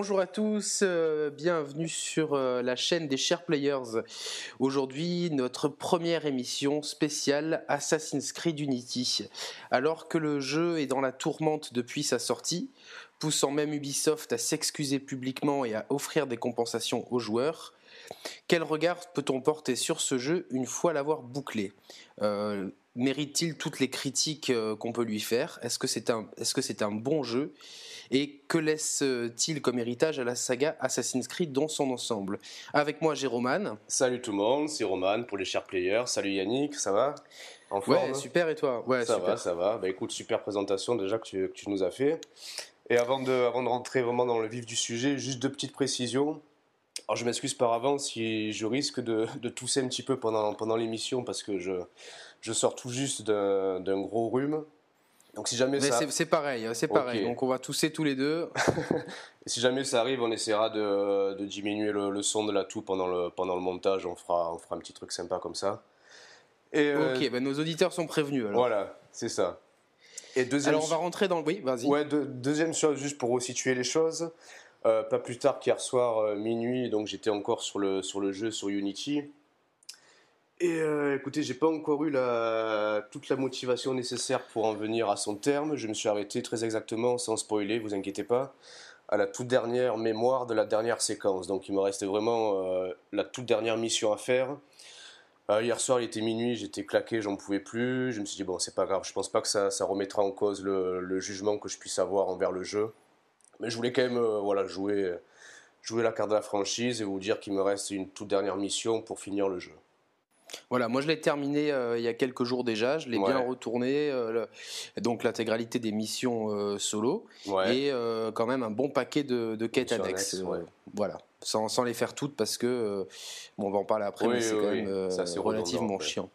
Bonjour à tous, euh, bienvenue sur euh, la chaîne des Share Players. Aujourd'hui, notre première émission spéciale Assassin's Creed Unity. Alors que le jeu est dans la tourmente depuis sa sortie, poussant même Ubisoft à s'excuser publiquement et à offrir des compensations aux joueurs, quel regard peut-on porter sur ce jeu une fois l'avoir bouclé? Euh, Mérite-t-il toutes les critiques qu'on peut lui faire? Que est -ce c'est un bon jeu? Et que laisse-t-il comme héritage à la saga Assassin's Creed dans son ensemble? Avec moi, j'ai Roman. Salut tout le monde, c'est Roman pour les chers players. Salut Yannick, ça va? En Ouais, super et toi? Ouais, ça va, ça va. Bah écoute, super présentation déjà que tu, nous as fait. Et avant de, avant de rentrer vraiment dans le vif du sujet, juste deux petites précisions. Alors je m'excuse par avance si je risque de, de, tousser un petit peu pendant, pendant l'émission parce que je, je sors tout juste d'un gros rhume. Donc si jamais ça... c'est pareil, hein, c'est pareil. Donc on va tousser tous les deux. si jamais ça arrive, on essaiera de, de diminuer le, son de la toux pendant le, pendant le montage. On fera, on fera un petit truc sympa comme ça. Et euh, ok, ben nos auditeurs sont prévenus. Alors. Voilà, c'est ça. Et deuxième... Alors on va rentrer dans le... Oui, vas-y. Ouais, deuxième chose, juste pour resituer les choses. Euh, pas plus tard qu'hier soir, euh, minuit, donc j'étais encore sur le, sur le jeu sur Unity. Et euh, écoutez, j'ai pas encore eu la, toute la motivation nécessaire pour en venir à son terme. Je me suis arrêté très exactement, sans spoiler, vous inquiétez pas, à la toute dernière mémoire de la dernière séquence. Donc il me restait vraiment euh, la toute dernière mission à faire. Euh, hier soir, il était minuit, j'étais claqué, j'en pouvais plus. Je me suis dit, bon, c'est pas grave, je pense pas que ça, remettra en cause le, jugement que je puisse avoir envers le jeu. Mais je voulais quand même voilà, jouer la carte de la franchise et vous dire qu'il me reste une toute dernière mission pour finir le jeu. Voilà, moi je l'ai terminé euh, il y a quelques jours déjà, je l'ai bien retourné, euh, donc l'intégralité des missions euh, solo. Et quand même un bon paquet de, de quêtes annexes. voilà sans, sans, les faire toutes parce que euh, bon, on va en parler après, mais c'est quand même euh, relativement chiant.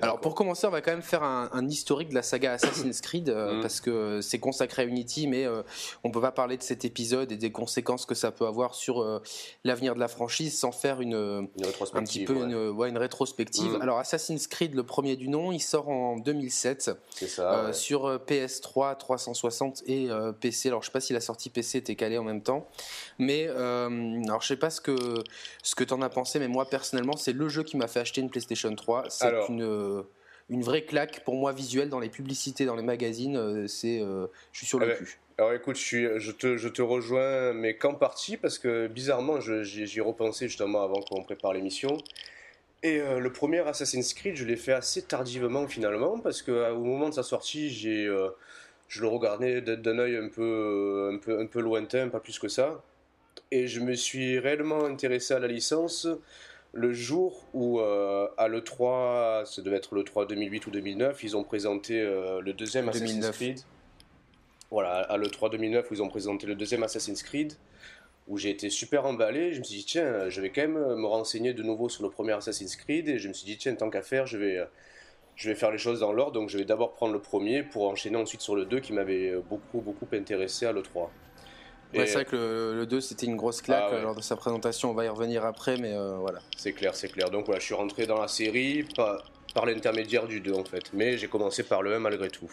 Alors pour commencer, on va quand même faire un, historique de la saga Assassin's Creed euh, mm. parce que c'est consacré à Unity, mais on peut pas parler de cet épisode et des conséquences que ça peut avoir sur l'avenir de la franchise sans faire une, un petit peu une, une rétrospective. Mm. Alors Assassin's Creed, le premier du nom, il sort en 2007 ça, sur PS3, 360 et PC. Alors je sais pas si la sortie PC était calée en même temps, mais alors, je sais pas ce que, ce que tu en as pensé, mais moi, personnellement, c'est le jeu qui m'a fait acheter une PlayStation 3. C'est une, euh, une vraie claque pour moi visuelle dans les publicités, dans les magazines. Euh, c'est, euh, je suis sur le ah ben, cul. Alors écoute, je, suis, je, te, je te rejoins, mais qu'en partie, parce que bizarrement, j'y repensé justement avant qu'on prépare l'émission. Et le premier Assassin's Creed, je l'ai fait assez tardivement finalement, parce qu'au moment de sa sortie, j'ai, je le regardais d'un œil un peu, un, peu, un peu lointain, pas plus que ça et je me suis réellement intéressé à la licence le jour où euh, à l'E3, ça devait être l'E3 2008 ou 2009, ils ont présenté euh, le deuxième Assassin's Creed. Voilà, à l'E3 2009 où ils ont présenté le deuxième Assassin's Creed, où j'ai été super emballé. Je me suis dit, tiens, je vais quand même me renseigner de nouveau sur le premier Assassin's Creed, et je me suis dit, tiens, tant qu'à faire, je vais, je vais faire les choses dans l'ordre, donc je vais d'abord prendre le premier pour enchaîner ensuite sur le 2 qui m'avait beaucoup, beaucoup intéressé à l'E3 c'est vrai que le, 2 c'était une grosse claque ah lors de sa présentation, on va y revenir après, mais euh, voilà. C'est clair, c'est clair. Donc voilà, je suis rentré dans la série par l'intermédiaire du 2 en fait, mais j'ai commencé par le 1 malgré tout.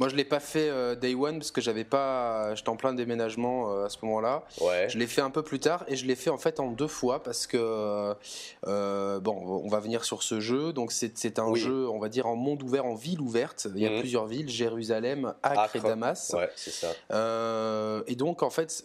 Moi, je l'ai pas fait euh, day one parce que j'avais pas, j'étais en plein déménagement euh, à ce moment-là. Ouais. Je l'ai fait un peu plus tard et je l'ai fait en fait en deux fois parce que euh, bon, on va venir sur ce jeu. Donc c'est un jeu, on va dire en monde ouvert, en ville ouverte. Il y a mhm. plusieurs villes Jérusalem, Acre, et Damas. Ouais, c'est ça. et donc en fait,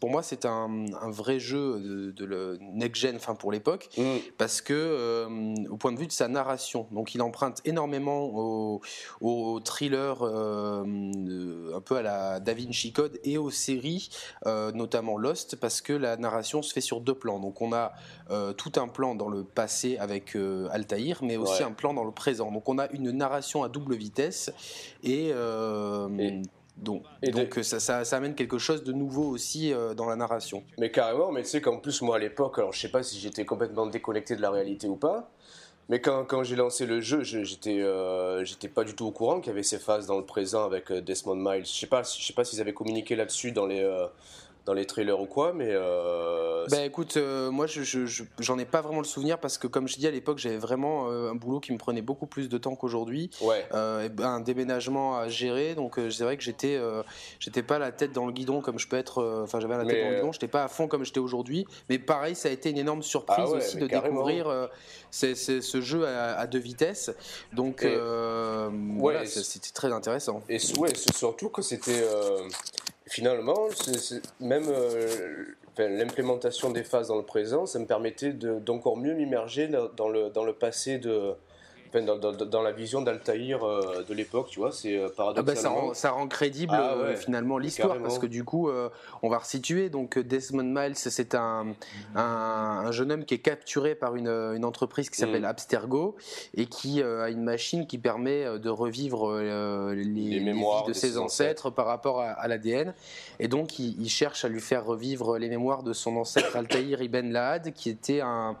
pour moi c'est un, un, vrai jeu de, de le next gen, enfin pour l'époque, mhm. parce que au point de vue de sa narration, donc il emprunte énormément au, au thriller. Euh, un peu à la Da Vinci Code et aux séries, euh, notamment Lost, parce que la narration se fait sur deux plans. Donc on a euh, tout un plan dans le passé avec Altaïr, mais aussi un plan dans le présent. Donc on a une narration à double vitesse et, donc, donc ça, ça, amène quelque chose de nouveau aussi dans la narration. Mais carrément, mais tu sais qu'en plus moi à l'époque, alors je sais pas si j'étais complètement déconnecté de la réalité ou pas, mais quand, quand j'ai lancé le jeu, j'étais euh, j'étais pas du tout au courant qu'il y avait ces phases dans le présent avec euh, Desmond Miles. Je sais pas, je sais pas s'ils avaient communiqué là-dessus dans les euh, dans les trailers ou quoi, mais. Euh, bah écoute, euh, moi je, j'en ai pas vraiment le souvenir parce que comme je dis à l'époque, j'avais vraiment euh, un boulot qui me prenait beaucoup plus de temps qu'aujourd'hui. Ouais. Ben, un déménagement à gérer, donc c'est vrai que j'étais, j'étais pas la tête dans le guidon comme je peux être. Enfin, j'avais la tête dans le guidon, j'étais pas à fond comme j'étais aujourd'hui. Mais pareil, ça a été une énorme surprise ah aussi de découvrir ce jeu à, deux vitesses. Donc voilà, c'était très intéressant. Et ouais, surtout que c'était finalement, même euh, l'implémentation des phases dans le présent, ça me permettait d'encore mieux m'immerger dans, le, dans le passé de, dans, la vision d'Altaïr euh, de l'époque, tu vois, c'est euh, paradoxalement. Ah bah ça, rend, crédible ah euh, finalement l'histoire parce que du coup, on va resituer. Donc Desmond Miles, c'est un, un, jeune homme qui est capturé par une, une entreprise qui s'appelle mm. Abstergo et qui a une machine qui permet de revivre les, mémoires de, ses ancêtres, par rapport à, l'ADN. Et donc, il, cherche à lui faire revivre les mémoires de son ancêtre Altaïr Ibn Lahad, qui était un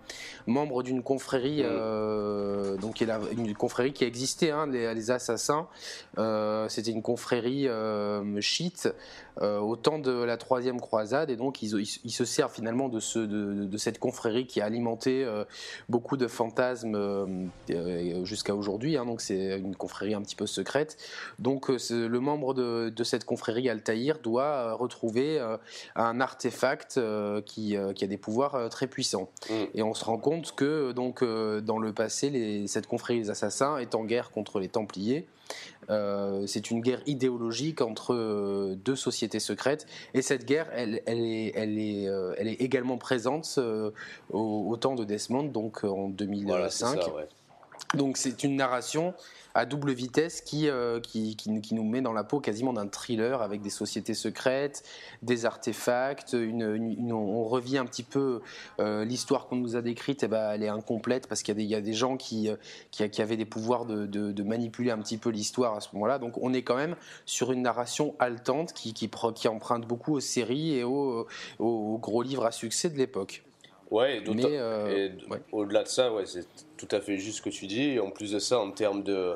membre d'une confrérie, mm. donc il a une confrérie qui existait, hein, les, assassins. Euh, c'était une confrérie euh, chiite euh, au temps de la troisième croisade, et donc ils, se servent finalement de, ce, de, cette confrérie qui a alimenté beaucoup de fantasmes jusqu'à aujourd'hui. Hein, donc c'est une confrérie un petit peu secrète. Donc le membre de, cette confrérie Altaïr doit retrouver un artefact qui, qui, a des pouvoirs très puissants. Mm. Et on se rend compte que donc dans le passé, les, cette confrérie les assassins est en guerre contre les Templiers. Euh, c'est une guerre idéologique entre euh, deux sociétés secrètes. Et cette guerre elle, est, elle, est, euh, elle est également présente au, temps de Desmond donc en 2005 donc c'est une narration à double vitesse euh, qui, qui, qui, nous met dans la peau quasiment d'un thriller avec des sociétés secrètes, des artefacts, une, on revit un petit peu euh, l'histoire qu'on nous a décrite, et eh ben, elle est incomplète parce qu'il y, y, a des gens qui, euh, qui, avaient des pouvoirs de, de, manipuler un petit peu l'histoire à ce moment-là. Donc on est quand même sur une narration haletante qui, emprunte beaucoup aux séries et aux, aux gros livres à succès de l'époque. Ouais, et au-delà de ça, ouais, c'est tout à fait juste ce que tu dis. En plus de ça, en termes de,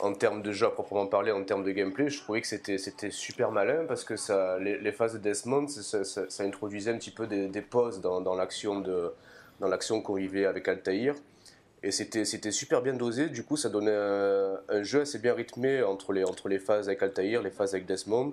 en termes de jeu à proprement parler, en termes de gameplay, je trouvais que c'était, c'était super malin parce que ça, les, phases de Desmond, ça, ça, introduisait un petit peu des, pauses dans, dans, l'action de, dans l'action qu'on vivait avec Altaïr. Et c'était, c'était super bien dosé, du coup ça donnait un, un, jeu assez bien rythmé entre les, entre les phases avec Altaïr, les phases avec Desmond.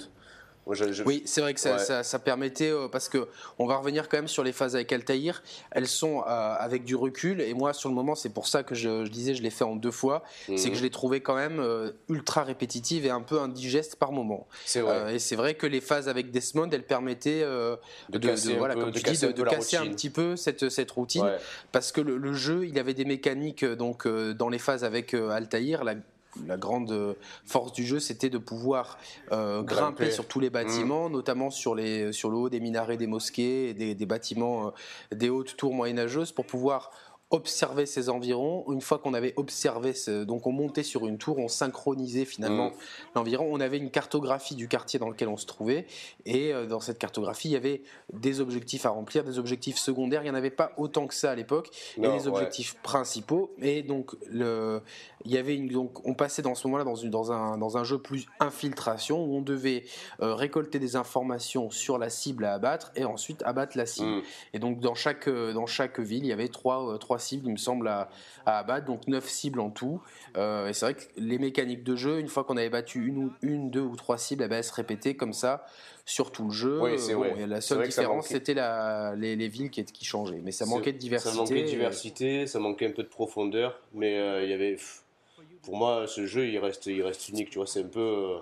Oui, c'est vrai que ça, ça, permettait, euh, parce que on va revenir quand même sur les phases avec Altaïr, elles sont euh, avec du recul, et moi sur le moment, c'est pour ça que je, disais, je l'ai fait en deux fois, c'est que mhm. je l'ai trouvé quand même euh, ultra répétitive et un peu indigeste par moment. C'est vrai. et c'est vrai que les phases avec Desmond, elles permettaient de, casser, voilà, dis, un petit peu cette, cette routine, parce que le, le, jeu, il avait des mécaniques, donc dans les phases avec Altaïr, la la grande force du jeu, c'était de pouvoir euh, grimper sur tous les bâtiments, mmh. notamment sur, les, sur le haut des minarets des mosquées et des, bâtiments, euh, des hautes tours moyenâgeuses, pour pouvoir observer ces environs. Une fois qu'on avait observé, ce, donc on montait sur une tour, on synchronisait finalement mmh. l'environ. On avait une cartographie du quartier dans lequel on se trouvait, et euh, dans cette cartographie, il y avait des objectifs à remplir, des objectifs secondaires. Il n'y en avait pas autant que ça à l'époque, et des objectifs principaux. Et donc le, il y avait une, donc on passait dans ce moment-là dans, une, dans, un, dans un jeu plus infiltration où on devait euh, récolter des informations sur la cible à abattre et ensuite abattre la cible. Mmh. Et donc dans chaque, euh, dans chaque ville, il y avait trois, trois cibles, il me semble, à, abattre, donc neuf cibles en tout. Euh, et c'est vrai que les mécaniques de jeu, une fois qu'on avait battu une, une, deux ou trois cibles, eh ben, elles se répétaient comme ça sur tout le jeu. Oui, c'est la seule différence, c'était les, les, villes qui, qui changeaient. Mais ça manquait de diversité. Ça manquait de diversité, ça manquait un peu de profondeur, mais il y avait pour moi, ce jeu, il reste, il reste unique. Tu vois, c'est un peu, euh,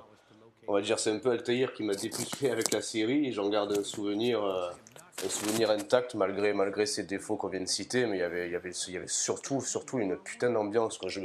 on va dire, c'est un peu Altair qui m'a dépouillé avec la série. J'en garde un souvenir, euh, un souvenir intact malgré, malgré ces défauts qu'on vient de citer. Mais il y avait, il y avait, il y avait surtout, surtout une putain d'ambiance. Quand je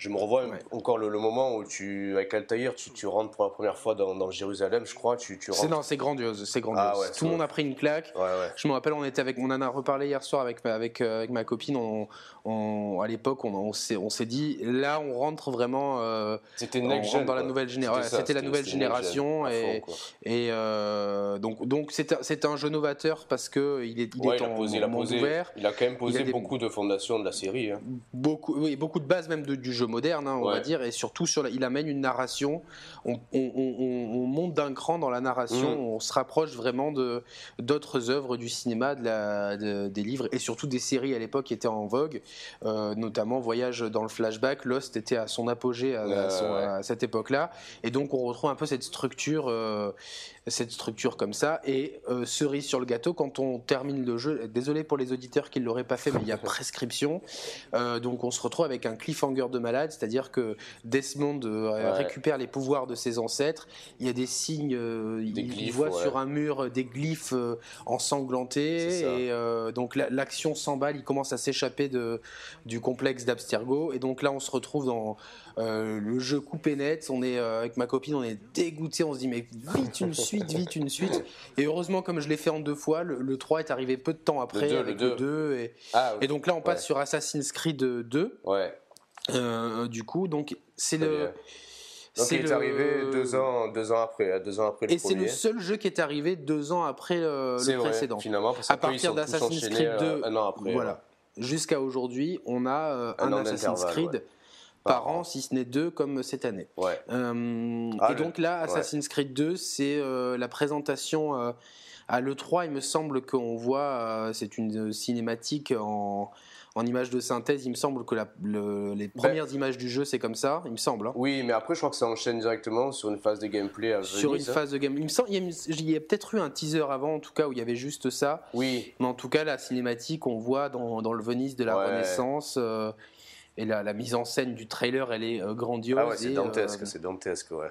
je me revois encore le, moment où tu, avec Altaïr, tu, tu, rentres pour la première fois dans, dans Jérusalem, je crois. Tu, tu rentres... C'est grandiose, c'est grandiose. Ah Tout le monde a pris une claque. je me rappelle, on était avec, on en a reparlé hier soir avec, avec, euh, avec ma copine. On, à l'époque, on, on s'est dit, là, on rentre vraiment. Euh, c'était dans la nouvelle génération. C'était la nouvelle génération et, et euh, donc donc c'est un jeu novateur parce que il est, il est en, il a posé, ouvert. Il a quand même posé beaucoup de fondations de la série. Hein. Beaucoup, oui, beaucoup de bases même du jeu moderne, hein, on va dire, et surtout sur, il amène une narration. On, monte d'un cran dans la narration, mm. on se rapproche vraiment de d'autres œuvres du cinéma, de la, des livres et surtout des séries à l'époque qui étaient en vogue, euh, notamment Voyage dans le flashback. Lost était à son apogée à, cette époque-là, et donc on retrouve un peu cette structure. Cette structure comme ça. Et euh, cerise sur le gâteau, quand on termine le jeu, désolé pour les auditeurs qui ne l'auraient pas fait, mais il y a prescription. Euh, donc on se retrouve avec un cliffhanger de malade, c'est-à-dire que Desmond euh, récupère les pouvoirs de ses ancêtres. Il y a des signes, il, voit sur un mur des glyphes ensanglantés. Et donc l'action s'emballe, il commence à s'échapper du complexe d'Abstergo. Et donc là, on se retrouve dans le jeu coupé net. On est avec ma copine, on est dégoûté, on se dit mais vite une suite, vite une suite. Et heureusement, comme je l'ai fait en deux fois, le, 3 est arrivé peu de temps après le avec le 2. Ah, et, donc là, on passe sur Assassin's Creed 2. Ouais. Euh, du coup, donc c'est le. Donc il est arrivé deux ans, deux ans après, deux ans après le Et c'est le seul jeu qui est arrivé deux ans après le, précédent. Finalement, parce à partir d'Assassin's Creed 2, euh, un an après. Voilà. Jusqu'à aujourd'hui, on a euh, un, Assassin's Creed par an, si ce n'est deux, comme cette année. Ouais. Euh, ah, et donc là, Assassin's Creed 2, c'est euh, la présentation euh, à l'E3. Il me semble qu'on voit, c'est une cinématique en, en image de synthèse. Il me semble que la, les ben premières images du jeu, c'est comme ça, il me semble. Hein. Oui, mais après, je crois que ça enchaîne directement sur une phase de gameplay à Sur une phase de gameplay. Il me semble, il y a, peut-être eu un teaser avant, en tout cas, où il y avait juste ça. Oui. Mais en tout cas, la cinématique, on voit dans, dans le Venise de la Renaissance. Et la, mise en scène du trailer, elle est euh, grandiose. Ah ouais, c'est dantesque, euh, c'est dantesque, ouais.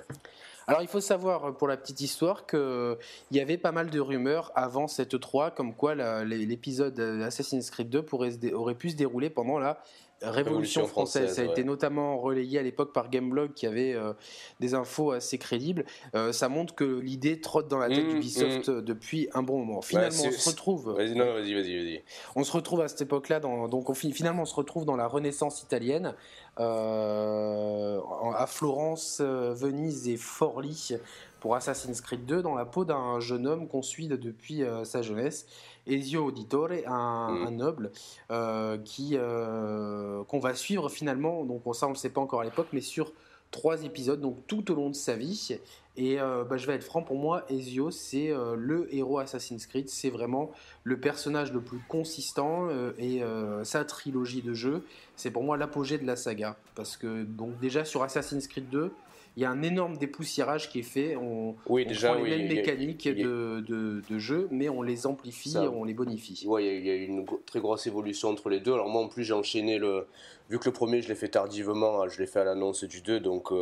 Alors il faut savoir euh, pour la petite histoire qu'il y avait pas mal de rumeurs avant cette 3 comme quoi l'épisode Assassin's Creed 2 pourrait, aurait pu se dérouler pendant la Révolution, française. Ça a été notamment relayé à l'époque par Gameblog qui avait euh, des infos assez crédibles. Euh, ça montre que l'idée trotte dans la tête mmh, d'Ubisoft mmh. depuis un bon moment. Finalement, on se retrouve. Vas-y, non, vas-y, vas-y, vas-y. On se retrouve à cette époque-là, donc on, finalement, on se retrouve dans la Renaissance italienne, euh, à Florence, Venise et Forlì pour Assassin's Creed 2 dans la peau d'un jeune homme qu'on suit depuis sa jeunesse Ezio Auditore, un, mm. un noble euh, qui euh, qu'on va suivre finalement. Donc ça, on le sait pas encore à l'époque, mais sur trois épisodes, donc tout au long de sa vie. Et euh, bah, je vais être franc, pour moi, Ezio, c'est le héros Assassin's Creed. C'est vraiment le personnage le plus consistant et sa trilogie de jeux, c'est pour moi l'apogée de la saga. Parce que donc déjà sur Assassin's Creed 2, il y a un énorme dépoussiérage qui est fait. On, oui, déjà, prend les mêmes mécaniques de, de, jeu, mais on les amplifie, on les bonifie. Oui, il y, a une très grosse évolution entre les deux. Alors moi, en plus, j'ai enchaîné le... Vu que le premier, je l'ai fait tardivement, je l'ai fait à l'annonce du 2, donc...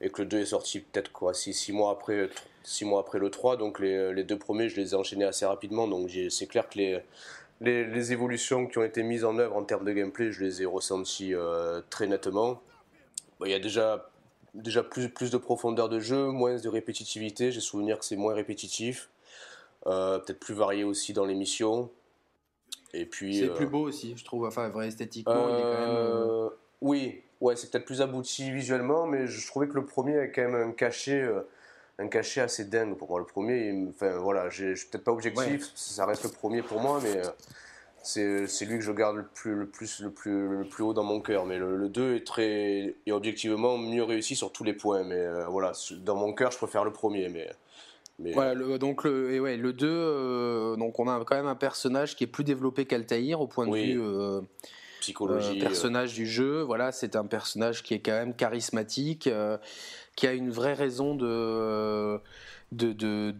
Euh, et que le 2 est sorti peut-être quoi, 6 mois après, six mois après le 3, donc les, les, deux premiers, je les ai enchaînés assez rapidement, donc c'est clair que les, les, les, évolutions qui ont été mises en œuvre en termes de gameplay, je les ai ressenties euh, très nettement. Il y a déjà déjà plus, plus de profondeur de jeu, moins de répétitivité. J'ai souvenir que c'est moins répétitif. Euh, peut-être plus varié aussi dans l'émission. Et puis. C'est plus euh, beau aussi, je trouve. Enfin, vrai, esthétiquement, il est quand même. Euh, oui, ouais, c'est peut-être plus abouti visuellement, mais je trouvais que le premier avait quand même un cachet, un cachet assez dingue pour moi. Le premier, enfin voilà, je suis peut-être pas objectif, ça reste le premier pour moi, mais c'est lui que je garde le plus, le plus, le plus, le plus haut dans mon cœur. Mais le, 2 est très est objectivement mieux réussi sur tous les points. Mais euh, voilà, dans mon cœur, je préfère le premier. Mais, mais... le, donc le, et ouais, le 2, euh, donc on a quand même un personnage qui est plus développé qu'Altaïr au point de vue euh, psychologie, personnage du jeu. Voilà, c'est un personnage qui est quand même charismatique, qui a une vraie raison de de, de,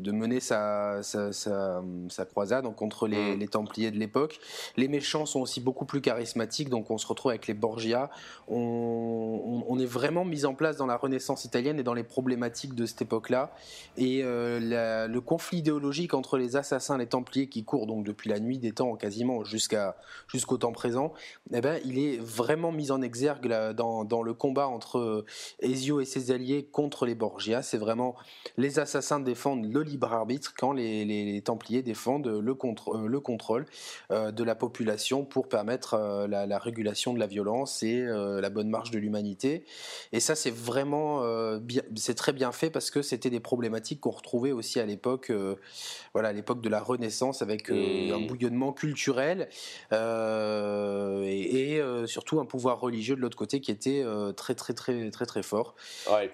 de, mener sa, sa, sa, croisade contre les, mm. les Templiers de l'époque. Les méchants sont aussi beaucoup plus charismatiques, donc on se retrouve avec les Borgia. On, on, est vraiment mis en place dans la Renaissance italienne et dans les problématiques de cette époque-là. Et euh, le conflit idéologique entre les assassins et les Templiers qui court donc depuis la nuit des temps quasiment jusqu'à jusqu'au temps présent, eh ben, il est vraiment mis en exergue dans, dans le combat entre Ezio et ses alliés contre les Borgia. C'est vraiment les assassins défendent le libre arbitre quand les, Templiers défendent le, le contrôle de la population pour permettre la, régulation de la violence et la bonne marche de l'humanité. Et ça, c'est vraiment c'est très bien fait parce que c'était des problématiques qu'on retrouvait aussi à l'époque, voilà, à l'époque de la Renaissance avec un bouillonnement culturel et, surtout un pouvoir religieux de l'autre côté qui était très très très très très fort.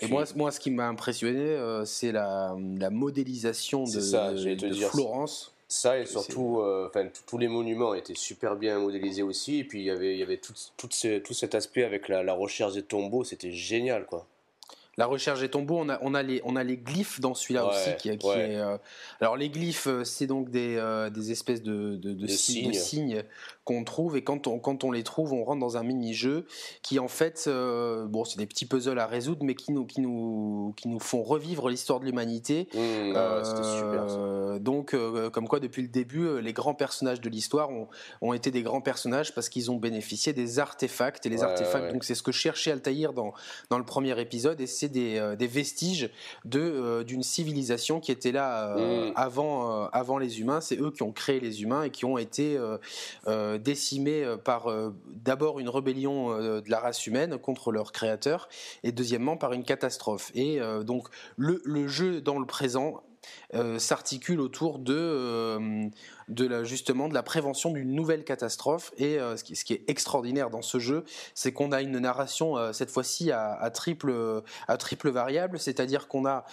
et, moi, moi, ce qui m'a impressionné, c'est la, modélisation de, Florence. Ça et surtout, enfin, tous les monuments étaient super bien modélisés aussi. Et puis il y avait, il y avait tout, tout, tout cet aspect avec la, la recherche des tombeaux, c'était génial, quoi. La recherche des tombeaux, on a, on a, les, on a les glyphes dans celui-là aussi. Qui, est, euh, alors les glyphes, euh, c'est donc des, euh, des espèces de, de, signes, qu'on trouve et quand on, quand on les trouve, on rentre dans un mini-jeu qui en fait, bon, c'est des petits puzzles à résoudre, mais qui nous, qui nous, qui nous font revivre l'histoire de l'humanité. Mmh, super, donc, comme quoi, depuis le début, les grands personnages de l'histoire ont, ont, été des grands personnages parce qu'ils ont bénéficié des artefacts et les artefacts. Donc, c'est ce que cherchait Altaïr dans, dans le premier épisode et c'est euh, des, vestiges de euh, d'une civilisation qui était là euh, mm. avant avant les humains. C'est eux qui ont créé les humains et qui ont été décimés par d'abord une rébellion de la race humaine contre leur créateur et deuxièmement par une catastrophe. Et donc le, le jeu dans le présent euh, s'articule autour de, euh, de la, justement de la prévention d'une nouvelle catastrophe. Et euh, ce, qui, ce, qui, est extraordinaire dans ce jeu, c'est qu'on a une narration cette fois-ci à, triple, à triple variable, c'est-à-dire qu'on a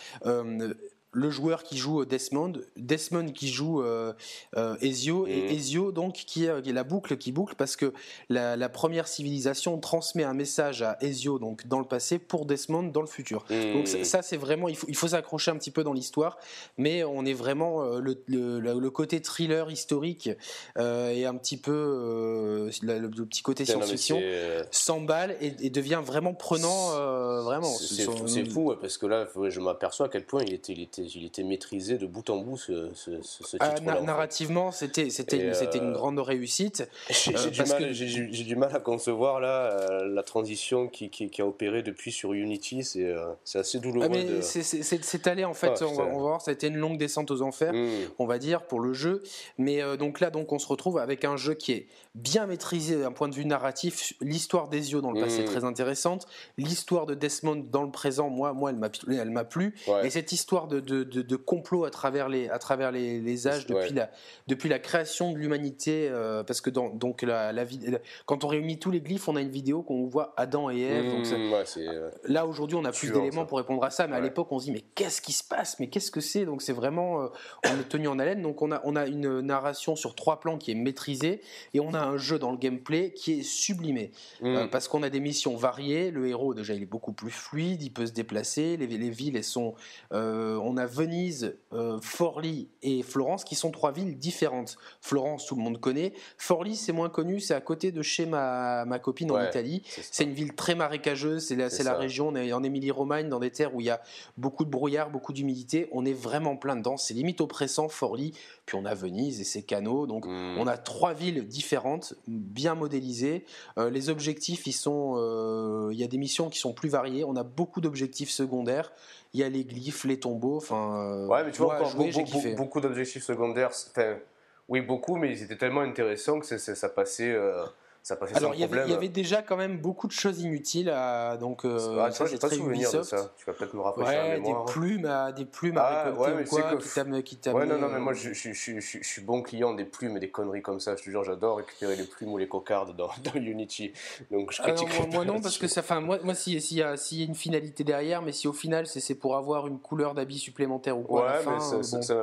le joueur qui joue Desmond, Desmond qui joue euh, euh, Ezio, et mm. Ezio donc qui est, la boucle qui boucle parce que la, première civilisation transmet un message à Ezio donc dans le passé pour Desmond dans le futur. Mm. Donc ça, c'est vraiment il faut, il faut s'accrocher un petit peu dans l'histoire, mais on est vraiment euh, le, le, côté thriller historique et un petit peu le, petit côté science-fiction s'emballe et, et, devient vraiment prenant vraiment. C'est fou parce que là je m'aperçois à quel point il était, il était il était maîtrisé de bout en bout ce, ce, ah, titre. narrativement, c'était c'était c'était une euh, grande réussite. J'ai euh, du, mal, que... du mal à concevoir là euh, la transition qui, qui, a opéré depuis sur Unity. C'est c'est assez douloureux. Ah, c'est allé en fait. Ah, on, va, voir. Ça a été une longue descente aux enfers, hmm. on va dire pour le jeu. Mais donc là, donc on se retrouve avec un jeu qui est bien maîtrisé d'un point de vue narratif. L'histoire d'Ezio dans le passé est hmm. très intéressante. L'histoire de Desmond dans le présent, moi, moi, elle m'a elle m'a plu. Et cette histoire de de, complot à travers les, à travers les, âges depuis, la, depuis la création de l'humanité. Euh, parce que dans, donc la, la, quand on réunit tous les glyphes, on a une vidéo qu'on voit Adam et Ève. donc mmh, euh, là aujourd'hui, on a plus d'éléments pour répondre à ça, mais à l'époque, on se dit mais qu'est-ce qui se passe? Mais qu'est-ce que c'est? Donc c'est vraiment, euh, on est tenu en haleine. Donc on a, on a une narration sur trois plans qui est maîtrisée et on a un jeu dans le gameplay qui est sublimé mmh. parce qu'on a des missions variées. Le héros déjà, il est beaucoup plus fluide, il peut se déplacer. Les, les villes, elles sont, on a Venise, euh, Forlì et Florence, qui sont trois villes différentes. Florence, tout le monde connaît. Forlì, c'est moins connu, c'est à côté de chez ma, ma copine en Italie. C'est une ville très marécageuse, c'est la, la région, on est en Émilie-Romagne, dans des terres où il y a beaucoup de brouillard, beaucoup d'humidité. On est vraiment plein dedans, c'est limite oppressant, Forlì. Puis on a Venise et ses canaux. Donc hmm. on a trois villes différentes, bien modélisées. Euh, les objectifs, ils sont, euh, il y a des missions qui sont plus variées. On a beaucoup d'objectifs secondaires il y a les glyphes, les tombeaux. Enfin, euh, ouais, mais tu vois, encore beaucoup, beaucoup d'objectifs secondaires. Oui, beaucoup, mais ils étaient tellement intéressants que ça passait. Euh, ça passait Alors, il y, avait, il y avait déjà quand même beaucoup de choses inutiles. À, donc, euh, ah, ça, c'est très Ubisoft. ça. Tu vas peut-être me rafraîchir ouais, la mémoire. Des plumes à, des plumes à ah, récolter ouais, ou quoi, que... qui Ouais, non, non, mais moi, je, je, je, je, suis bon client des plumes et des conneries comme ça. Je te jure, j'adore récupérer les plumes ou les cocardes dans, dans Unity. Donc, je critique Alors, moi, moi, non, parce que ça, moi, moi s'il y, a, y a une finalité derrière, mais si au final, c'est pour avoir une couleur d'habit supplémentaire ou quoi. Ouais, mais ça,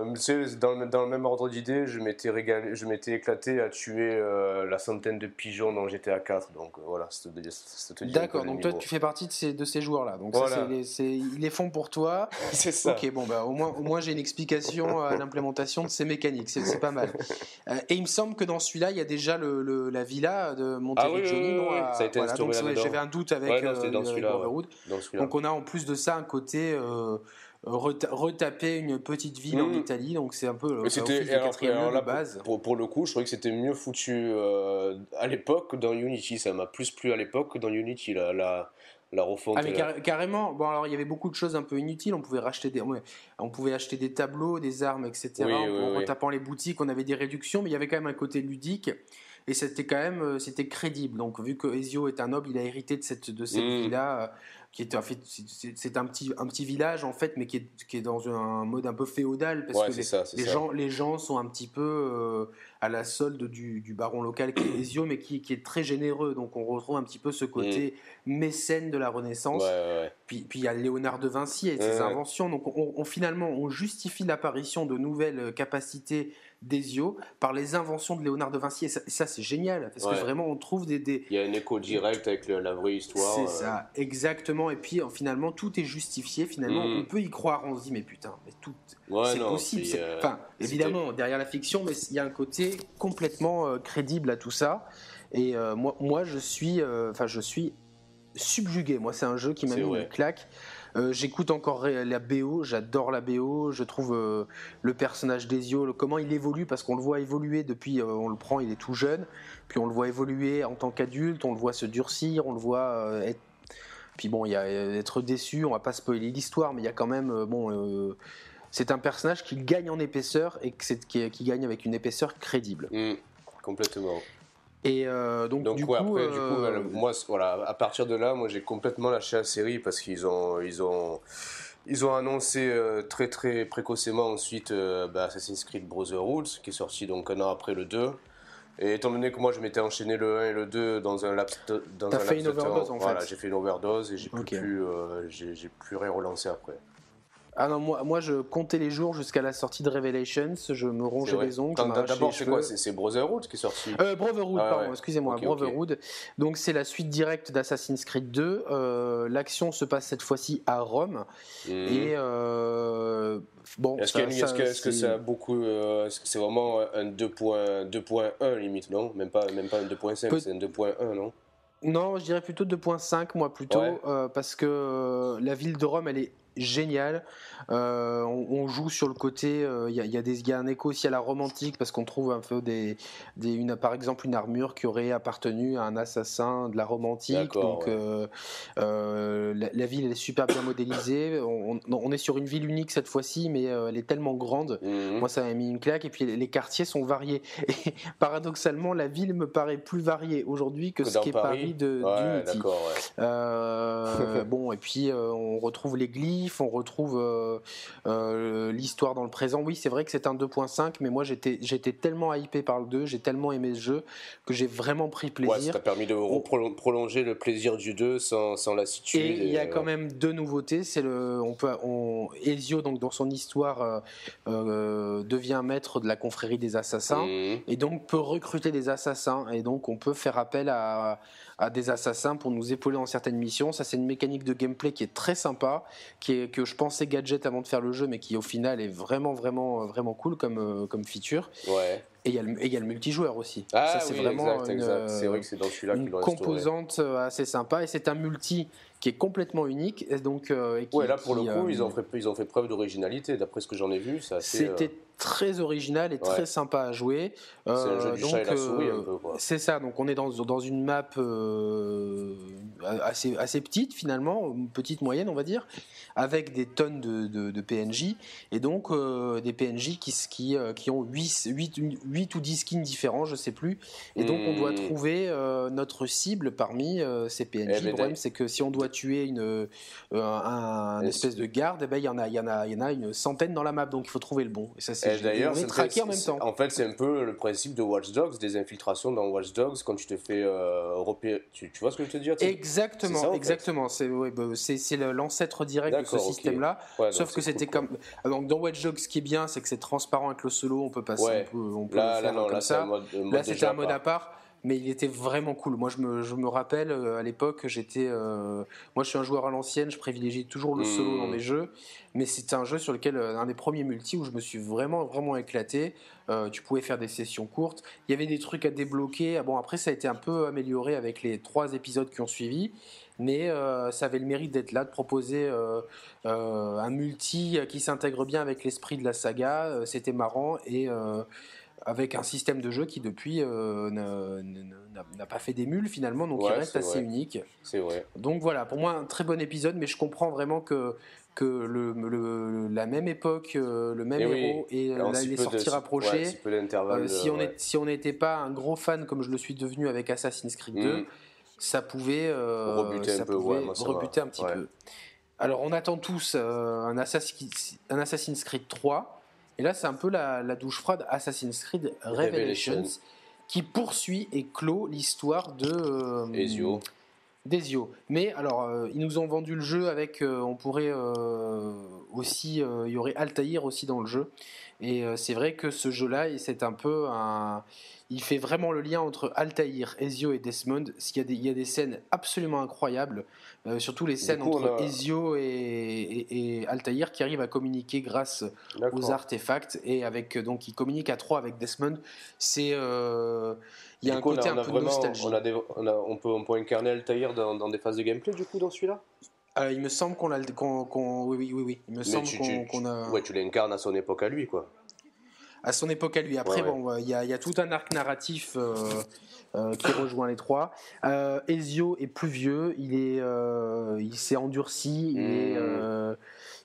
dans, dans le même ordre d'idée, je m'étais régalé, je m'étais éclaté à tuer euh, la centaine de pigeons dans GTA 4 donc euh, voilà, D'accord, donc toi tu fais partie de ces, de ces joueurs-là. Donc ça, ils les font pour toi. c'est ça. Ok, bon, bah, au moins, au moins j'ai une explication à l'implémentation de ces mécaniques. C'est pas mal. Euh, et il me semble que dans celui-là, il y a déjà le, la villa de Monterrey ah, ça a été J'avais un doute avec euh, Donc on a en plus de ça un côté retaper une petite ville en mmh. Italie, donc c'est un peu le quatrième de base. Pour, pour, le coup, je trouvais que c'était mieux foutu euh, à l'époque que dans Unity. Ça m'a plus plu à l'époque que dans Unity. La, la, la refonte. Ah, mais carrément. Bon, alors il y avait beaucoup de choses un peu inutiles. On pouvait racheter des, on pouvait acheter des tableaux, des armes, etc. en, retapant les boutiques, on avait des réductions, mais il y avait quand même un côté ludique et c'était quand même euh, c'était crédible. Donc vu que Ezio est un noble, il a hérité de cette de cette mmh. là qui est en fait c'est un petit un petit village en fait mais qui est, qui est dans un mode un peu féodal parce que les, gens les gens sont un petit peu euh, à la solde du, du, baron local qui est Ezio mais qui, qui, est très généreux. Donc on retrouve un petit peu ce côté mm. mécène de la Renaissance. Puis puis il y a Léonard de Vinci et ses inventions. Donc on, finalement on justifie l'apparition de nouvelles capacités d'Ezio par les inventions de Léonard de Vinci. Et ça, c'est génial, parce que vraiment, on trouve des, Il y a un écho direct avec la vraie histoire. C'est euh. ça, exactement. Et puis, finalement, tout est justifié. Finalement, mm. on peut y croire. On se dit, mais putain, mais tout. c'est possible. Euh, enfin, évidemment, derrière la fiction, mais il y a un côté complètement euh, crédible à tout ça. Et moi, moi, je suis, enfin, je suis subjugué. Moi, c'est un jeu qui m'a mis une claque. Euh, j'écoute encore la BO, j'adore la BO, je trouve euh, le personnage d'Ezio, comment il évolue, parce qu'on le voit évoluer depuis, euh, on le prend, il est tout jeune, puis on le voit évoluer en tant qu'adulte, on le voit se durcir, on le voit être... Puis bon, il y a être déçu, on va pas spoiler l'histoire, mais il y a quand même... bon, c'est un personnage qui gagne en épaisseur et qui, gagne avec une épaisseur crédible. Mmh, complètement. Et euh, donc, du coup, après, euh, moi, voilà, à partir de là, moi, j'ai complètement lâché la série parce qu'ils ont, ils ont, ils ont annoncé euh, très très précocement ensuite bah, Assassin's Creed Brotherhood, qui est sorti donc un an après le 2. Et étant donné que moi je m'étais enchaîné le 1 et le 2 dans un laps de, dans T'as fait une overdose en fait. Voilà, j'ai fait une overdose et j'ai plus, plus j'ai plus rien relancé après. Ah non, moi, moi je comptais les jours jusqu'à la sortie de Revelations, je me rongeais les ongles. D'abord, c'est quoi C'est Brotherhood qui est sorti euh, Brotherhood, ah pardon, excusez-moi, Brotherhood. Donc c'est la suite directe d'Assassin's Creed 2. Euh, l'action se passe cette fois-ci à Rome. Mhm. Et euh, bon. Est-ce que, c'est -ce beaucoup. Euh, est-ce que c'est vraiment un 2.1 limite, non? Même pas, même pas un 2.5, c'est un 2.1, non? Non, je dirais plutôt 2.5 moi plutôt parce que la ville de Rome elle est génial. Euh, on, joue sur le côté, euh, il y, a, des, y a un écho aussi à la romantique parce qu'on trouve un peu des, des une, par exemple une armure qui aurait appartenu à un assassin de la romantique. Donc euh, la, ville est super bien modélisée. On, est sur une ville unique cette fois-ci, mais elle est tellement grande. Mhm. Moi, ça m'a mis une claque. Et puis les quartiers sont variés. Et paradoxalement, la ville me paraît plus variée aujourd'hui que, ce qu'est Paris, de d'Unity. bon, et puis on retrouve les glyphes on retrouve euh, euh, l'histoire dans le présent. Oui, c'est vrai que c'est un 2.5, mais moi j'étais j'étais tellement hypé par le 2, j'ai tellement aimé ce jeu que j'ai vraiment pris plaisir. Ouais, ça t'a permis de prolonger le plaisir du 2 sans, sans lassitude. Et il y a quand même deux nouveautés. C'est le, on peut, on, Ezio donc dans son histoire euh, devient maître de la confrérie des assassins mmh. et donc peut recruter des assassins et donc on peut faire appel à à des assassins pour nous épauler dans certaines missions. Ça, c'est une mécanique de gameplay qui est très sympa, qui est, que je pensais gadget avant de faire le jeu, mais qui au final est vraiment, vraiment, vraiment cool comme, euh, comme feature. Ouais. Et il y, a le multijoueur aussi. Ah, ça, c'est vraiment une, vrai que c'est dans celui-là une composante euh, assez sympa. Et c'est un multi qui est complètement unique. Et donc, euh, ouais, là pour le coup, ils, ont fait, ils ont fait preuve d'originalité. D'après ce que j'en ai vu, C'était très original et très sympa à jouer. c'est un peu. C'est ça. Donc on est dans, dans une map assez, assez petite finalement, petite moyenne on va dire, avec des tonnes de, de, PNJ et donc des PNJ qui, qui, qui ont 8, 8, 8 ou 10 skins différents, je sais plus. Et donc on doit hmm. trouver euh, notre cible parmi euh, ces PNJ. Eh, le problème c'est que si on doit tuer une, euh, un, espèce de garde, eh ben, il y en a, y en a, il y en a une centaine dans la map, donc il faut trouver le bon. Et ça c'est eh, d'ailleurs traqué en même temps. En fait, c'est un peu le principe de Watch Dogs, des infiltrations dans Watch Dogs quand tu te fais repérer. Tu, vois ce que je te dis Exactement, exactement. C'est bah, c'est l'ancêtre direct de ce système-là. sauf que c'était comme donc dans Watch Dogs, ce qui est bien, c'est que c'est transparent avec le solo, on peut passer, on peut, on peut là, là, là, ça. là, c'était un mode à part. Mais il était vraiment cool. Moi, je me, je me rappelle à l'époque, j'étais. moi, je suis un joueur à l'ancienne, je privilégie toujours le solo dans mmh. mes jeux, mais c'était un jeu sur lequel, un des premiers multi où je me suis vraiment, vraiment éclaté. tu pouvais faire des sessions courtes. Il y avait des trucs à débloquer. Ah, bon, après, ça a été un peu amélioré avec les trois épisodes qui ont suivi mais euh, ça avait le mérite d'être là, de proposer euh, euh, un multi qui s'intègre bien avec l'esprit de la saga. C'était marrant et avec un système de jeu qui depuis n'a pas fait d'émule finalement, donc il reste assez unique. C'est vrai. Donc voilà, pour moi un très bon épisode, mais je comprends vraiment que que le, la même époque, le même héros et les sorties rapprochées. si, on si on n'était pas un gros fan comme je le suis devenu avec Assassin's Creed 2, ça pouvait euh, rebuter, un, peu, rebuter un petit peu. Alors on attend tous euh, un, Assassin's, Creed 3, et là c'est un peu la, douche froide Assassin's Creed Revelations, qui poursuit et clôt l'histoire de euh, Ezio. D'Ezio. Mais alors, ils nous ont vendu le jeu avec, on pourrait aussi, il y aurait Altaïr aussi dans le jeu. Et c'est vrai que ce jeu-là, c'est un peu un il fait vraiment le lien entre Altaïr, Ezio et Desmond. Il y a des, il y a des scènes absolument incroyables, euh, surtout les scènes entre Ezio et, Altaïr qui arrivent à communiquer grâce aux artefacts et avec donc ils communiquent à trois avec Desmond. C'est euh, il y a un côté un peu nostalgique. On, peut, on peut incarner Altaïr dans, des phases de gameplay du coup dans celui-là? Euh, il me semble qu'on l'a, oui, oui, oui, oui, Il me semble qu'on, a. Ouais, tu l'incarnes à son époque à lui, quoi à son époque à lui. Après, bon, il y, a tout un arc narratif euh, euh, qui rejoint les trois. Euh, Ezio est plus vieux, il est, il s'est endurci, il, est, hmm.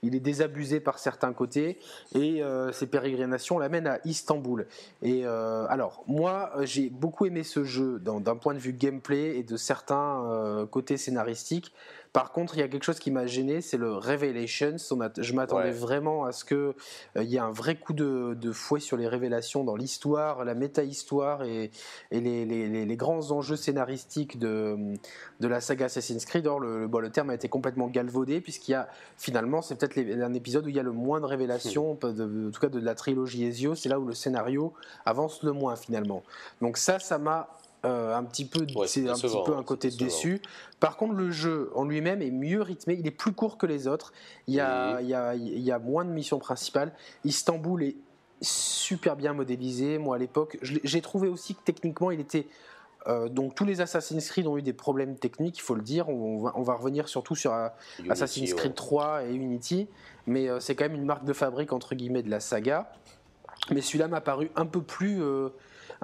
il est désabusé par certains côtés, et ses pérégrinations l'amènent à Istanbul. Et alors, moi, j'ai beaucoup aimé ce jeu d'un point de vue gameplay et de certains côtés scénaristiques. Par contre, il y a quelque chose qui m'a gêné, c'est le Revelations. je m'attendais vraiment à ce qu'il euh, y ait un vrai coup de, fouet sur les révélations dans l'histoire, la méta-histoire et, les, grands enjeux scénaristiques de, la saga Assassin's Creed. Or, le, le terme a été complètement galvaudé, puisqu'il y a finalement, c'est peut-être un épisode où il y a le moins de révélations, hmm. en tout cas de la trilogie Ezio. C'est là où le scénario avance le moins finalement. Donc ça, ça m'a euh, un petit peu, c'est un petit peu un côté déçu. Par contre, le jeu en lui-même est mieux rythmé, il est plus court que les autres. Il y a, il y a, il y a moins de missions principales. Istanbul est super bien modélisé. Moi, à l'époque, j'ai trouvé aussi que techniquement, il était euh, donc tous les Assassin's Creed ont eu des problèmes techniques, il faut le dire. On va, on va revenir surtout sur euh, Assassin's Creed 3 et Unity, mais c'est quand même une marque de fabrique entre guillemets de la saga. Mais celui-là m'a paru un peu plus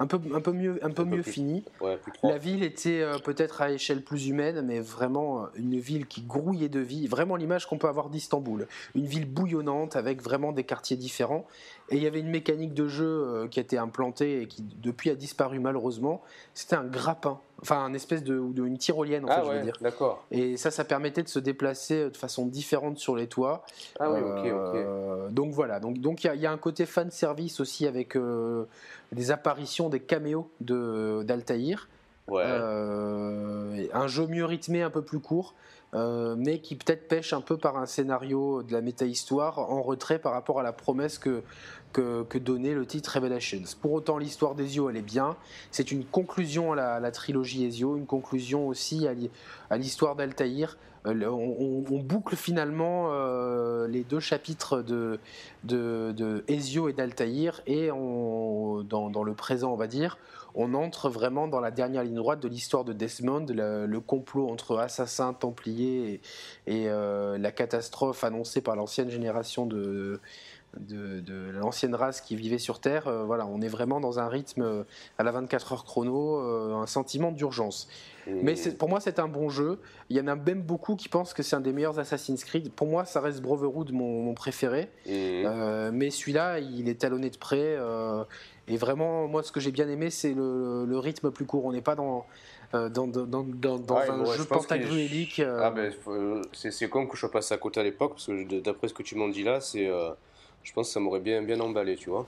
un peu, un peu mieux, un peu mieux fini. la ville était euh, peut-être à échelle plus humaine, mais vraiment euh, une ville qui grouillait de vie. Vraiment l'image qu'on peut avoir d'Istanbul. Une ville bouillonnante avec vraiment des quartiers différents. Et il y avait une mécanique de jeu euh, qui a été implantée et qui depuis a disparu malheureusement. C'était un grappin enfin un espèce de, une tyrolienne en ah fait, je veux dire. D'accord. Et ça, ça permettait de se déplacer de façon différente sur les toits. Ah oui, ok, ok. Donc voilà, donc donc il y, a un côté fan service aussi avec des apparitions, des caméos de d'Altaïr. Euh, un jeu mieux rythmé, un peu plus court, euh, mais qui peut-être pêche un peu par un scénario de la méta-histoire en retrait par rapport à la promesse que, que, donnait le titre Revelations. Pour autant, l'histoire d'Ezio, elle est bien. C'est une conclusion à la, trilogie Ezio, une conclusion aussi à l'histoire d'Altaïr. Euh, on, boucle finalement euh, les deux chapitres de, et d'Altaïr et dans, le présent, on va dire, on entre vraiment dans la dernière ligne droite de l'histoire de Desmond, le, complot entre assassins, templiers et, euh, la catastrophe annoncée par l'ancienne génération de, de, l'ancienne race qui vivait sur Terre. voilà, on est vraiment dans un rythme à la 24 heures chrono, un sentiment d'urgence. Mais pour moi, c'est un bon jeu. Il y en a même beaucoup qui pensent que c'est un des meilleurs Assassin's Creed. Pour moi, ça reste Brotherhood mon, mon préféré. Euh, mais celui-là, il est talonné de près. Euh, et vraiment, moi, ce que j'ai bien aimé, c'est le, rythme plus court. On n'est pas dans, euh, dans, dans, dans, un jeu pantagruélique. Ah, ben, c'est con que je passe à côté à l'époque, parce que d'après ce que tu m'en dis là, c'est, je pense que ça m'aurait bien, bien emballé, tu vois.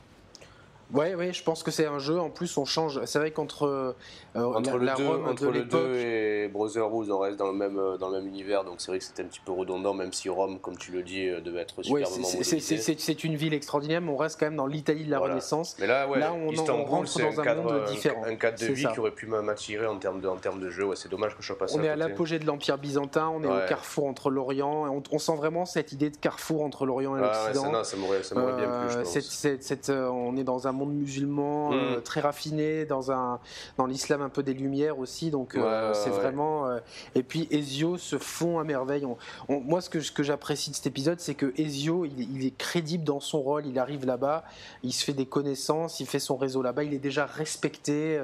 Ouais, ouais, je pense que c'est un jeu. En plus, on change. C'est vrai qu'entre euh, entre la, le 2, entre le 2 et Brotherhood, on reste dans le même dans le même univers. Donc c'est vrai que c'était un petit peu redondant, même si Rome, comme tu le dis, devait être superbement ouais, C'est une ville extraordinaire, mais on reste quand même dans l'Italie de la Renaissance. Mais là, ouais, là on, rentre dans un, cadre, monde différent. Un cadre de vie qui aurait pu m'attirer en termes de en termes de jeu. Ouais, c'est dommage que je sois passé. On est à l'apogée de l'Empire byzantin. On est au carrefour entre l'Orient. On, on, sent vraiment cette idée de carrefour entre l'Orient et l'Occident. ça m'aurait bien plu. On est dans un monde musulman euh, hmm. très raffiné, dans, un, dans l'islam un peu des Lumières aussi. Donc euh, c'est vraiment. Euh, et puis Ezio se fond à merveille. moi, ce que, ce que j'apprécie de cet épisode, c'est que Ezio, il, est crédible dans son rôle. Il arrive là-bas, il se fait des connaissances, il fait son réseau là-bas, il est déjà respecté.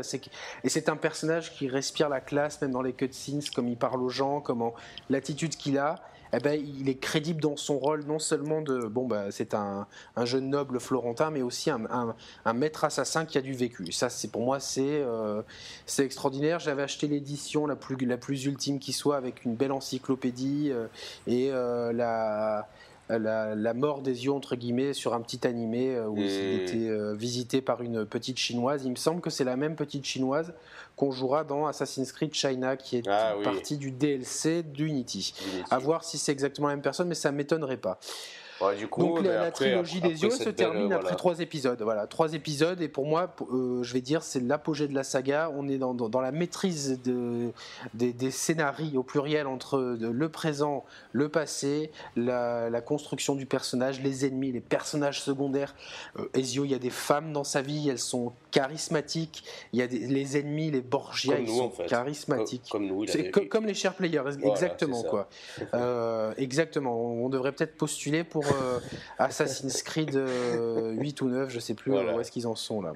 et c'est un personnage qui respire la classe, même dans les cutscenes, comme il parle aux gens, comment l'attitude qu'il a eh ben, il est crédible dans son rôle, non seulement de bon, bah, c'est un, jeune noble florentin, mais aussi un, maître assassin qui a du vécu. Ça, c'est pour moi, c'est euh, c'est extraordinaire. J'avais acheté l'édition la plus, la plus ultime qui soit, avec une belle encyclopédie euh, et euh, la la, mort des yeux entre guillemets sur un petit animé où il était visité par une petite chinoise. Il me semble que c'est la même petite chinoise qu'on jouera dans Assassin's Creed China, qui est ah partie du DLC d'Unity. À voir si c'est exactement la même personne, mais ça m'étonnerait pas. Donc la, trilogie des yeux se termine après trois épisodes. Voilà, trois épisodes et pour moi, euh, je vais dire, c'est l'apogée de la saga. On est dans, dans, la maîtrise de, des, des, scénarios au pluriel entre le présent, le passé, la, la, construction du personnage, les ennemis, les personnages secondaires. Euh, Ezio, il y a des femmes dans sa vie, elles sont charismatiques. Il y a des, les ennemis, les Borgia, ils sont charismatiques. Comme, nous, comme, les chers players, exactement quoi. Euh, exactement. On devrait peut-être postuler pour euh, Assassin's Creed 8 euh, ou 9, je sais plus où est-ce qu'ils en sont là.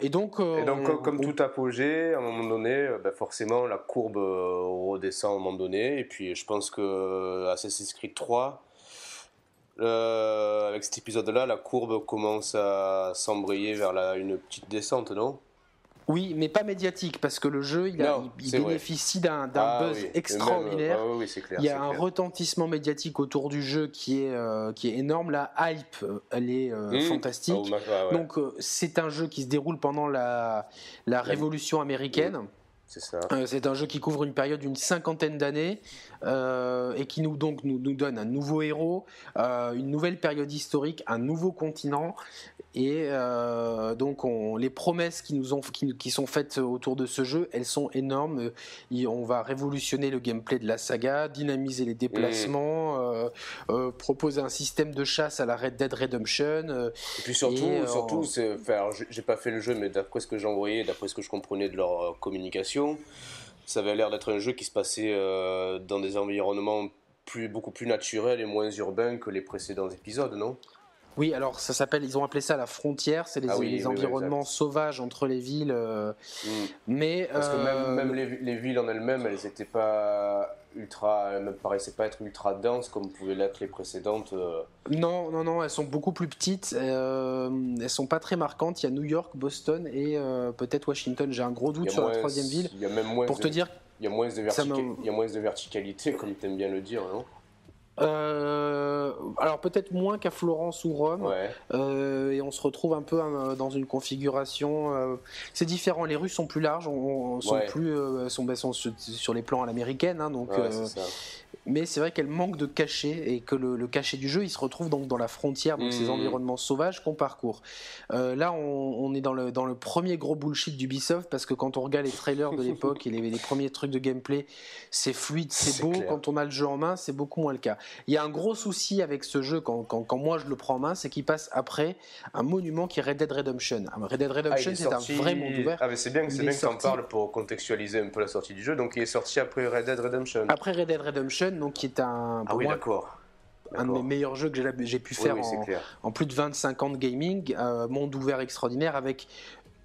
Et donc, comme tout apogée, à un moment donné, bah, forcément la courbe redescend à un moment donné. Et puis je pense que Assassin's Creed 3, avec cet épisode-là, la courbe commence à s'embrayer vers la, une petite descente, non? Oui, mais pas médiatique, parce que le jeu, il, bénéficie d'un ah buzz extraordinaire. il y a un retentissement médiatique autour du jeu qui est, euh, qui est énorme. La hype, euh, elle est euh, mmh. fantastique. Oh, Donc, c'est un jeu qui se déroule pendant la, la Révolution américaine. C'est un jeu qui couvre une période d'une cinquantaine d'années et qui nous donc nous, nous donne un nouveau héros, une nouvelle période historique, un nouveau continent et euh, donc on, les promesses qui nous ont qui, qui, sont faites autour de ce jeu, elles sont énormes. on va révolutionner le gameplay de la saga, dynamiser les déplacements, euh, euh, proposer un système de chasse à la Red Dead Redemption. et puis surtout, surtout, c'est, enfin, j'ai pas fait le jeu, mais d'après ce que j'ai envoyé, d'après ce que je comprenais de leur communication, ça avait l'air d'être un jeu qui se passait dans des environnements plus, beaucoup plus naturels et moins urbains que les précédents épisodes, non? Oui, alors ça s'appelle, ils ont appelé ça la frontière, c'est les, ah environnements sauvages entre les villes. Euh, mm. Mais parce que même, euh, les, villes en elles-mêmes, elles n'étaient pas ultra, elles me paraissaient pas être ultra denses comme pouvaient l'être les précédentes. Euh. Non, non, non, elles sont beaucoup plus petites. elles sont pas très marquantes. Il y a New York, Boston et peut-être Washington. J'ai un gros doute sur la troisième ville. Il y a même moins pour te dire. Il y a moins de, il y a moins de verticalité, comme tu aimes bien le dire, non euh, alors peut-être moins qu'à Florence ou Rome, euh, et on se retrouve un peu euh, dans une configuration. c'est différent. Les rues sont plus larges, on, sont plus, sont, ben, sont, sur les plans à l'américaine, hein, donc mais c'est vrai qu'elle manque de cachet et que le, cachet du jeu il se retrouve donc dans la frontière, donc ces mmh. environnements sauvages qu'on parcourt. Euh, là, on, est dans le, dans le premier gros bullshit d'Ubisoft parce que quand on regarde les trailers de l'époque et les, les, premiers trucs de gameplay, c'est fluide, c'est beau. Quand on a le jeu en main, c'est beaucoup moins le cas. Il y a un gros souci avec ce jeu quand, quand, quand moi je le prends en main, c'est qu'il passe après un monument qui est Red Dead Redemption. Red Dead Redemption, ah, c'est un vrai monde ouvert. Ah, c'est bien, bien que tu en parles pour contextualiser un peu la sortie du jeu. Donc il est sorti après Red Dead Redemption. Après Red Dead Redemption donc qui est un. Ah oui, d'accord. Un de mes meilleurs jeux que j'ai pu faire en, plus de 25 ans de gaming, euh, monde ouvert extraordinaire avec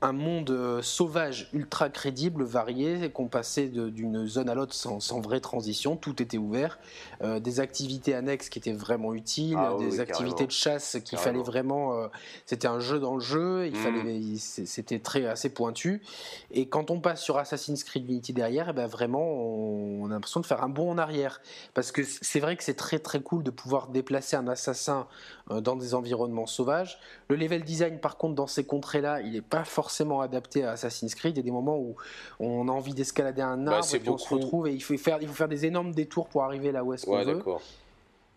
un monde euh, sauvage ultra crédible, varié, qu'on passait d'une zone à l'autre sans, vraie transition, tout était ouvert, euh, des activités annexes qui étaient vraiment utiles, ah des activités de chasse qu'il fallait vraiment, euh, c'était un jeu dans le jeu, il mmh. fallait, c'était très assez pointu. Et quand on passe sur Assassin's Creed Unity derrière, et eh ben vraiment, on, a l'impression de faire un bond en arrière, parce que c'est vrai que c'est très très cool de pouvoir déplacer un assassin dans des environnements sauvages. Le level design, par contre, dans ces contrées-là, il n'est pas forcément adapté à Assassin's Creed. Il y a des moments où on a envie d'escalader un bah, arbre et puis on se retrouve et il faut, faire, il faut faire des énormes détours pour arriver là où est-ce qu'on veut.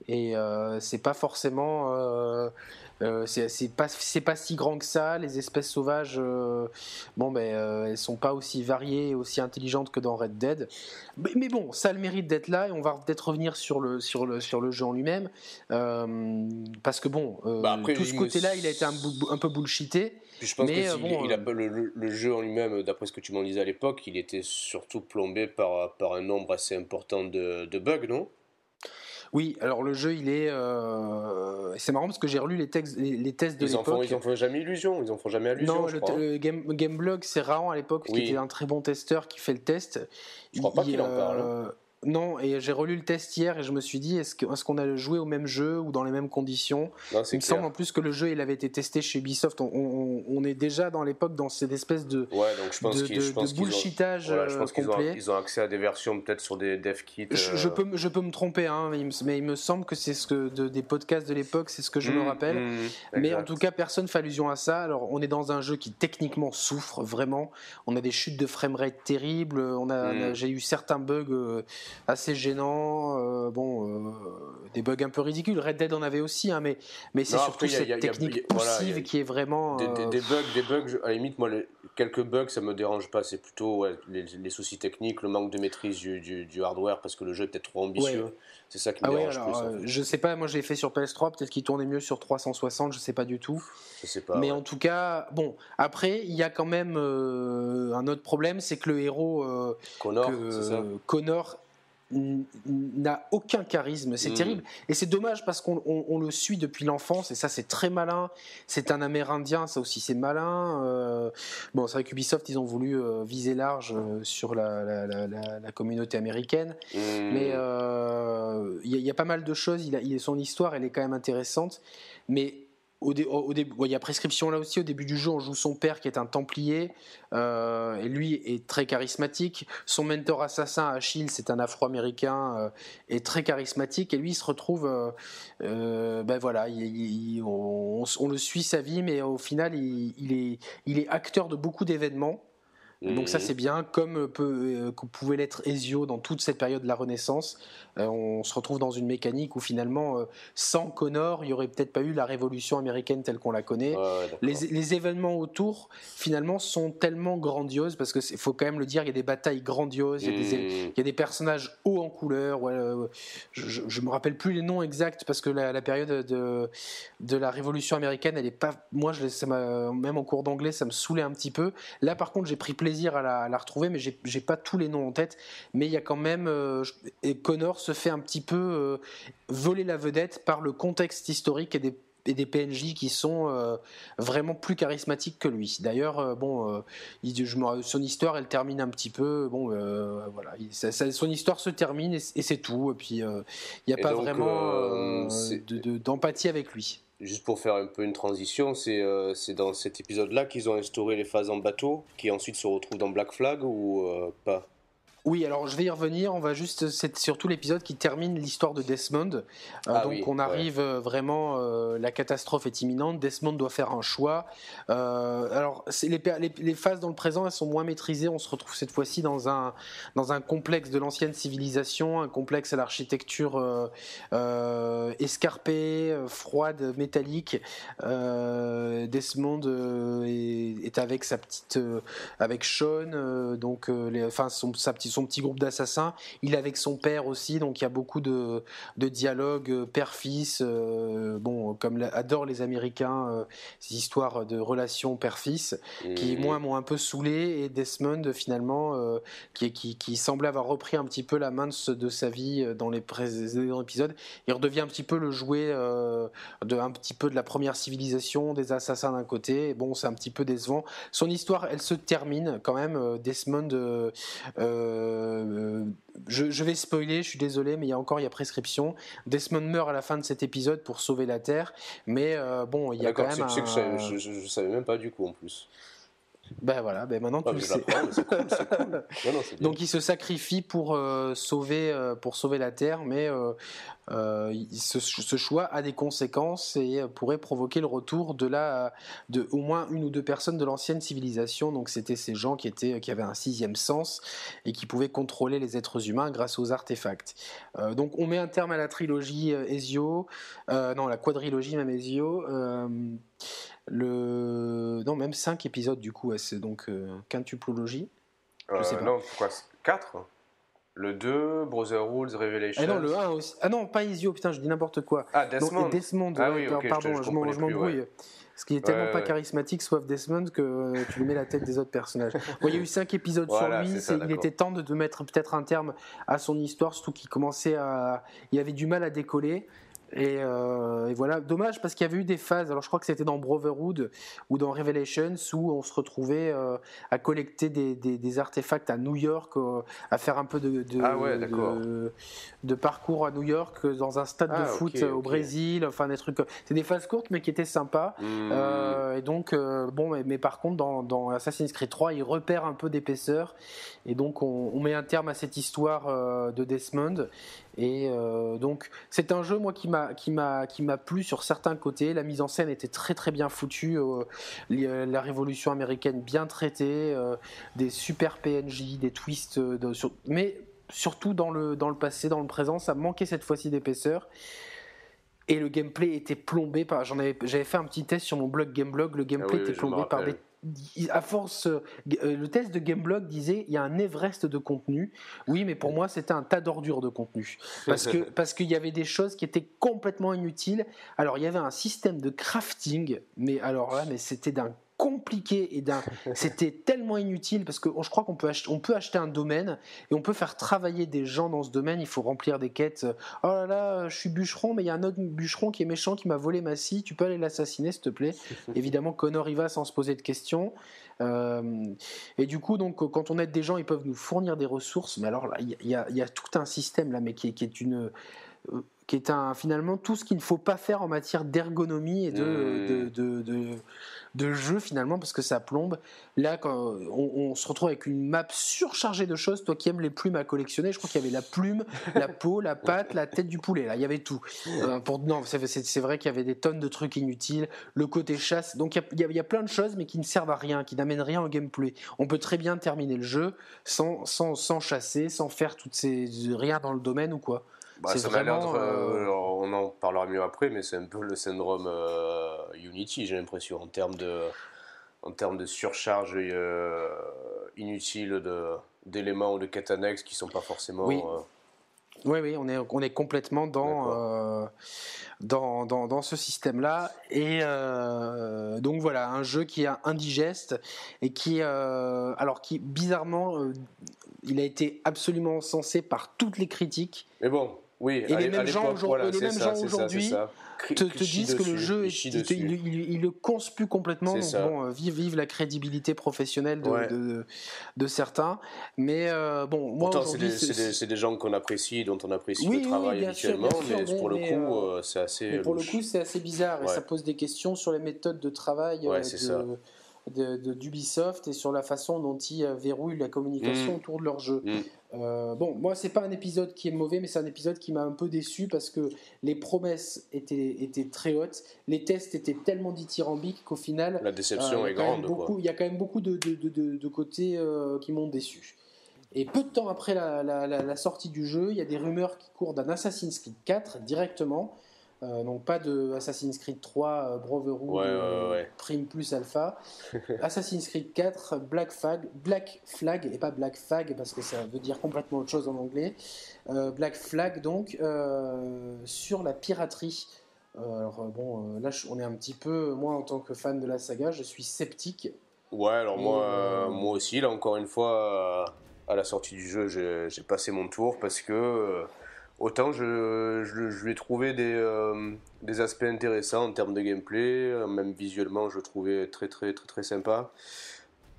Et euh, c'est pas forcément. Euh, euh, c'est pas, pas si grand que ça. Les espèces sauvages, euh, bon, ben, euh, elles sont pas aussi variées, aussi intelligentes que dans Red Dead. Mais, bon, ça a le mérite d'être là et on va peut-être revenir sur le, sur le, sur le jeu en lui-même. parce que bon, bah, tout ce côté-là, il a été un, un peu bullshité. je pense mais, que bon, il a, le, le, jeu en lui-même, d'après ce que tu m'en disais à l'époque, il était surtout plombé par, par un nombre assez important de, de bugs, non? Oui, alors le jeu, il est. Euh, c'est marrant parce que j'ai relu les, textes, les, tests de l'époque. Ils en font jamais illusion, ils en font jamais allusion. Non, le, Game, Gameblog, c'est rare à l'époque, qui était un très bon testeur qui fait le test. Je crois pas qu'il en parle. Non, et j'ai relu le test hier et je me suis dit, est-ce qu'on a joué au même jeu ou dans les mêmes conditions? Il me semble en plus que le jeu il avait été testé chez Ubisoft. On, est déjà dans l'époque dans cette espèce de, ouais, donc je pense de, de, bullshitage je pense complet. Ils ont, accès à des versions peut-être sur des dev kits. Je, euh. peux, je peux me tromper, hein, mais, il me, semble que c'est ce que des podcasts de l'époque, c'est ce que je me mmh, rappelle. Mmh, mais en tout cas, personne ne fait allusion à ça. Alors on est dans un jeu qui techniquement souffre vraiment. On a des chutes de framerate terribles. On a, mmh. j'ai eu certains bugs euh, assez gênants. Euh, bon, euh, des bugs un peu ridicules. Red Dead en avait aussi, hein, mais, mais c'est surtout cette technique poussive qui est vraiment. Des, euh, des, bugs, des bugs, à la limite, moi, quelques bugs, ça me dérange pas. C'est plutôt les, soucis techniques, le manque de maîtrise du, du, hardware parce que le jeu est peut-être trop ambitieux. C'est ça qui me ah dérange alors, plus. Je sais pas, moi j'ai fait sur PS3, peut-être qu'il tournait mieux sur 360, je sais pas du tout. Je sais pas. Mais en tout cas, bon, après, il y a quand même un autre problème, c'est que le héros. Connor, Connor n'a aucun charisme, c'est mm. terrible. Et c'est dommage parce qu'on le suit depuis l'enfance, et ça c'est très malin. C'est un Amérindien, ça aussi c'est malin. Euh, bon, c'est vrai qu'Ubisoft, ils ont voulu euh, viser large euh, sur la, communauté américaine, mm. mais il y, a pas mal de choses. Il a, son histoire, elle est quand même intéressante, mais au, il y a prescription là aussi. Au début du jeu, on joue son père qui est un Templier euh, et lui est très charismatique. Son mentor assassin Achille, c'est un Afro-américain euh, est très charismatique et lui il se retrouve, euh, ben voilà, on, le suit sa vie, mais au final il est acteur de beaucoup d'événements. Donc ça c'est bien, comme peut, pouvait l'être Ezio dans toute cette période de la Renaissance. Euh, on se retrouve dans une mécanique où finalement, euh, sans Connor, il n'y aurait peut-être pas eu la révolution américaine telle qu'on la connaît. les, événements autour, finalement, sont tellement grandioses parce qu'il faut quand même le dire, il y a des batailles grandioses, il, y a des, mmh. personnages hauts en couleur. Euh, je, ne me rappelle plus les noms exacts parce que la, période de, de la révolution américaine, elle est pas. Moi, je, ça même en cours d'anglais, ça me saoulait un petit peu. Là, par contre, j'ai pris plaisir à la, retrouver, mais j'ai pas tous les noms en tête. Mais il y a quand même. et Connor se fait un petit peu euh, voler la vedette par le contexte historique et des des PNJ qui sont euh, vraiment plus charismatiques que lui. D'ailleurs, euh, bon, son histoire, elle termine un petit peu. Bon, voilà, son histoire se termine et, c'est tout. Et puis, il n'y a pas vraiment d'empathie avec lui. Juste pour faire un peu une transition, c'est dans cet épisode-là qu'ils ont instauré les phases en bateau, qui ensuite se retrouvent dans Black Flag ou pas? Oui, alors je vais y revenir. On va juste, c'est surtout l'épisode qui termine l'histoire de Desmond. Euh, ah donc on arrive euh, vraiment, euh, la catastrophe est imminente. Desmond doit faire un choix. alors les, les, phases dans le présent, elles sont moins maîtrisées. On se retrouve cette fois-ci dans un dans un complexe de l'ancienne civilisation, un complexe à l'architecture escarpée, froide, métallique. Desmond est, est, avec sa petite, avec Sean, donc les, enfin son, sa petite son petit groupe d'assassins. Il est avec son père aussi, donc il y a beaucoup de, de dialogues père-fils. bon, comme adorent les Américains, ces histoires de relations père-fils, qui moi m'ont un peu saoulé. Et Desmond finalement, qui, qui, qui semblait avoir repris un petit peu la main de, de sa vie dans les précédents épisodes, il redevient un petit peu le jouet de un petit peu de la première civilisation, des assassins d'un côté. bon, c'est un petit peu décevant. Son histoire, elle se termine quand même. Euh, Desmond, euh, euh, je, vais spoiler, je suis désolé, mais il y a encore il y a prescription. Desmond meurt à la fin de cet épisode pour sauver la Terre, mais bon, il y a quand même. je, je, savais même pas du coup en plus. Ben voilà, ben maintenant tu le sais. Donc il se sacrifie pour euh, sauver euh, pour sauver la Terre, mais euh, ce, choix a des conséquences et pourrait provoquer le retour de la de au moins une ou deux personnes de l'ancienne civilisation. Donc c'était ces gens qui étaient qui avaient un sixième sens et qui pouvaient contrôler les êtres humains grâce aux artefacts. donc on met un terme à la trilogie Ezio, non la quadrilogie même Ezio. Le... Non, même 5 épisodes du coup, c'est donc euh, quintuplologie. Euh, sais pas. Non, quoi 4 le 2, Brotherhood, Revelation. Ah non, le 1 aussi. Ah non, pas Isio, putain, je dis n'importe quoi. Ah, Desmond. Desmond, ah, oui, pardon, je, m'embrouille. Ce qui est tellement pas charismatique, sauf Desmond, que tu lui mets la tête des autres personnages. il y a eu 5 épisodes sur lui, il était temps de, de mettre peut-être un terme à son histoire, surtout qu'il commençait à. Il avait du mal à décoller. Euh, et, voilà, dommage parce qu'il y avait eu des phases, alors je crois que c'était dans Brotherhood ou dans Revelations où on se retrouvait euh, à collecter des, des, artefacts à New York, euh, à faire un peu de, de, ah de, parcours à New York dans un stade de ah, foot au Brésil, enfin des trucs. C'est des phases courtes mais qui étaient sympas. Hmm. et donc, bon, mais, par contre, dans, dans, Assassin's Creed 3, il repère un peu d'épaisseur et donc on, on, met un terme à cette histoire de Desmond. Et euh, donc c'est un jeu moi qui m'a qui m'a qui m'a plu sur certains côtés. La mise en scène était très très bien foutue, euh, euh, la Révolution américaine bien traitée, des super PNJ, des twists, de, mais surtout dans le dans le passé, dans le présent, ça manquait cette fois-ci d'épaisseur. Et le gameplay était plombé par. J'en avais, j'avais fait un petit test sur mon blog Gameblog. Le gameplay ah était plombé par des à force, euh, le test de Gameblog disait il y a un Everest de contenu. Oui, mais pour moi, c'était un tas d'ordures de contenu. Parce que parce qu'il y avait des choses qui étaient complètement inutiles. Alors, il y avait un système de crafting, mais alors là, mais c'était d'un compliqué et d'un c'était tellement inutile parce que je crois qu'on peut acheter on peut acheter un domaine et on peut faire travailler des gens dans ce domaine. Il faut remplir des quêtes. Oh là là je suis bûcheron mais il y a un autre bûcheron qui est méchant qui m'a volé ma scie. Tu peux aller l'assassiner s'il te plaît? Évidemment Connor y va sans se poser de questions. Euh, et du coup donc quand on aide des gens ils peuvent nous fournir des ressources. Mais alors là il y, a, tout un système là mais qui, qui est une euh, qui est un, finalement tout ce qu'il ne faut pas faire en matière d'ergonomie et de, mmh. de, de, de, jeu finalement parce que ça plombe. Là, quand on, se retrouve avec une map surchargée de choses, toi qui aimes les plumes à collectionner, je crois qu'il y avait la plume, la peau, la patte, la tête du poulet. Là, il y avait tout. Euh, pour, non, c'est vrai qu'il y avait des tonnes de trucs inutiles. Le côté chasse, donc il y, a, il y, a, plein de choses mais qui ne servent à rien, qui n'amènent rien au gameplay. On peut très bien terminer le jeu sans, sans, sans chasser, sans faire toutes ces rien dans le domaine ou quoi. Bah, vraiment, euh, on en parlera mieux après, mais c'est un peu le syndrome euh, Unity, j'ai l'impression, en termes de, en termes de surcharge euh, inutile d'éléments ou de quêtes annexes qui ne sont pas forcément. Oui. Oui, oui, on est, on est complètement dans, dans, dans, dans, ce système-là. Et donc voilà, un jeu qui est indigeste et qui, alors qui bizarrement, il a été absolument censé par toutes les critiques. Mais bon, oui, et les mêmes gens aujourd'hui te, disent que le jeu, il, le plus complètement. Donc, bon, euh, vive, vive, la crédibilité professionnelle de, de, certains. Mais euh, bon, moi. C'est des, gens qu'on apprécie, dont on apprécie le travail habituellement, mais pour le coup, euh, c'est assez. pour le coup, c'est assez bizarre et ça pose des questions sur les méthodes de travail d'Ubisoft et sur la façon dont ils verrouillent la communication mmh. autour de leur jeu. Mmh. Euh, bon, moi, c'est pas un épisode qui est mauvais, mais c'est un épisode qui m'a un peu déçu parce que les promesses étaient, étaient très hautes, les tests étaient tellement dithyrambiques qu'au final. La déception euh, est grande. Il y a quand même beaucoup de, de, de, de côtés euh, qui m'ont déçu. Et peu de temps après la, la, la, sortie du jeu, il y a des rumeurs qui courent d'un Assassin's Creed 4 directement. Euh, donc pas de Assassin's Creed 3 Brotherhood Prime plus Alpha. Assassin's Creed 4 Black Flag, Black Flag et pas Black Flag parce que ça veut dire complètement autre chose en anglais. Black Flag donc sur la piraterie. alors bon, là on est un petit peu, moi en tant que fan de la saga, je suis sceptique. Ouais, alors moi, moi aussi, là encore une fois, à la sortie du jeu, j'ai passé mon tour parce que Autant je, je, lui ai trouvé des, euh, des, aspects intéressants en termes de gameplay, euh, même visuellement je le trouvais très très très très sympa.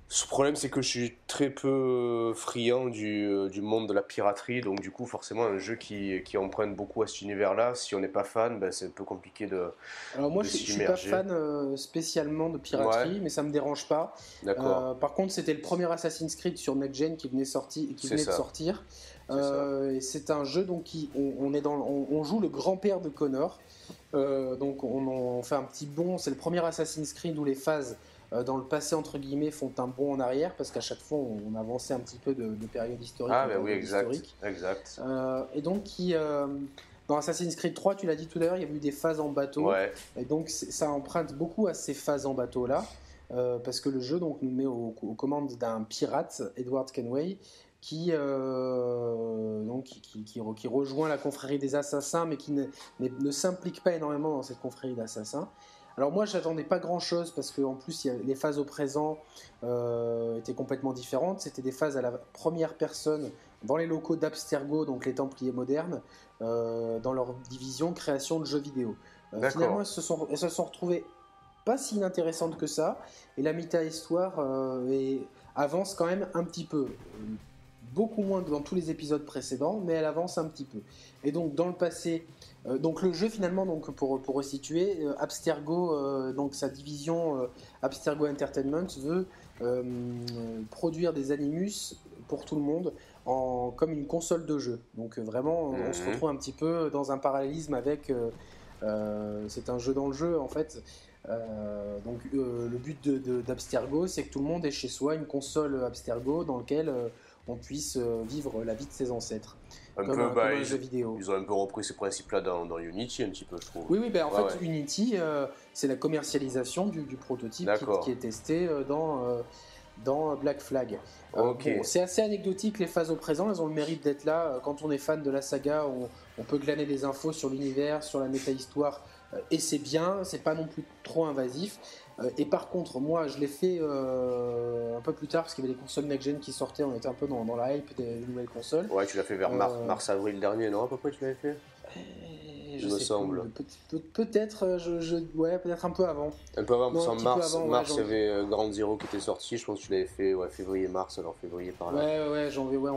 Ce problème, c'est que je suis très peu friand du, euh, du, monde de la piraterie, donc du coup, forcément, un jeu qui, qui emprunte beaucoup à cet univers-là, si on n'est pas fan, ben, c'est un peu compliqué de. Alors moi, je, ne suis pas fan spécialement de piraterie, mais ça me dérange pas. D'accord. par contre, c'était le premier Assassin's Creed sur Next Gen qui venait, sorti, qui venait de sortir. Euh, c'est un jeu donc qui, on, est dans, on, joue le grand-père de Connor. Euh, donc on, fait un petit bond. C'est le premier Assassin's Creed où les phases euh, dans le passé entre guillemets font un bond en arrière parce qu'à chaque fois on, avançait un petit peu de, période historique. Ah bah oui exact. exact. et donc qui dans Assassin's Creed 3, tu l'as dit tout à l'heure, il y a eu des phases en bateau. Et donc ça emprunte beaucoup à ces phases en bateau là. parce que le jeu donc, nous met aux, commandes d'un pirate, Edward Kenway, qui, euh, donc, qui, qui, rejoint la confrérie des assassins, mais qui ne, ne s'implique pas énormément dans cette confrérie d'assassins. Alors moi, j'attendais pas grand-chose parce qu'en plus, les phases au présent euh, étaient complètement différentes. C'était des phases à la première personne dans les locaux d'Abstergo, donc les Templiers modernes, euh, dans leur division création de jeux vidéo. finalement, elles se, sont, elles se sont retrouvées pas si inintéressantes que ça, et la méta-histoire avance quand même un petit peu beaucoup moins que dans tous les épisodes précédents, mais elle avance un petit peu. Et donc dans le passé, euh, donc le jeu finalement, donc pour pour resituer, euh, Abstergo, euh, donc sa division Abstergo Entertainment veut produire des Animus pour tout le monde en comme une console de jeu. Donc vraiment, on se mhm. retrouve un petit peu dans un parallélisme avec c'est un jeu dans le jeu en fait. donc le but d'Abstergo, c'est que tout le monde ait chez soi une console Abstergo dans lequel on puisse euh, vivre la vie de ses ancêtres. Un peu, bah, ils, jeu vidéo. Ils ont un peu repris ce principe-là dans, Unity, un petit peu, je trouve. Oui, oui, ben, en fait, Unity, euh, c'est la commercialisation du, prototype qui, est testé euh, dans, dans Black Flag. c'est assez anecdotique les phases au présent, elles ont le mérite d'être là. Quand on est fan de la saga, on, on peut glaner des infos sur l'univers, sur la méta-histoire, et c'est bien, c'est pas non plus trop invasif. Euh, et par contre, moi, je l'ai fait euh, un peu plus tard parce qu'il y avait des consoles next-gen qui sortaient. On était un peu dans, la hype des nouvelles consoles. Ouais, tu l'as fait vers euh, mars-avril dernier, non À peu près, tu l'avais fait? Je me semble. peut-être, je, ouais, peut-être un peu avant. Un peu avant, parce qu'en mars, mars il y avait Grand Zero qui était sorti. Je pense que tu l'avais fait ouais, février-mars, alors février par là. Ouais, ouais, j'en vais, ouais,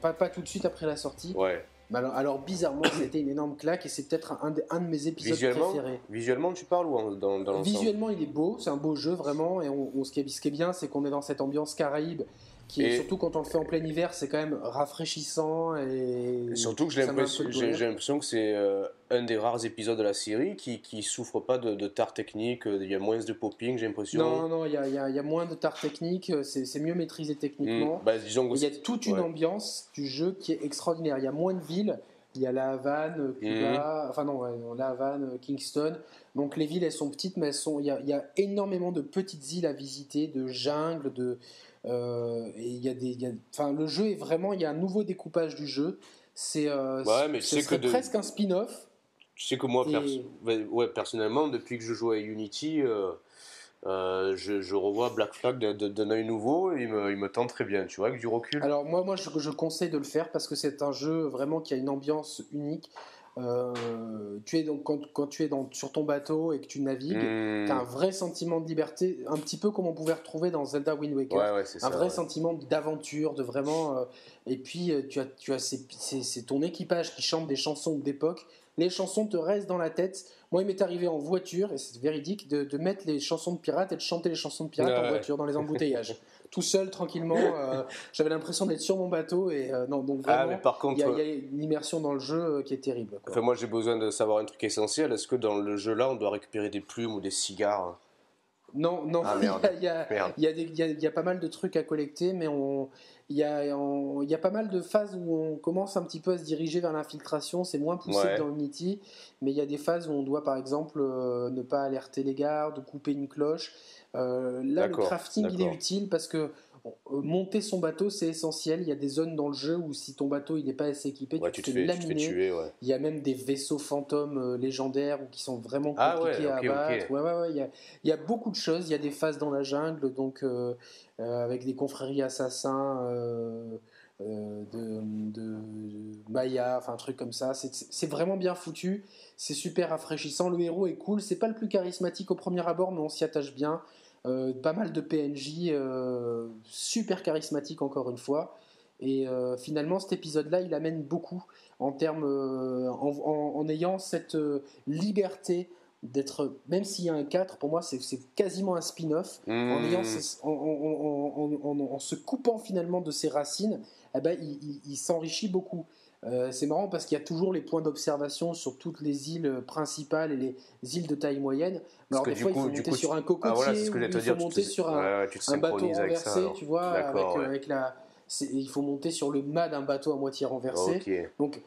pas, pas tout de suite après la sortie. Ouais. Alors, bizarrement, c'était une énorme claque et c'est peut-être un, un, de mes épisodes préférés. Visuellement, tu parles ou dans, dans Visuellement, il est beau, c'est un beau jeu vraiment. Et on, ce, qui est, bien, c'est qu'on est dans cette ambiance caraïbe qui est, surtout quand on le fait en plein hiver, c'est quand même rafraîchissant et, surtout que j'ai l'impression que c'est euh, un des rares épisodes de la série qui, qui souffre pas de, de tard technique. Il y a moins de popping, j'ai l'impression. Non, non, il y a, y a, moins de tard technique. C'est mieux maîtrisé techniquement. Hmm. Bah, disons il y a toute une ambiance du jeu qui est extraordinaire. Il y a moins de villes. Il y a la Havane, Cuba, hmm. enfin non, la Havane, Kingston. Donc les villes, elles sont petites, mais elles sont. Il y a, il y a énormément de petites îles à visiter, de jungles, de euh, et il y a des, enfin, le jeu est vraiment, il y a un nouveau découpage du jeu. C'est, euh, mais presque un spin-off. Tu sais que moi, ouais, personnellement, depuis que je joue à Unity, euh, je, revois Black Flag d'un œil nouveau et il me, il me, tente très bien, tu vois, avec du recul. Alors moi, moi je, je conseille de le faire parce que c'est un jeu vraiment qui a une ambiance unique. Euh, tu es donc quand, tu es dans, sur ton bateau et que tu navigues, hmm. tu as un vrai sentiment de liberté, un petit peu comme on pouvait retrouver dans Zelda Wind Waker, un vrai sentiment d'aventure, de vraiment. Euh, et puis euh, tu as, tu as c'est ton équipage qui chante des chansons d'époque. Les chansons te restent dans la tête. Moi, il m'est arrivé en voiture, et c'est véridique, de, de, mettre les chansons de pirates et de chanter les chansons de pirates en voiture dans les embouteillages. tout seul, tranquillement. Euh, j'avais l'impression d'être sur mon bateau et euh, non, donc ah, vraiment, par contre, il y, a une immersion dans le jeu euh, qui est terrible. Enfin, moi, j'ai besoin de savoir un truc essentiel. Est-ce que dans le jeu là, on doit récupérer des plumes ou des cigares Non, non, il y, a, pas mal de trucs à collecter, mais il y, a, pas mal de phases où on commence un petit peu à se diriger vers l'infiltration. C'est moins poussé que dans Unity, mais il y a des phases où on doit, par exemple, euh, ne pas alerter les gardes, couper une cloche. Euh, là, le crafting, il est utile parce que euh, monter son bateau, c'est essentiel. Il y a des zones dans le jeu où si ton bateau il n'est pas assez équipé, tu, te fais laminer. Il y a même des vaisseaux fantômes euh, légendaires ou qui sont vraiment ah compliqués à abattre. il, y a, il, y a, beaucoup de choses. Il y a des phases dans la jungle, donc euh, avec des confréries assassins. de, de, Maya, enfin un truc comme ça. C'est vraiment bien foutu, c'est super rafraîchissant. Le héros est cool, c'est pas le plus charismatique au premier abord, mais on s'y attache bien. Euh, pas mal de PNJ euh, super charismatiques encore une fois. Et euh, finalement, cet épisode-là, il amène beaucoup en termes, en, ayant cette liberté d'être, même s'il y a un 4, pour moi, c'est quasiment un spin-off. En, mmh. en, se coupant finalement de ses racines, eh ben, il s'enrichit beaucoup. Euh, c'est marrant parce qu'il y a toujours les points d'observation sur toutes les îles principales et les îles de taille moyenne. Alors des fois, il faut monter sur un cocotier ou il faut monter sur un, bateau renversé, tu vois, avec, la... il faut monter sur le mât d'un bateau à moitié renversé. Donc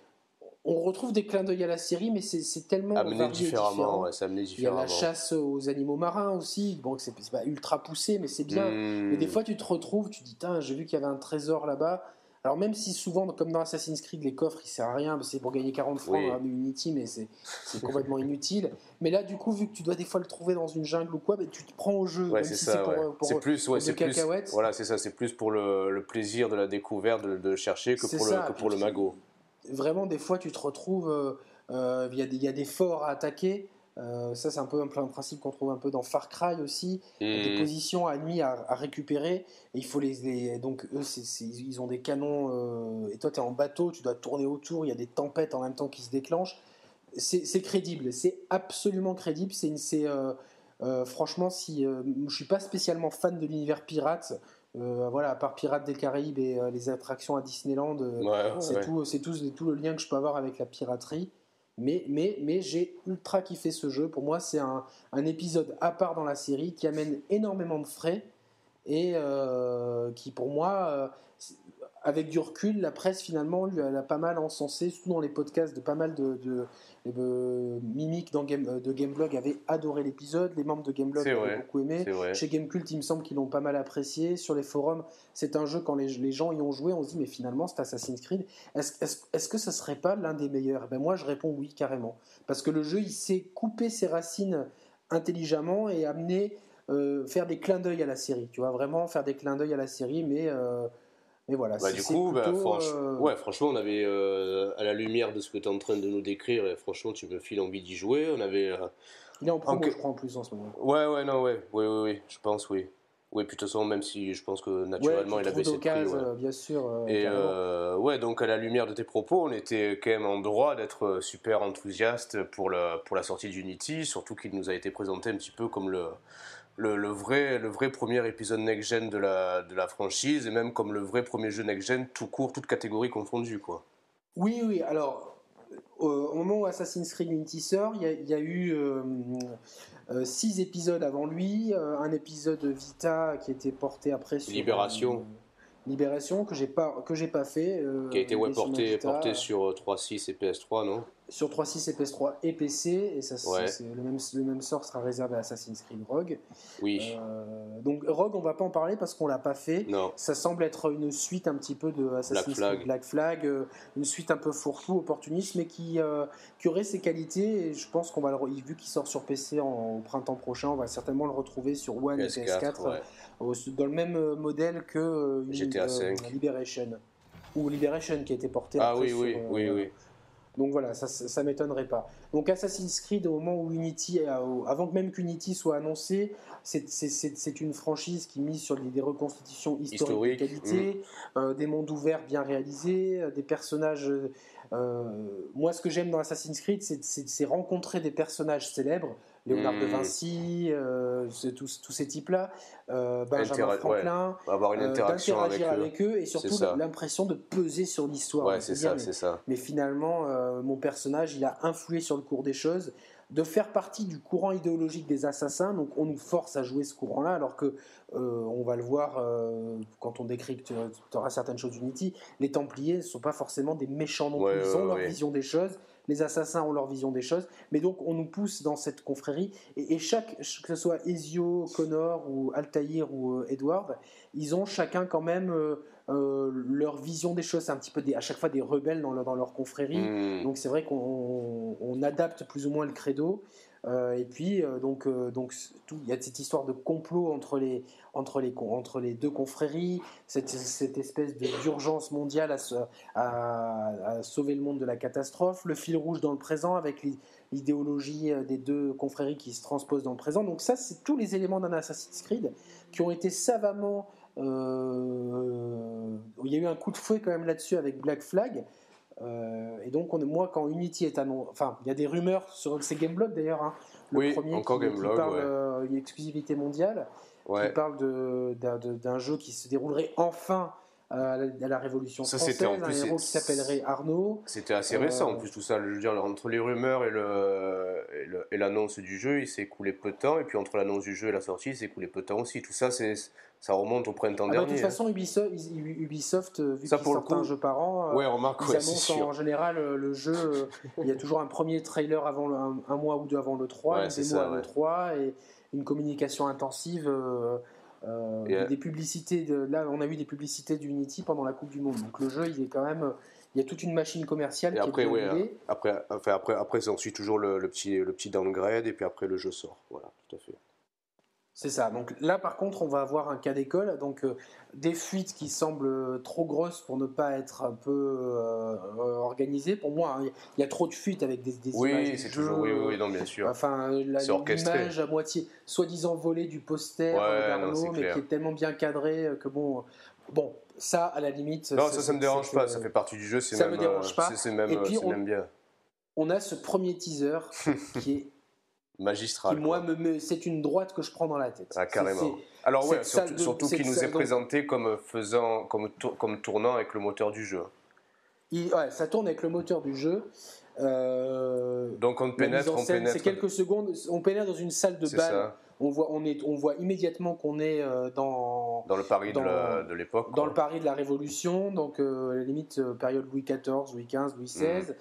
on retrouve des clins d'œil à la série, mais c'est tellement amené différemment. Il y a la chasse aux animaux marins aussi. Bon, c'est pas ultra poussé, mais c'est bien. Hmm. Mais des fois, tu te retrouves, tu te dis, j'ai vu qu'il y avait un trésor là-bas. Alors même si souvent, comme dans Assassin's Creed, les coffres, ils servent à rien, c'est pour gagner 40 francs dans Unity, mais c'est complètement inutile. Mais là, du coup, vu que tu dois des fois le trouver dans une jungle ou quoi, bah, tu te prends au jeu. c'est ça. C'est plus, ouais, c'est plus. Voilà, c'est ça. C'est plus pour le, plaisir de la découverte, de, chercher, que pour, le, que pour le magot. Vraiment, des fois, tu te retrouves. Euh, euh, il y, a des forts à attaquer. Euh, ça, c'est un peu un, principe qu'on trouve un peu dans Far Cry aussi. Des mmh. positions ennemies à, à récupérer. Et il faut les, donc eux, ils ont des canons. Euh, et toi, tu es en bateau, tu dois tourner autour. Il y a des tempêtes en même temps qui se déclenchent. C'est crédible. C'est absolument crédible. C'est euh, franchement, si je suis pas spécialement fan de l'univers pirate. voilà, à part Pirates des Caraïbes et les attractions à Disneyland, c'est tout, c'est tout, tout, le lien que je peux avoir avec la piraterie. Mais, mais, mais j'ai ultra kiffé ce jeu. Pour moi, c'est un, épisode à part dans la série qui amène énormément de frais et euh, qui, pour moi, euh, avec du recul, la presse finalement lui a, pas mal encensé, surtout dans les podcasts de pas mal de, de, Mimic dans Game, de Gameblog avait adoré l'épisode, les membres de Gameblog avaient beaucoup aimé. Chez Gamecult, il me semble qu'ils l'ont pas mal apprécié. Sur les forums, c'est un jeu quand les, les, gens y ont joué, on se dit mais finalement c'est Assassin's Creed. Est-ce est -ce, que ça serait pas l'un des meilleurs? Eh ben Moi je réponds oui carrément, parce que le jeu il sait couper ses racines intelligemment et amener euh, faire des clins d'œil à la série. Tu vois vraiment faire des clins d'œil à la série, mais euh, mais voilà, bah, du coup, bah, euh, ouais, franchement, on avait, euh, à la lumière de ce que tu es en train de nous décrire, et franchement, tu me files envie d'y jouer. On avait, euh, Il est en promo, je crois, en plus, en ce moment. Ouais, ouais, non, ouais, ouais, ouais, ouais je pense, oui. Oui, puis de toute façon, même si je pense que naturellement il avait ses prix. Ouais. bien sûr. et ouais, donc à la lumière de tes propos, on était quand même en droit d'être super enthousiaste pour, le, pour la sortie d'Unity, surtout qu'il nous a été présenté un petit peu comme le, le, vrai, le vrai premier épisode next-gen de la, de la franchise, et même comme le vrai premier jeu next-gen, tout court, toute catégorie confondue. Quoi. Oui, oui, alors, au moment où Assassin's Creed Unity sort, il y, a eu euh, euh, six épisodes avant lui, euh, un épisode Vita qui était porté après sur... Libération. Libération que j'ai pas que j'ai pas fait qui a été ouais, porté, porté sur 3.6 et PS3 non? Sur 3.6 et PS3 et PC, et ça, le, même, le même sort sera réservé à Assassin's Creed Rogue. Oui. Euh, donc Rogue, on va pas en parler parce qu'on l'a pas fait. Non. Ça semble être une suite un petit peu de Assassin's Creed Black Flag, euh, une suite un peu fourre-tout, opportuniste, mais qui, euh, qui aurait ses qualités. Et je pense qu'on va le, vu qu'il sort sur PC en, au printemps prochain, on va certainement le retrouver sur One et PS4, dans le même modèle que GTA 5. Liberation ou Liberation qui a été porté. Ah oui, oui, oui, oui. Donc voilà, ça, ça, m'étonnerait pas. Donc Assassin's Creed, au moment où Unity, avant que même qu'Unity soit annoncé, c'est une franchise qui mise sur des, reconstitutions historiques de qualité, mm. euh, des mondes ouverts bien réalisés, euh, des personnages. Euh, moi, ce que j'aime dans Assassin's Creed, c'est rencontrer des personnages célèbres. Léonard de hmm. Vinci, tous, tous, ces types-là, Benjamin Franklin, avoir une interaction avec, eux. et surtout l'impression de peser sur l'histoire. Ouais, c'est ça, c'est ça. Mais finalement, mon personnage, il a influé sur le cours des choses de faire partie du courant idéologique des assassins. Donc on nous force à jouer ce courant-là, alors que euh, on va le voir euh, quand on décrit tu auras certaines choses Unity. Les Templiers ne sont pas forcément des méchants non plus. Ils ont leur vision des choses. Les assassins ont leur vision des choses, mais donc on nous pousse dans cette confrérie et, chaque, que ce soit Ezio, Connor ou Altaïr ou euh, Edward, ils ont chacun quand même euh, leur vision des choses. C'est un petit peu des, à chaque fois des rebelles dans, dans leur confrérie. Hmm. Donc c'est vrai qu'on adapte plus ou moins le credo. Euh, et puis, euh, donc, donc il y a cette histoire de complot entre les, entre les, entre les deux confréries, cette, cette espèce d'urgence mondiale à, sauver le monde de la catastrophe, le fil rouge dans le présent avec l'idéologie des deux confréries qui se transposent dans le présent. Donc ça, c'est tous les éléments d'un Assassin's Creed qui ont été savamment euh, il y a eu un coup de fouet quand même là-dessus avec Black Flag. Euh, et donc, on, moi, quand Unity est annoncé, enfin, il y a des rumeurs sur ces Gameblog d'ailleurs. Hein, le oui, premier encore qui, Gameblog, parle euh, une exclusivité mondiale, qui parle d'un jeu qui se déroulerait enfin à la, Révolution ça, française, en plus, un héros qui s'appellerait Arnaud. C'était assez récent en plus tout ça. Je veux dire, entre les rumeurs et l'annonce le, et du jeu, il s'est écoulé peu de temps. Et puis entre l'annonce du jeu et la sortie, il s'est écoulé peu de temps aussi. Tout ça, c'est ça remonte au printemps dernier. Ah bah, de toute façon, Ubisoft, Ubisoft euh, vu qu'ils sortent un jeu par an, euh, ouais, remarque, ils annoncent en, général euh, le jeu. il y a toujours un premier trailer avant un, mois ou deux avant le 3, ouais, une démo avant le 3 et une communication intensive. Des publicités de, là on a vu des publicités d'Unity pendant la Coupe du Monde donc le jeu il est quand même il y a toute une machine commerciale et qui après, est après, enfin, après, après, c'est ensuite toujours le, le, petit, le petit downgrade et puis après le jeu sort. Voilà, tout à fait. C'est ça. Donc là, par contre, on va avoir un cas d'école. Donc euh, des fuites qui semblent trop grosses pour ne pas être un peu euh, organisées. Pour moi, hein, il y a trop de fuites avec des, des oui, c'est toujours oui, oui, non, bien sûr. Enfin, l'image à moitié, soi-disant volée du poster ouais, mais qui est tellement bien cadré que bon, bon, ça, à la limite. Non, ça, ça me dérange pas. Ça fait partie du jeu. Ça même, me dérange pas. C'est même, Et puis, on, bien. On a ce premier teaser qui est magistral. moi, me, c'est une droite que je prends dans la tête. Ah, carrément. Alors, ouais, surtout, qu'il nous est présenté comme, faisant, comme, comme tournant avec le moteur du jeu. Il, ouais, ça tourne avec le moteur du jeu. Euh, Donc on pénètre, on pénètre. C'est quelques secondes, on pénètre dans une salle de bal. On voit, on, est, on voit immédiatement qu'on est euh, dans dans le Paris de l'époque, dans le Paris de la Révolution, donc euh, la limite période Louis XIV, Louis XV, Louis XVI.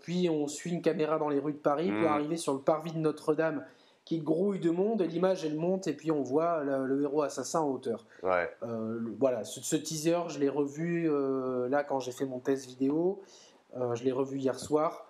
Puis on suit une caméra dans les rues de Paris pour hmm. arriver sur le parvis de Notre-Dame qui grouille de monde et l'image elle monte et puis on voit le, héros assassin en hauteur. Ouais. Euh, voilà, ce, teaser je l'ai revu euh, là quand j'ai fait mon test vidéo, je l'ai revu hier soir.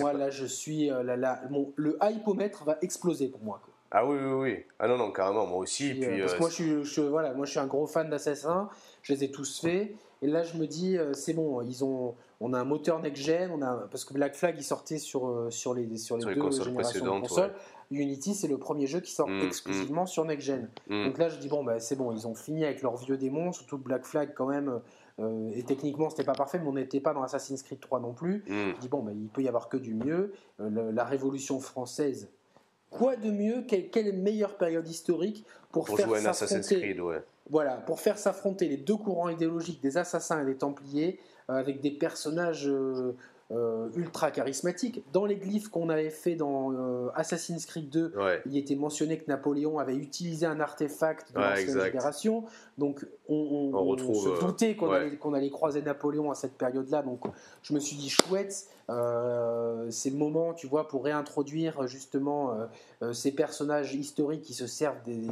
moi là je suis là, le hypomètre va exploser pour moi. Ah oui, oui, oui. Ah non, non, carrément, moi aussi. puis, parce que moi je, suis, voilà, moi je suis un gros fan d'Assassin, je les ai tous faits. Et là je me dis, c'est bon, ils ont, on a un moteur next-gen, on a, parce que Black Flag il sortait sur, euh, sur les, sur les deux générations de consoles. Unity, c'est le premier jeu qui sort mm, exclusivement mm. sur next-gen. Mm. Donc là, je dis, bon, bah, c'est bon, ils ont fini avec leurs vieux démons, surtout Black Flag quand même. Euh, et techniquement, c'était pas parfait, mais on n'était pas dans Assassin's Creed 3 non plus. Je dis, bon, bah, il peut y avoir que du mieux. Euh, la Révolution française, quoi de mieux? Quelle, meilleure période historique pour, pour faire jouer Assassin's Creed, ouais. Voilà, pour faire s'affronter les deux courants idéologiques des assassins et des templiers euh, avec des personnages euh, euh, ultra charismatiques. Dans les glyphes qu'on avait fait dans Assassin's Creed 2, il était mentionné que Napoléon avait utilisé un artefact de l'ancienne génération. Donc on, se doutait qu'on allait, allait, croiser Napoléon à cette période-là. Donc je me suis dit chouette, c'est le moment, tu vois, pour réintroduire justement ces personnages historiques qui se servent des,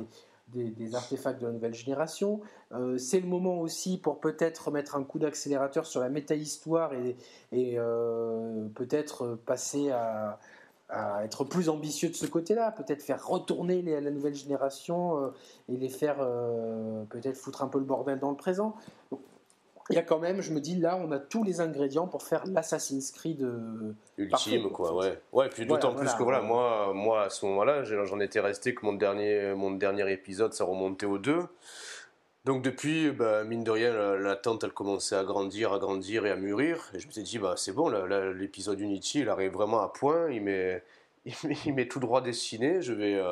des, artefacts de la nouvelle génération. Euh, c'est le moment aussi pour peut-être mettre un coup d'accélérateur sur la méta-histoire et, euh, peut-être passer à, être plus ambitieux de ce côté-là, peut-être faire retourner les, la nouvelle génération euh, et les faire peut-être foutre un peu le bordel dans le présent il y a quand même, je me dis, là, on a tous les ingrédients pour faire l'Assassin's Creed euh, ultime, quoi. Ouais. Ouais. Puis d'autant plus que voilà, moi, moi à ce moment-là, j'en étais resté que mon dernier, mon dernier épisode, ça remontait aux deux. Donc depuis, bah, mine de rien, l'attente, elle commençait à grandir, à grandir et à mûrir. Et je me suis dit, bah, c'est bon, l'épisode Unity, il arrive vraiment à point. Il m'est tout droit dessiné. Je vais,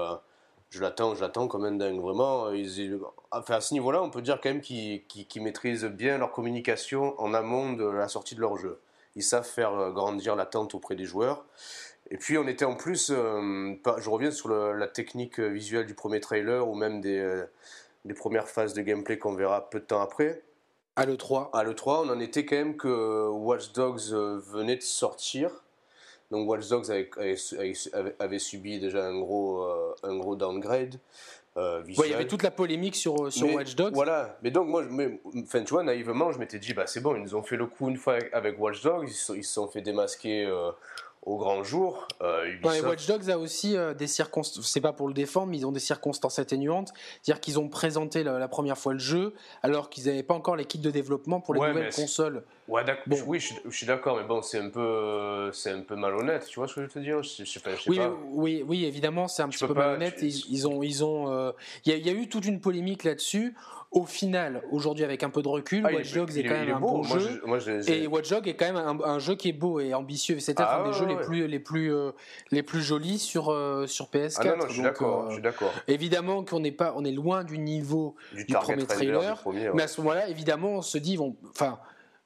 je l'attends, je l'attends comme un dingue. Vraiment, ils, enfin, à ce niveau-là, on peut dire quand même qu'ils maîtrisent bien leur communication en amont de la sortie de leur jeu. Ils savent faire grandir l'attente auprès des joueurs. Et puis on était en plus, je reviens sur la technique visuelle du premier trailer ou même des, des premières phases de gameplay qu'on verra peu de temps après. À l'E3 À l'E3, on en était quand même que Watch Dogs euh, venait de sortir. Donc Watch Dogs avait, subi déjà un gros, euh, un gros downgrade. Euh, il y avait toute la polémique sur, sur Watch Dogs. Voilà, mais donc moi, enfin, tu vois, naïvement, je m'étais dit, bah, c'est bon, ils nous ont fait le coup une fois avec Watch Dogs, ils se sont, fait démasquer au grand jour. Euh, Watch Dogs a aussi euh, des circonstances, c'est pas pour le défendre, mais ils ont des circonstances atténuantes. C'est-à-dire qu'ils ont présenté la, première fois le jeu alors qu'ils n'avaient pas encore les kits de développement pour les nouvelles consoles. Ouais, bon. Oui, je, suis d'accord, mais bon, c'est un peu, c'est un peu malhonnête. Tu vois ce que je veux te dire? Je, sais pas, je sais oui, pas. oui, oui, évidemment, c'est un petit peu malhonnête. Ils, ont, ils ont, euh, il y, a eu toute une polémique là-dessus au final, aujourd'hui, avec un peu de recul, ah, Watch Dogs est, quand même un bon jeu. et Watch Dogs est quand même un, jeu qui est beau et ambitieux. C'est ah, un des jeux les plus, les, plus, euh, les plus jolis sur, euh, sur PS4. Ah non, non, je suis d'accord. Évidemment qu'on n'est pas, on est loin du niveau du, premier trailer. Mais à ce moment-là, évidemment, on se dit, vont,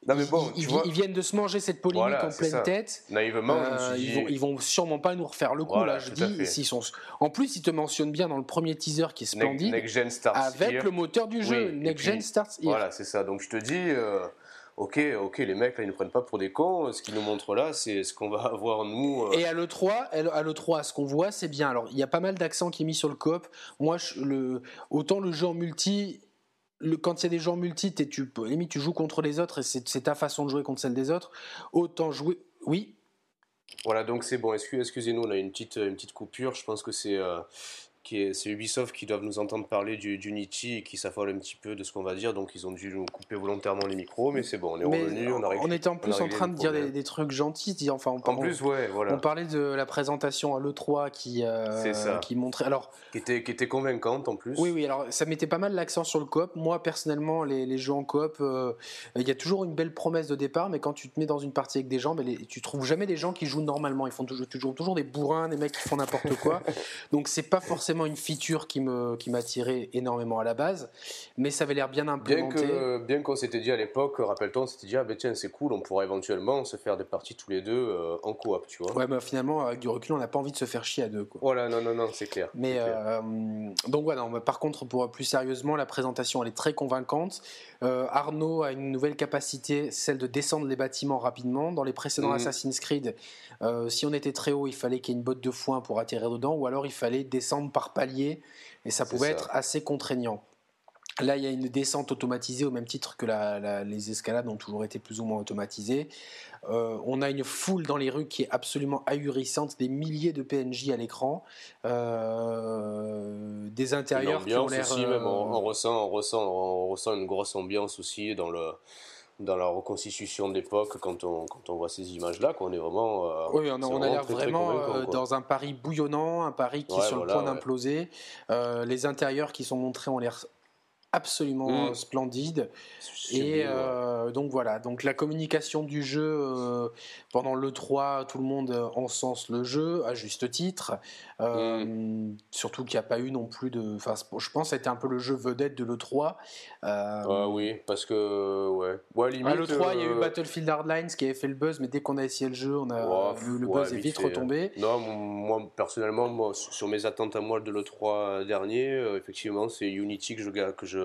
enfin, mais bon, ils, viennent de se manger cette polémique en pleine tête. Naïvement, euh, ils, vont, ils vont sûrement pas nous refaire le coup. là, je dis, s'ils sont... En plus, ils te mentionnent bien dans le premier teaser qui est splendide, avec le moteur du jeu, Next Gen Starts Voilà, c'est ça. Donc je te dis. Euh, ok, ok, les mecs là ils ne prennent pas pour des cons. Ce qu'ils nous montrent là, c'est ce qu'on va avoir nous. Euh. Et à l'E3, à l'E3, ce qu'on voit, c'est bien. Alors il y a pas mal d'accents qui est mis sur le coop. Moi, le, autant le jeu en multi, quand a des gens multi, tu, limite, tu joues contre les autres et c'est ta façon de jouer contre celle des autres. Autant jouer. Oui. Voilà, donc c'est bon. Excusez-nous, on a une petite, petite coupure. Je pense que c'est. Euh, c'est Ubisoft qui doivent nous entendre parler du, Unity et qui s'affolent un petit peu de ce qu'on va dire, donc ils ont dû nous couper volontairement les micros, mais c'est bon, on est revenu, on était en plus en train de dire des, trucs gentils, enfin on, en plus, ouais, voilà. on parlait de la présentation à l'E3 qui, euh, qui montrait. Alors, qui était, qui était convaincante en plus. Oui, oui, alors ça mettait pas mal l'accent sur le coop. Moi personnellement, les, jeux en coop, euh, il y a toujours une belle promesse de départ, mais quand tu te mets dans une partie avec des gens, ben, tu trouves jamais des gens qui jouent normalement. Ils font toujours, toujours, toujours des bourrins, des mecs qui font n'importe quoi. donc c'est pas forcément une feature qui me qui m'attirait énormément à la base, mais ça avait l'air bien implémenté. Bien que bien qu'on s'était dit à l'époque, rappelle-toi, on s'était dit ah ben tiens c'est cool, on pourrait éventuellement se faire des parties tous les deux euh, en coop, tu vois. Ouais, mais finalement avec du recul, on n'a pas envie de se faire chier à deux. Quoi. Voilà, non non non, c'est clair. Mais euh, donc voilà, non, par contre pour plus sérieusement, la présentation elle est très convaincante. Euh, Arnaud a une nouvelle capacité, celle de descendre les bâtiments rapidement. Dans les précédents mhm. Assassin's Creed, si on était très haut, il fallait qu'il y ait une botte de foin pour atterrir dedans, ou alors il fallait descendre par palier et ça pouvait être assez contraignant. Là, il y a une descente automatisée au même titre que les escalades ont toujours été plus ou moins automatisées. Euh, on a une foule dans les rues qui est absolument ahurissante, des milliers de PNJ à l'écran, euh, des intérieurs qui ont l'air. Euh, on, ressent, on, ressent, on ressent une grosse ambiance aussi dans le dans la reconstitution d'époque quand on, quand on voit ces images-là, qu'on est vraiment. Euh, oui, on a, l'air vraiment euh, dans un Paris bouillonnant, un Paris qui est sur le point d'imploser. Euh, les intérieurs qui sont montrés ont l'air absolument mm. splendide. Et euh, donc voilà, donc la communication du jeu euh, pendant le 3, tout le monde encense le jeu à juste titre. Euh, mm. Surtout qu'il n'y a pas eu non plus de. Enfin, je pense que c'était un peu le jeu vedette de l'E3. Ah oui, parce que. Ouais. ouais limite, à l'E3, il y a eu Battlefield Hardlines qui avait fait le buzz, mais dès qu'on a essayé le jeu, on a le, buzz est vite retombé. Non, moi personnellement, moi, sur mes attentes à moi de l'E3 dernier, effectivement, c'est Unity que je, que je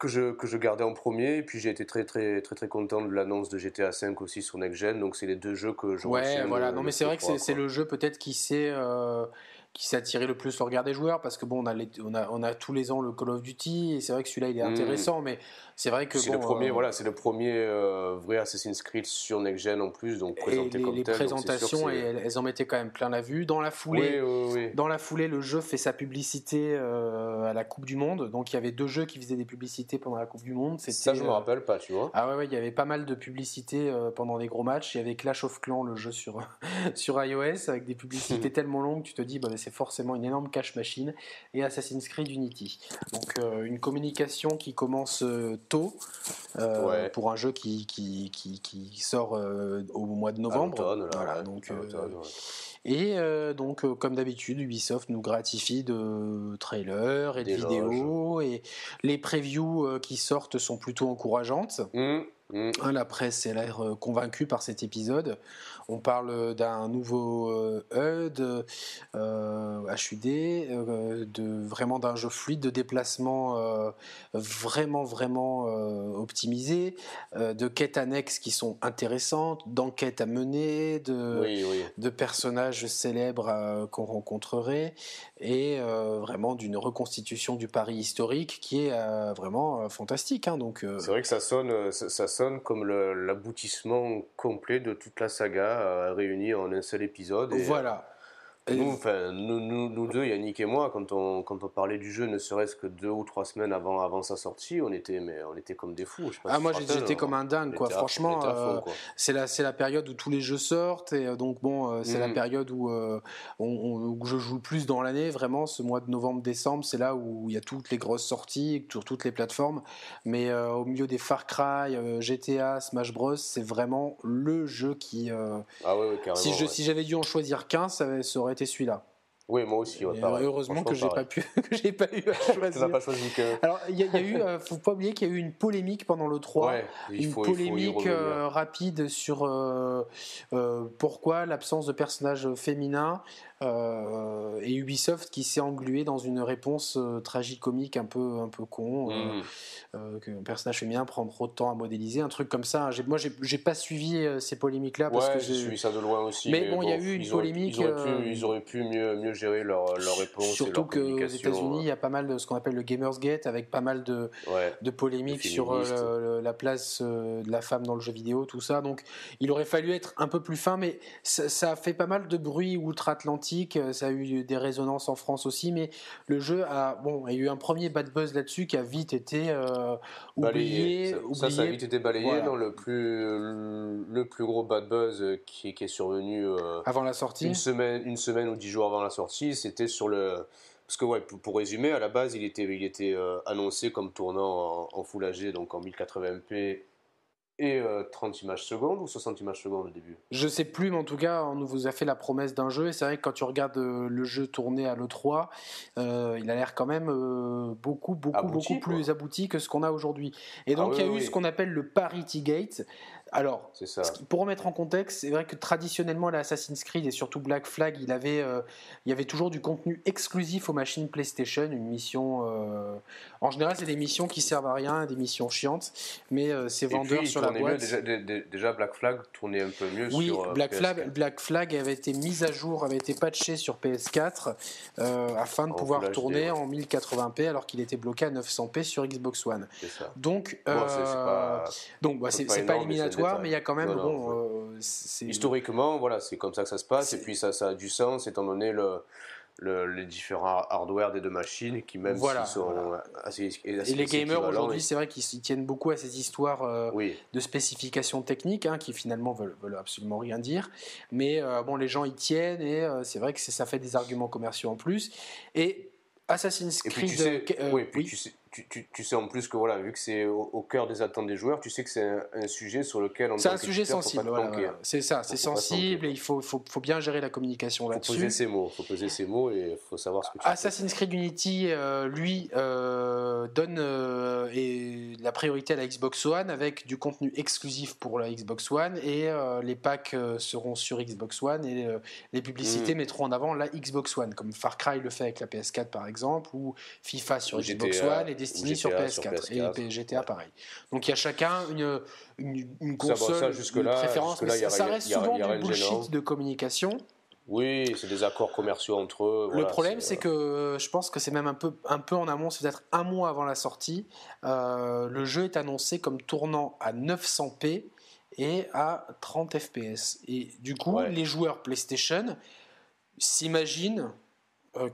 que je, que je gardais en premier. Et puis j'ai été très très très très content de l'annonce de GTA 5 aussi sur Next Gen. Donc c'est les deux jeux que je Ouais, voilà. non, mais c'est vrai que c'est le jeu peut-être qui s'est euh, qui s'est attiré le plus le regard des joueurs parce que bon, on a, on a, on a tous les ans le Call of Duty et c'est vrai que celui-là il est hmm. intéressant, mais c'est vrai que c'est le premier, euh, voilà, c'est le premier euh, vrai Assassin's Creed sur next gen en plus, donc présenté les, comme les présentations, elles, en mettaient quand même plein la vue. Dans la foulée, dans la foulée, le jeu fait sa publicité euh, à la Coupe du Monde. Donc il y avait deux jeux qui faisaient des publicités pendant la Coupe du Monde. Ça, je me rappelle pas, tu vois. Ah ouais, ouais, il y avait pas mal de publicités pendant les gros matchs. Il y avait Clash of Clans, le jeu sur sur iOS, avec des publicités tellement longues, tu te dis, bah, c'est forcément une énorme cache machine, et Assassin's Creed Unity. Donc une communication qui commence tôt pour un jeu qui, qui, qui, sort au mois de novembre. voilà, donc, et euh, donc, euh, comme d'habitude, Ubisoft nous gratifie de trailers et de vidéos. Et les previews euh, qui sortent sont plutôt encourageantes. Mmh, mmh. Hein, la presse a l'air convaincue par cet épisode. On parle d'un nouveau HUD, HUD, de, vraiment d'un jeu fluide de déplacement vraiment, vraiment optimisé, de quêtes annexes qui sont intéressantes, d'enquêtes à mener, de, de personnages célèbres qu'on rencontrerait, et vraiment d'une reconstitution du Paris historique qui est vraiment fantastique. Hein, donc, C'est vrai que ça sonne, ça sonne comme l'aboutissement complet de toute la saga réunis en un seul épisode. voilà. Nous, enfin, nous, nous, deux, Yannick et moi, quand on, quand on parlait du jeu, ne serait-ce que deux ou trois semaines avant, avant sa sortie, on était, mais on était comme des fous. ah, moi, j'étais comme un dingue, quoi. Franchement, euh, c'est la, la période où tous les jeux sortent, et euh, donc, bon, euh, c'est la mm. période où, on, je joue le plus dans l'année, vraiment. Ce mois de novembre-décembre, c'est là où il y a toutes les grosses sorties sur toutes les plateformes. Mais au milieu des Far Cry, GTA, Smash Bros, c'est vraiment le jeu qui. ah, ouais, si, je, si j'avais dû en choisir qu'un, ça, ça aurait été celui-là. Oui, moi aussi. heureusement que j'ai pas pu, que j'ai pas eu à choisir. pas choisi que. Alors, il y, a eu, euh, faut pas oublier qu'il y a eu une polémique pendant le 3, une polémique euh, rapide sur euh, pourquoi l'absence de personnages féminins euh, et Ubisoft qui s'est englué dans une réponse euh, tragicomique un peu, un peu con, euh, mm. que un personnage féminin prend trop de temps à modéliser, un truc comme ça. Moi, j'ai pas suivi ces polémiques-là. parce que j'ai suivi ça de loin aussi. Mais, bon, il y a eu une polémique. Ils auraient pu, mieux, mieux gérer leur, leur réponse. Surtout qu'aux États-Unis, il y a pas mal de ce qu'on appelle le Gamersgate, avec pas mal de, de polémiques sur la place de la femme dans le jeu vidéo, tout ça. Donc, il aurait fallu être un peu plus fin, mais ça, ça a fait pas mal de bruit outre-Atlantique euh, ça a eu des résonances en France aussi, mais le jeu a, bon, il y a eu un premier bad buzz là-dessus qui a vite été euh, oublié, Ça, ça, a vite été balayé dans le plus, le plus gros bad buzz qui, qui est survenu euh, avant la sortie. Une semaine, une semaine ou dix jours avant la sortie, c'était sur le parce que ouais, pour, résumer, à la base, il était, il était annoncé comme tournant en, en, Full HD, donc en 1080p et 30 euh, images secondes ou 60 images secondes au début? Je sais plus, mais en tout cas, on vous a fait la promesse d'un jeu. Et c'est vrai que quand tu regardes euh, le jeu tourné à l'E3, euh, il a l'air quand même beaucoup, beaucoup, beaucoup plus abouti que ce qu'on a aujourd'hui. Et donc, ah il y a eu ce qu'on appelle le Parity Gate. Alors, pour remettre en contexte, c'est vrai que traditionnellement, l'Assassin's Creed et surtout Black Flag, il, avait, euh, il y avait toujours du contenu exclusif aux machines PlayStation, une mission. Euh, en général, c'est des missions qui servent à rien, des missions chiantes, mais euh, c'est vendeur sur la boîte. déjà, Black Flag tournait un peu mieux oui, sur Black Flag, Black Flag avait été mise à jour, avait été patché sur PS4 afin de pouvoir tourner en 1080p alors qu'il était bloqué à 900p sur Xbox One. Donc, donc, bah, c'est pas éliminatoire mais il y a quand même. bon, euh, Historiquement, voilà, c'est comme ça que ça se passe, et puis ça, ça a du sens étant donné le, les différents hardware des deux machines qui même voilà, sont assez, Et les gamers aujourd'hui, c'est vrai qu'ils tiennent beaucoup à ces histoires euh, de spécifications techniques hein, qui finalement veulent, veulent, absolument rien dire. Mais euh, bon, les gens y tiennent et c'est vrai que ça fait des arguments commerciaux en plus. Et Assassin's Creed. oui, puis Tu sais, tu, tu, sais en plus que voilà, vu que c'est au, cœur des attentes des joueurs, tu sais que c'est un, sujet sur lequel on C'est un sujet sensible, c'est ça, c'est sensible et il faut, faut, faut, bien gérer la communication là-dessus. Il faut poser ses mots, faut poser ses mots et il faut savoir ce que tu Assassin's Creed Unity, euh, lui, euh, donne euh, et la priorité à la Xbox One avec du contenu exclusif pour la Xbox One et les packs seront sur Xbox One et les publicités mm. mettront en avant la Xbox One, comme Far Cry le fait avec la PS4 par exemple, ou FIFA sur Xbox One et Destiny sur PS4, et GTA pareil. Donc il y a chacun une, une, console, une préférence. ça, reste souvent du bullshit de communication. Oui, c'est des accords commerciaux entre eux. le problème, c'est que je pense que c'est même un peu, un peu en amont, c'est peut-être un mois avant la sortie. Euh, le jeu est annoncé comme tournant à 900p et à 30 fps. Et du coup, les joueurs PlayStation s'imaginent euh,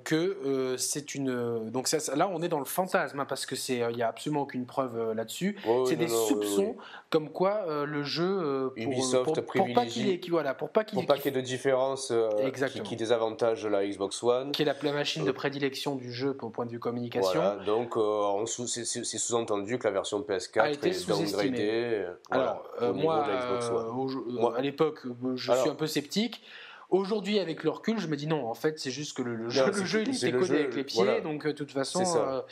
que euh, c'est une euh, donc ça, là on est dans le fantasme hein, parce que c'est il y a absolument aucune preuve là-dessus. C'est des soupçons comme quoi le jeu pour, Ubisoft pour, pas qu'il ait voilà pour pas qu'il y ait de différence qui, qui, désavantage la Xbox One. Qui est la, machine de prédilection du jeu pour point de vue communication. Voilà, donc c'est sous-entendu que la version PS4 est downgradée alors moi, à l'époque je suis un peu sceptique Aujourd'hui, avec le recul, je me dis non, en fait, c'est juste que le, jeu, le jeu, il était codé avec les pieds, donc euh, de toute façon, euh,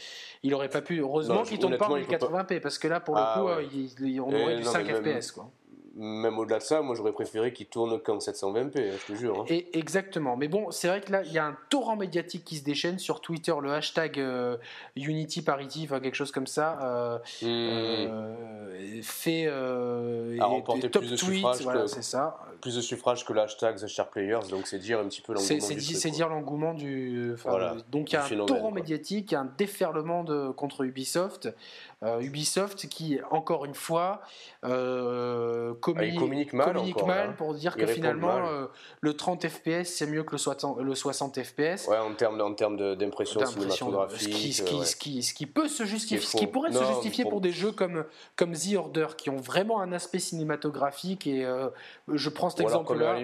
il aurait pas pu. Heureusement qu'il tourne pas en 1080p, parce que là, pour le ah coup, euh, on aurait du 5 FPS. Quoi même au-delà de ça, moi j'aurais préféré qu'il tourne qu'en 720p, hein, je te jure. Hein. Et exactement. Mais bon, c'est vrai que là, il y a un torrent médiatique qui se déchaîne sur Twitter, le hashtag euh, Unity Parity, enfin quelque chose comme ça, euh, hmm. euh, fait remporter top plus de suffrages voilà, c'est ça. Plus de suffrages que le hashtag The Sharp Players, donc c'est dire un petit peu l'engouement du C'est dire l'engouement du. donc il y a un torrent médiatique, un déferlement de, contre Ubisoft. Ubisoft qui, encore une fois, communique, communique mal, mal hein. pour dire que finalement euh, le 30 fps c'est mieux que le 60, le 60 fps. Ouais, en termes en termes d'impression cinématographique. Ce qui, ce, qui, ce, qui, peut se justifier, ce qui pourrait se justifier pour... des jeux comme comme The Order qui ont vraiment un aspect cinématographique et euh, je prends cet exemple-là.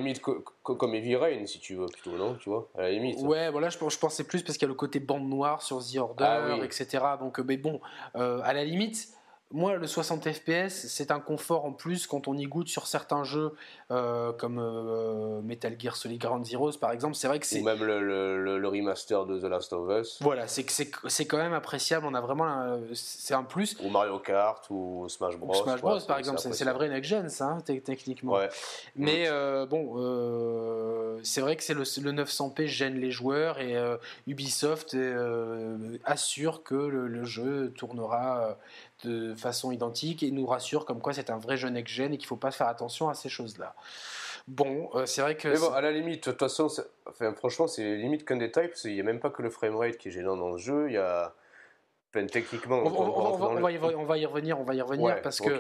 Comme Heavy Rain si tu veux plutôt non tu vois à la limite. Ouais voilà je, je pensais plus parce qu'il y a le côté bande noire sur The Order ah etc donc mais bon euh, à la limite moi, le 60 FPS, c'est un confort en plus quand on y goûte sur certains jeux euh, comme euh, Metal Gear Solid Ground Zeroes, par exemple. C'est vrai que c'est. Ou même le, remaster de The Last of Us. Voilà, c'est c'est quand même appréciable. On a vraiment. C'est un plus. Ou Mario Kart ou Smash Bros. Smash Bros, par exemple. C'est la vraie next-gen, ça, hein, techniquement. Ouais. Mais euh, bon, c'est vrai que c'est le, le, 900p gêne les joueurs et Ubisoft assure que le jeu tournera de façon identique et nous rassure comme quoi c'est un vrai jeune next-gen et qu'il ne faut pas faire attention à ces choses-là. Bon, euh, c'est vrai que. Mais bon, à la limite, de toute façon, enfin, franchement, c'est limite qu'un détail, parce qu'il n'y a même pas que le framerate qui est gênant dans le jeu, il y a techniquement, on, va y, revenir, on va y revenir parce que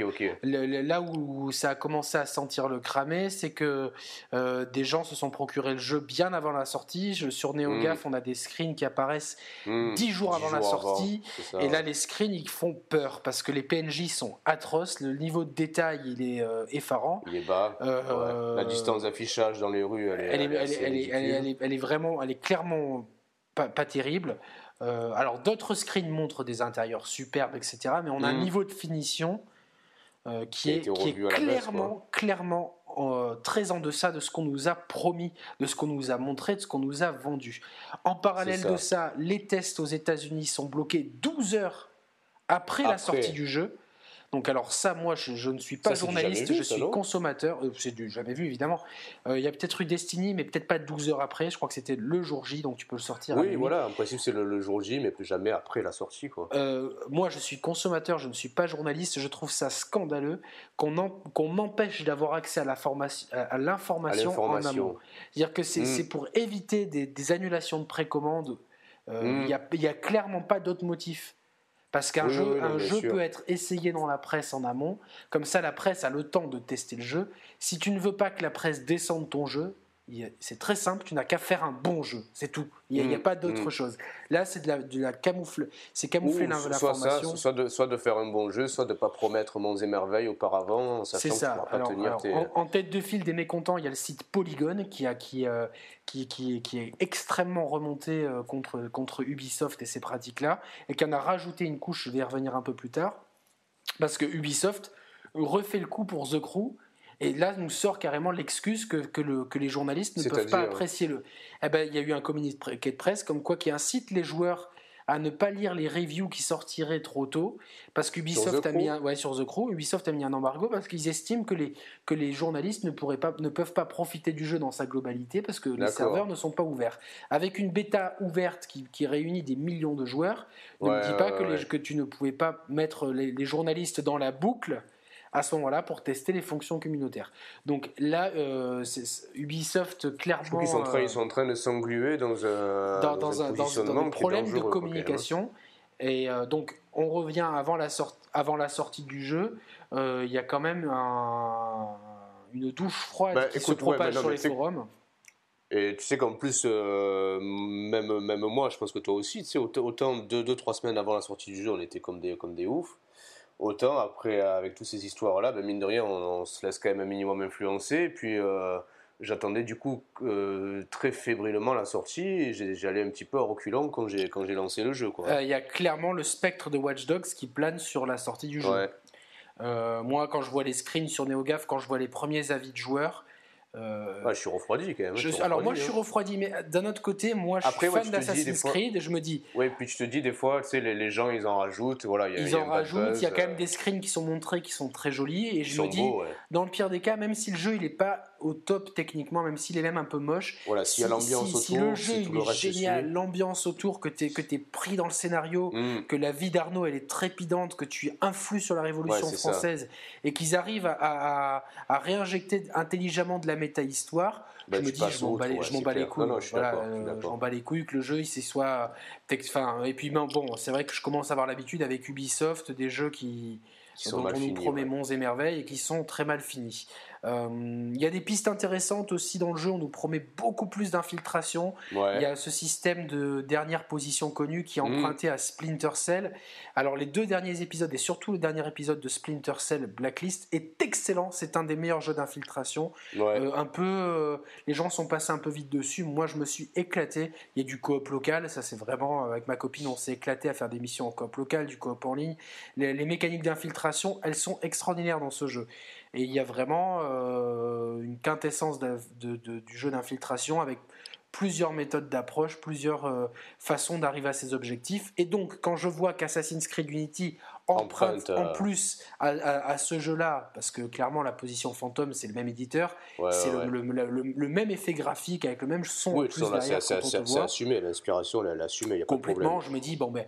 là où ça a commencé à sentir le cramé, c'est que euh, des gens se sont procuré le jeu bien avant la sortie. Je, sur NeoGaf, mm. on a des screens qui apparaissent mm. dix jours avant la sortie, et là les screens ils font peur parce que les PNJ sont atroces, le niveau de détail il est euh, effarant. Il est bas. Euh, la distance d'affichage dans les rues, elle est, elle est, vraiment, elle est clairement pas, pas terrible. Euh, alors d'autres screens montrent des intérieurs superbes, etc. Mais on a un mm. niveau de finition euh, qui, est, clairement, clairement euh, très en deçà de ce qu'on nous a promis, de ce qu'on nous a montré, de ce qu'on nous a vendu. En parallèle de ça, les tests aux États-Unis sont bloqués 12 heures après. la sortie du jeu. Donc alors ça, moi, je, ne suis pas journaliste, je suis consommateur. Euh, c'est du jamais vu, évidemment. Euh, il y a peut-être eu Destiny, mais peut-être pas 12 heures après. Je crois que c'était le jour J, donc tu peux le sortir. Oui, voilà, en principe c'est le, jour J, mais plus jamais après la sortie. Quoi. Euh, moi, je suis consommateur, je ne suis pas journaliste. Je trouve ça scandaleux qu'on m'empêche d'avoir accès à l'information en amont. C'est-à-dire que c'est mm. pour éviter des, annulations de précommande. Mm. Il n'y a, a clairement pas d'autre motif. Parce qu'un jeu, un jeu peut être essayé dans la presse en amont, comme ça la presse a le temps de tester le jeu. Si tu ne veux pas que la presse descende ton jeu, c'est très simple, tu n'as qu'à faire un bon jeu, c'est tout. Il n'y a, mm, pas d'autre mm. chose. Là, c'est de la, de la camoufle, c'est camoufler l'information. Soit, de, soit de faire un bon jeu, soit de ne pas promettre monts et merveilles auparavant, sachant ça. pas tenir en, tête de file des mécontents, il y a le site Polygon qui, a, qui, euh, qui, qui, qui, est extrêmement remonté euh, contre, contre Ubisoft et ces pratiques-là, et qui en a rajouté une couche, je vais y revenir un peu plus tard, parce que Ubisoft refait le coup pour The Crew, et là, nous sort carrément l'excuse que, que, le, que, les journalistes ne peuvent pas apprécier le. Eh ben, il y a eu un communiqué de presse comme quoi qui incite les joueurs à ne pas lire les reviews qui sortiraient trop tôt parce qu'Ubisoft a mis un, ouais, sur The Crew, Ubisoft a mis un embargo parce qu'ils estiment que les, que les journalistes ne, pourraient pas, ne peuvent pas profiter du jeu dans sa globalité parce que les serveurs ne sont pas ouverts. Avec une bêta ouverte qui, qui réunit des millions de joueurs, ne me dis pas que, les, que, tu ne pouvais pas mettre les, les journalistes dans la boucle à ce moment-là pour tester les fonctions communautaires. Donc là, euh, Ubisoft clairement. Ils sont, ils sont, en train de s'engluer dans un, dans, dans, un, dans, un problème de communication. Et euh, donc, on revient avant la, avant la sortie du jeu. Euh, il y a quand même un, une douche froide bah, qui se propage sur les forums. Et tu sais qu'en plus, euh, même, même moi, je pense que toi aussi, tu sais, autant 2-3 semaines avant la sortie du jeu, on était comme des, comme des oufs. Autant après, avec toutes ces histoires-là, ben, mine de rien, on, se laisse quand même un minimum influencer. Et puis, euh, j'attendais du coup euh, très fébrilement la sortie et j'allais un petit peu à reculant quand j'ai quand j'ai lancé le jeu. Il y a clairement le spectre de Watch Dogs qui plane sur la sortie du jeu. moi, quand je vois les screens sur NeoGAF, quand je vois les premiers avis de joueurs, euh, je suis refroidi quand même. alors moi je suis hein. refroidi, mais d'un autre côté, moi je suis fan d'Assassin's Creed et je me dis. Oui, puis tu te dis des fois, tu sais, les, les gens ils en rajoutent, voilà. Y a, ils en rajoutent, il y a quand même euh, des screens qui sont montrés qui sont très jolis et je me dis, dans le pire des cas, même si le jeu il est pas au top techniquement, même s'il est même un peu moche. Voilà, s'il y a l'ambiance autour, si le jeu est génial, l'ambiance autour, que tu es, que es pris dans le scénario, mm. que la vie d'Arnaud elle est trépidante, que tu influes sur la Révolution française et qu'ils arrivent à, à, réinjecter intelligemment de la méta-histoire, bah, je me dis, je m'en bats, les couilles. je m'en bats les couilles que le jeu il soit. Enfin, et puis bon, c'est vrai que je commence à avoir l'habitude avec Ubisoft des jeux qui, dont on nous promet monts et merveilles et qui sont très mal finis. Euh, il y a des pistes intéressantes aussi dans le jeu. On nous promet beaucoup plus d'infiltration. Il y a ce système de dernière position connue qui est mm. emprunté à Splinter Cell. Alors les deux derniers épisodes et surtout le dernier épisode de Splinter Cell Blacklist est excellent. C'est un des meilleurs jeux d'infiltration. Euh, un peu, euh, les gens sont passés un peu vite dessus. Moi, je me suis éclaté. Il y a du coop local. Ça, c'est vraiment avec ma copine, on s'est éclaté à faire des missions en coop local, du coop en ligne. les mécaniques d'infiltration, elles sont extraordinaires dans ce jeu. Et il y a vraiment euh, une quintessence du jeu d'infiltration avec plusieurs méthodes d'approche, plusieurs euh, façons d'arriver à ses objectifs. Et donc, quand je vois qu'Assassin's Creed Unity emprunte en euh, plus à, ce jeu-là, parce que clairement la position fantôme c'est le même éditeur, c'est le, même effet graphique avec le même son. Oui, c'est assumé, l'inspiration, elle, assumé, il y a Complètement, je me dis, bon ben,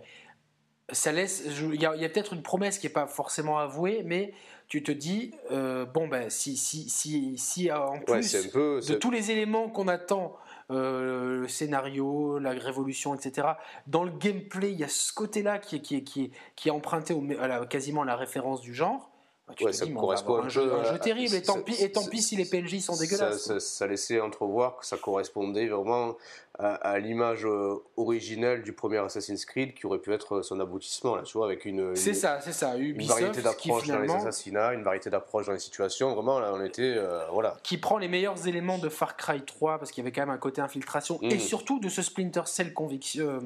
ça laisse. Il y a, a peut-être une promesse qui n'est pas forcément avouée, mais tu te dis, euh, bon, ben, si, si, si, si en plus de tous les éléments qu'on attend, euh, le scénario, la révolution, etc., dans le gameplay, il y a ce côté-là qui est, qui est, qui est, qui est emprunté au, à la, quasiment à la référence du genre. Ouais, ça correspond un, jeu, un, jeu, terrible, et tant, pis, et tant pis si les PNJ sont dégueulasses. Ça, ça, laissait entrevoir que ça correspondait vraiment à, l'image euh, originelle du premier Assassin's Creed qui aurait pu être son aboutissement, là, tu vois, avec une, c'est ça, c'est ça, une variété d'approches dans les assassinats, une variété d'approches dans les situations, vraiment, là, on était, euh, voilà. Qui prend les meilleurs éléments de Far Cry 3, parce qu'il y avait quand même un côté infiltration, et mm. surtout de ce Splinter Cell conviction, euh,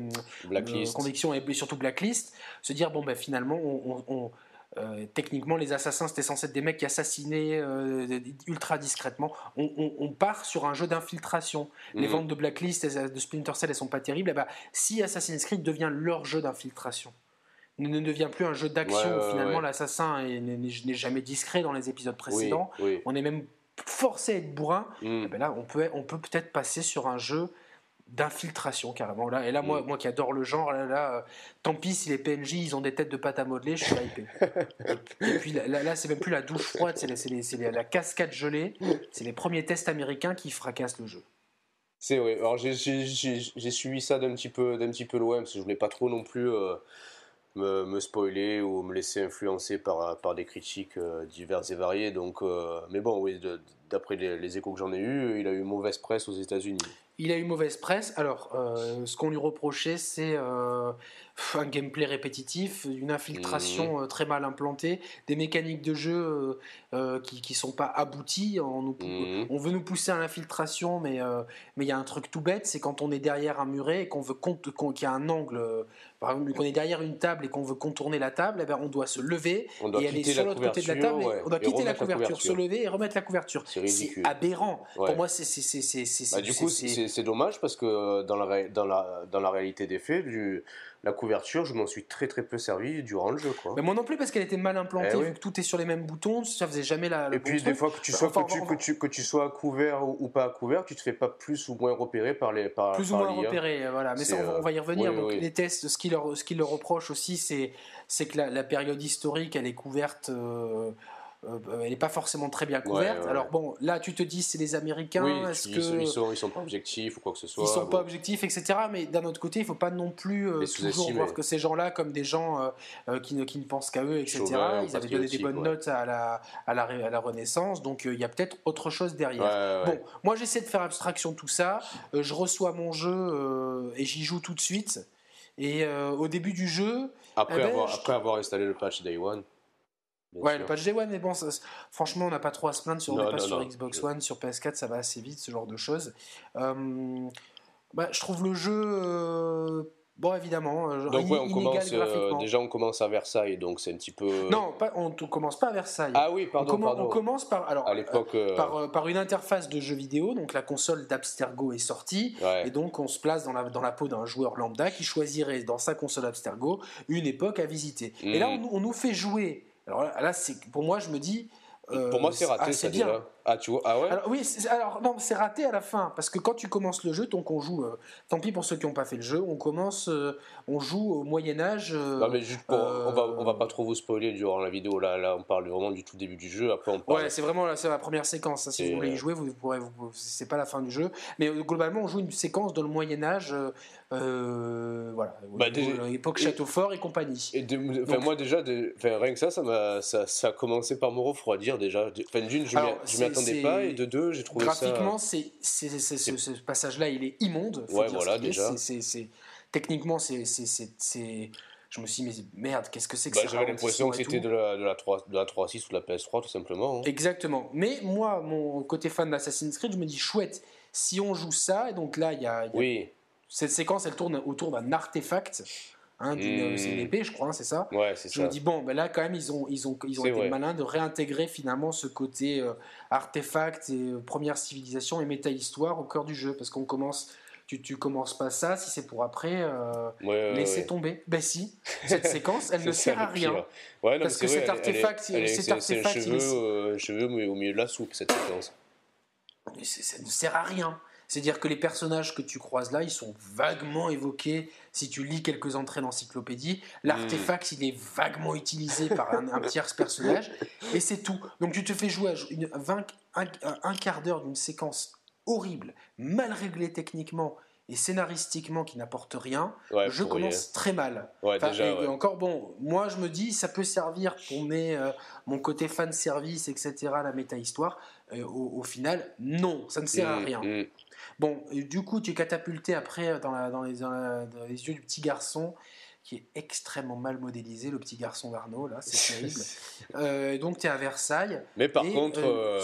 Blacklist. conviction et surtout Blacklist, se dire, bon, ben finalement, on euh, techniquement, les assassins, c'était censé être des mecs qui assassinaient euh, ultra discrètement. On, part sur un jeu d'infiltration. Les mhm. ventes de Blacklist et de Splinter Cell, elles sont pas terribles. Eh ben, si Assassin's Creed devient leur jeu d'infiltration, ne devient plus un jeu d'action où finalement l'assassin n'est jamais discret dans les épisodes précédents, on est même forcé à être bourrin, mhm. eh ben là on peut on peut peut-être passer sur un jeu d'infiltration carrément. Là et là moi mm. moi qui adore le genre là, là euh, tant pis si les PNJ ils ont des têtes de pâte à modeler je suis hypé. Et puis là, là, c'est même plus la douche froide c'est la cascade gelée. C'est les premiers tests américains qui fracassent le jeu. C'est vrai alors j'ai suivi ça d'un petit peu d'un petit peu loin parce que je voulais pas trop non plus euh, me, me, spoiler ou me laisser influencer par, par des critiques euh, diverses et variées. Donc mais bon oui d'après les, les, échos que j'en ai eu il a eu mauvaise presse aux États-Unis il a eu mauvaise presse. Alors, euh, ce qu'on lui reprochait, c'est euh, un gameplay répétitif, une infiltration mmh. euh, très mal implantée, des mécaniques de jeu qui ne sont pas abouties. On, mmh. on, veut nous pousser à l'infiltration, mais mais il y a un truc tout bête, c'est quand on est derrière un muret et qu'on veut qu'il y a un angle, par exemple, qu'on est derrière une table et qu'on veut contorner la table, eh ben, on doit se lever et aller sur l'autre côté de la table. on doit quitter la couverture, se lever et remettre la couverture. C'est aberrant. Pour moi, c'est bah, du coup, c'est c'est dommage parce que euh, dans la, dans la, dans la réalité des faits, du, la couverture, je m'en suis très très peu servi durant le jeu. Quoi. Mais moi non plus parce qu'elle était mal implantée, eh vu que tout est sur les mêmes boutons, ça faisait jamais la. Et puis des fois que tu sois, que, tu, que, tu, que tu sois à couvert ou, pas à couvert, tu te fais pas plus ou moins repérer par les. Par, plus ou moins repéré, voilà. Mais ça, on, va y revenir. Donc les tests, ce qui leur, ce qui leur reproche aussi, c'est, c'est que la, période historique, elle est couverte. Euh, euh, elle n'est pas forcément très bien couverte. Alors bon, là tu te dis c'est les Américains, est-ce que ils sont, ils sont pas objectifs ou quoi que ce soit. Ils sont pas objectifs, etc. Mais d'un autre côté, il faut pas non plus euh, toujours voir que ces gens-là comme des gens euh, qui, ne, qui ne pensent qu'à eux, etc. ils avaient donné des bonnes notes à la, à la, à la Renaissance, donc il y a peut-être autre chose derrière. Bon, moi j'essaie de faire abstraction de tout ça. je reçois mon jeu et j'y joue tout de suite. Et au début du jeu, après, eh ben, avoir, après avoir installé le patch Day One. Ouais, le patch Day One, mais bon, franchement, on n'a pas trop à se plaindre sur, non, sur Xbox One, sur PS4, ça va assez vite, ce genre de choses. Euh, bah, je trouve le jeu euh, Bon, évidemment. Euh, donc, ouais, on commence, euh, déjà, on commence à Versailles, donc c'est un petit peu. Non, pas, on ne commence pas à Versailles. Ah oui, pardon. On, pardon. on commence par. Alors, à l'époque. Euh, par, par, une interface de jeu vidéo, donc la console d'Abstergo est sortie, et donc on se place dans la, dans la peau d'un joueur lambda qui choisirait dans sa console Abstergo une époque à visiter. Et là, hmm. on, on, nous fait jouer. Alors là, c'est pour moi, je me dis. pour moi, c'est raté, ça bien. Ah, tu vois Ah ouais alors, Oui, alors non, c'est raté à la fin. Parce que quand tu commences le jeu, donc on joue. Euh, tant pis pour ceux qui n'ont pas fait le jeu, on commence. Euh, on joue au Moyen-Âge. Euh, non, mais juste pour. on, va, on va pas trop vous spoiler durant la vidéo. Là, là on parle vraiment du tout début du jeu. Après, on parle. Ouais, c'est vraiment la, la première séquence. Si vous voulez y jouer, vous pourrez. c'est pas la fin du jeu. Mais globalement, on joue une séquence dans le Moyen-Âge. voilà. Bah, époque Château Fort et compagnie. Et moi, déjà, rien que ça, ça, ça, ça a commencé par me refroidir déjà. Enfin, d'une, je m'y attendais pas. Et de deux, j'ai trouvé graphiquement, c'est, ce passage-là, il est immonde. ouais, voilà, déjà. techniquement, c'est, je me suis dit, mais merde, qu'est-ce que c'est que bah, ça J'avais l'impression que c'était de la, de, la 3, de la 3.6 ou de la PS3, tout simplement. Hein. Exactement. Mais moi, mon côté fan d'Assassin's Creed, je me dis, chouette, si on joue ça, et donc là, il y a. oui. Cette séquence, elle tourne autour d'un artefact Hein, hmm. C'est une épée, je crois, hein, c'est ça Ouais, c'est Je me dis, bon, ben là, quand même, ils ont, ils ont, ils ont été malins de réintégrer finalement ce côté euh, artefact et euh, première civilisation et méta-histoire au cœur du jeu. Parce qu'on commence. Tu, tu commences pas ça si c'est pour après euh, laisser tomber. Ben si, cette séquence, elle ne sert à rien. parce que cet artefact, cet artefact, il est... cheveu au milieu de la soupe, cette séquence. Mais ça ne sert à rien. C'est-à-dire que les personnages que tu croises là, ils sont vaguement évoqués si tu lis quelques entrées d'encyclopédie. L'artefact, il est vaguement utilisé par un, un tiers personnage, et c'est tout. Donc tu te fais jouer une, un, quart d'heure d'une séquence horrible, mal réglée techniquement et scénaristiquement qui n'apporte rien, jeu commence très mal. et, encore bon, moi je me dis ça peut servir pour mes, euh, mon côté fan service, etc. La méta histoire. Euh, au, final, non, ça ne sert à mmh, rien. Mmh. Bon, du coup, tu es catapulté après dans, la, dans, les, yeux du petit garçon qui est extrêmement mal modélisé, le petit garçon d'Arnaud, là, c'est terrible. Euh, donc, tu es à Versailles. Mais par contre. Euh,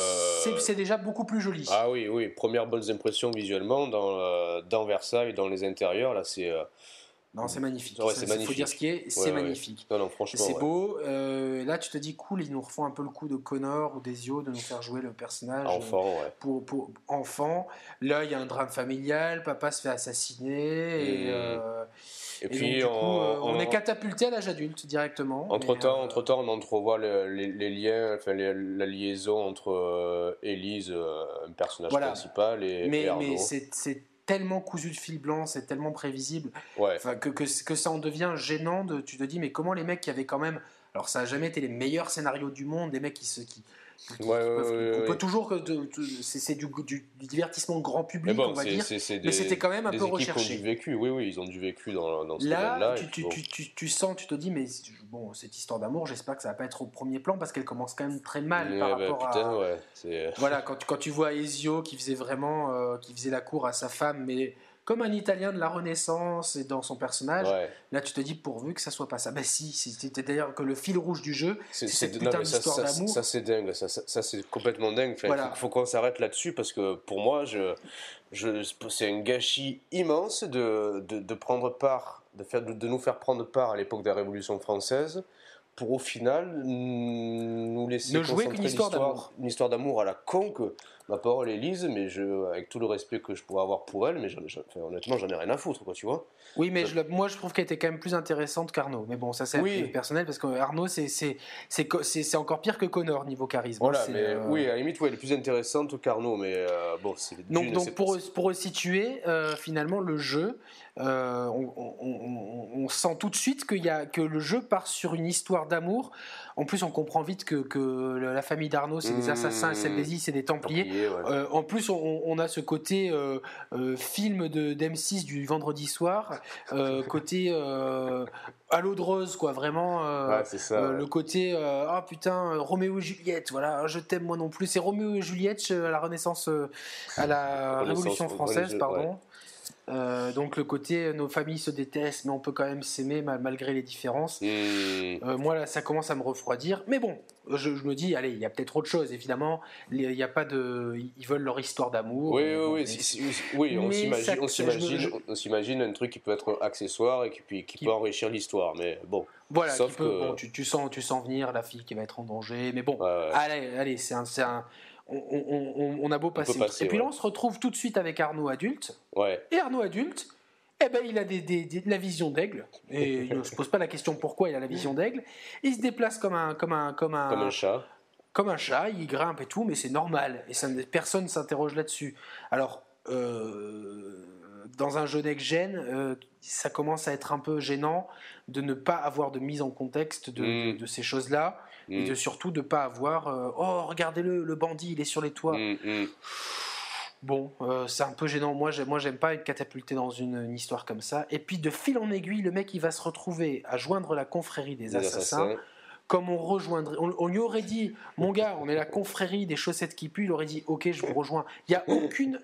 c'est déjà beaucoup plus joli. Ah oui, oui, première bonnes impressions visuellement dans, dans Versailles, dans les intérieurs, là, c'est. Non, c'est magnifique. Il faut dire ce qui est, c'est magnifique. Non, non, franchement. C'est beau. Euh, là, tu te dis, cool, ils nous refont un peu le coup de Connor ou d'Ezio de nous faire jouer le personnage. Enfant, ouais. Pour, pour enfant. Là, il y a un drame familial, papa se fait assassiner. Et, euh, et, puis, on, est catapulté à l'âge adulte directement. Entre temps, euh, entre temps, on entrevoit les, liens, enfin, la liaison entre Elise, un personnage principal, et, mais, Arnaud. Mais c'est tellement cousu de fil blanc, c'est tellement prévisible, ouais. que, que, que, ça en devient gênant. De, tu te dis, mais comment les mecs qui avaient quand même. Alors, ça n'a jamais été les meilleurs scénarios du monde, des mecs qui se. Qui, on peut toujours c'est du, du, divertissement grand public on va dire. mais c'était quand même un peu recherché ont du vécu. Oui oui ils ont du vécu dans, dans ce là, là tu, tu, tu, tu, sens tu te dis mais bon cette histoire d'amour j'espère que ça va pas être au premier plan parce qu'elle commence quand même très mal par bah, rapport à ouais, voilà quand, quand tu vois Ezio qui faisait vraiment euh, qui faisait la cour à sa femme mais comme un Italien de la Renaissance et dans son personnage. Là, tu te dis pourvu que ça soit pas ça. Ben si, c'était d'ailleurs que le fil rouge du jeu, c'est cette putain d'histoire d'amour. Ça, c'est dingue, ça, ça, c'est complètement dingue. Il faut, qu'on s'arrête là-dessus parce que pour moi, je, je, c'est un gâchis immense de, de, de prendre part, de, faire, de, nous faire prendre part à l'époque de la Révolution française pour au final nous laisser ne jouer qu'une histoire d'amour une histoire d'amour à la con ma parole est lise, mais je, avec tout le respect que je pourrais avoir pour elle, mais honnêtement, j'en ai rien à foutre, quoi, tu vois. Oui, mais je, moi, je trouve qu'elle était quand même plus intéressante qu'Arnaud. Mais bon, ça, c'est personnel, parce qu'Arnaud, c'est encore pire que Connor niveau charisme. Voilà, mais euh, oui, à la limite, elle est plus intéressante qu'Arnaud, mais euh, bon, c'est. Donc, donc pour, pour resituer, euh, finalement, le jeu, on, sent tout de suite qu'il y a, que le jeu part sur une histoire d'amour. En plus, on comprend vite que, que la famille d'Arnaud, c'est des mmh. assassins, celle des c'est des Templiers. en plus, on, a ce côté film de d'M6 du vendredi soir euh, côté euh, à l'eau de rose, quoi, vraiment. Euh, le côté ah putain, Roméo et Juliette, voilà, je t'aime moi non plus. C'est Roméo et Juliette à la Renaissance, à la Révolution française, pardon. Euh, donc le côté nos familles se détestent, mais on peut quand même s'aimer malgré les différences. Mmh. Euh, moi là, ça commence à me refroidir. Mais bon, je, me dis, allez, il y a peut-être autre chose. Évidemment, il n'y a pas de, ils veulent leur histoire d'amour. Oui, oui, oui, oui. On s'imagine, on s'imagine un truc qui peut être accessoire et qui, qui, peut enrichir l'histoire. Mais bon. Voilà, tu, sens, tu sens venir la fille qui va être en danger. Mais bon, allez, allez, c'est un, un on, a beau passer. et puis là, on se retrouve tout de suite avec Arnaud adulte. Et Arnaud adulte, eh ben, il a la vision d'aigle. Et il ne se pose pas la question pourquoi il a la vision d'aigle. Il se déplace comme un, comme un, comme un, comme un chat. Comme un chat, il grimpe et tout, mais c'est normal. Et ça, personne ne s'interroge là-dessus. Alors, euh, dans un jeu next-gen, euh, ça commence à être un peu gênant de ne pas avoir de mise en contexte de mm. ces choses-là et de mm. surtout de pas avoir euh, oh regardez-le le bandit il est sur les toits mm, mm. bon euh, c'est un peu gênant moi moi j'aime pas être catapulté dans une, histoire comme ça et puis de fil en aiguille le mec il va se retrouver à joindre la confrérie des, assassins, Comme on rejoindrait, on, lui aurait dit, mon gars, on est la confrérie des chaussettes qui puent, il aurait dit, ok, je vous rejoins. Il n'y a aucune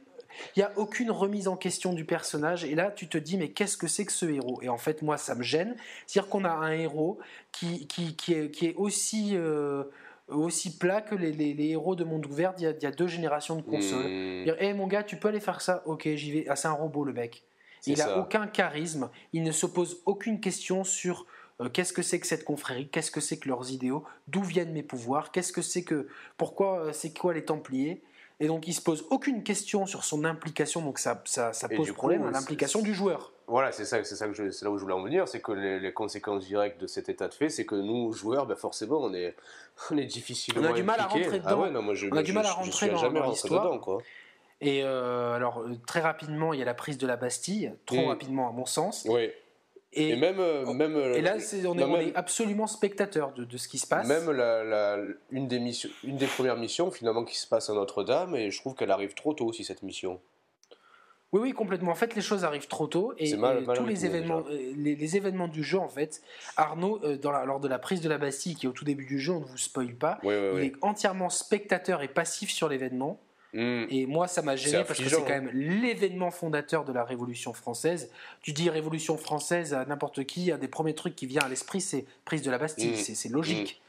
il n'y a aucune remise en question du personnage. Et là, tu te dis, mais qu'est-ce que c'est que ce héros? Et en fait, moi, ça me gêne. C'est-à-dire qu'on a un héros qui, qui, qui, est, qui est, aussi. Euh, aussi plat que les, les, héros de Monde Ouvert il y, a, il y a deux générations de consoles. Mmh. Dire, hey, mon gars, tu peux aller faire ça? Ok, j'y vais. Ah, c'est un robot, le mec. Il n'a aucun charisme, il ne se pose aucune question sur euh, qu'est-ce que c'est que cette confrérie, qu'est-ce que c'est que leurs idéaux, d'où viennent mes pouvoirs, qu'est-ce que c'est que, pourquoi, euh, c'est quoi les Templiers, et donc il se pose aucune question sur son implication, donc ça, ça, pose problème à l'implication du joueur. Voilà, c'est ça, c'est ça que c'est là où je voulais en venir, c'est que les, conséquences directes de cet état de fait, c'est que nous joueurs, ben forcément, on est, on est difficilement. On a du mal à rentrer dedans. Ah ouais, je, on a du mal à rentrer dans, l'histoire. Et euh, alors très rapidement, il y a la prise de la Bastille, trop mm. rapidement à mon sens. Oui. Et, même, euh, même euh, et là, on, est, absolument spectateur de, ce qui se passe. Même la, une, des missions, une des premières missions finalement qui se passe à Notre-Dame, et je trouve qu'elle arrive trop tôt aussi cette mission. Oui, oui, complètement. En fait, les choses arrivent trop tôt et, tous les événements, euh, les, événements du jeu, en fait, Arnaud, dans lors de la prise de la Bastille, qui est au tout début du jeu, on ne vous spoil pas, il est entièrement spectateur et passif sur l'événement. Hmm. Et moi, ça m'a gêné parce que c'est quand même hein. l'événement fondateur de la Révolution française. Tu dis Révolution française à n'importe qui, un des premiers trucs qui vient à l'esprit, c'est prise de la Bastille. Hmm. C'est logique.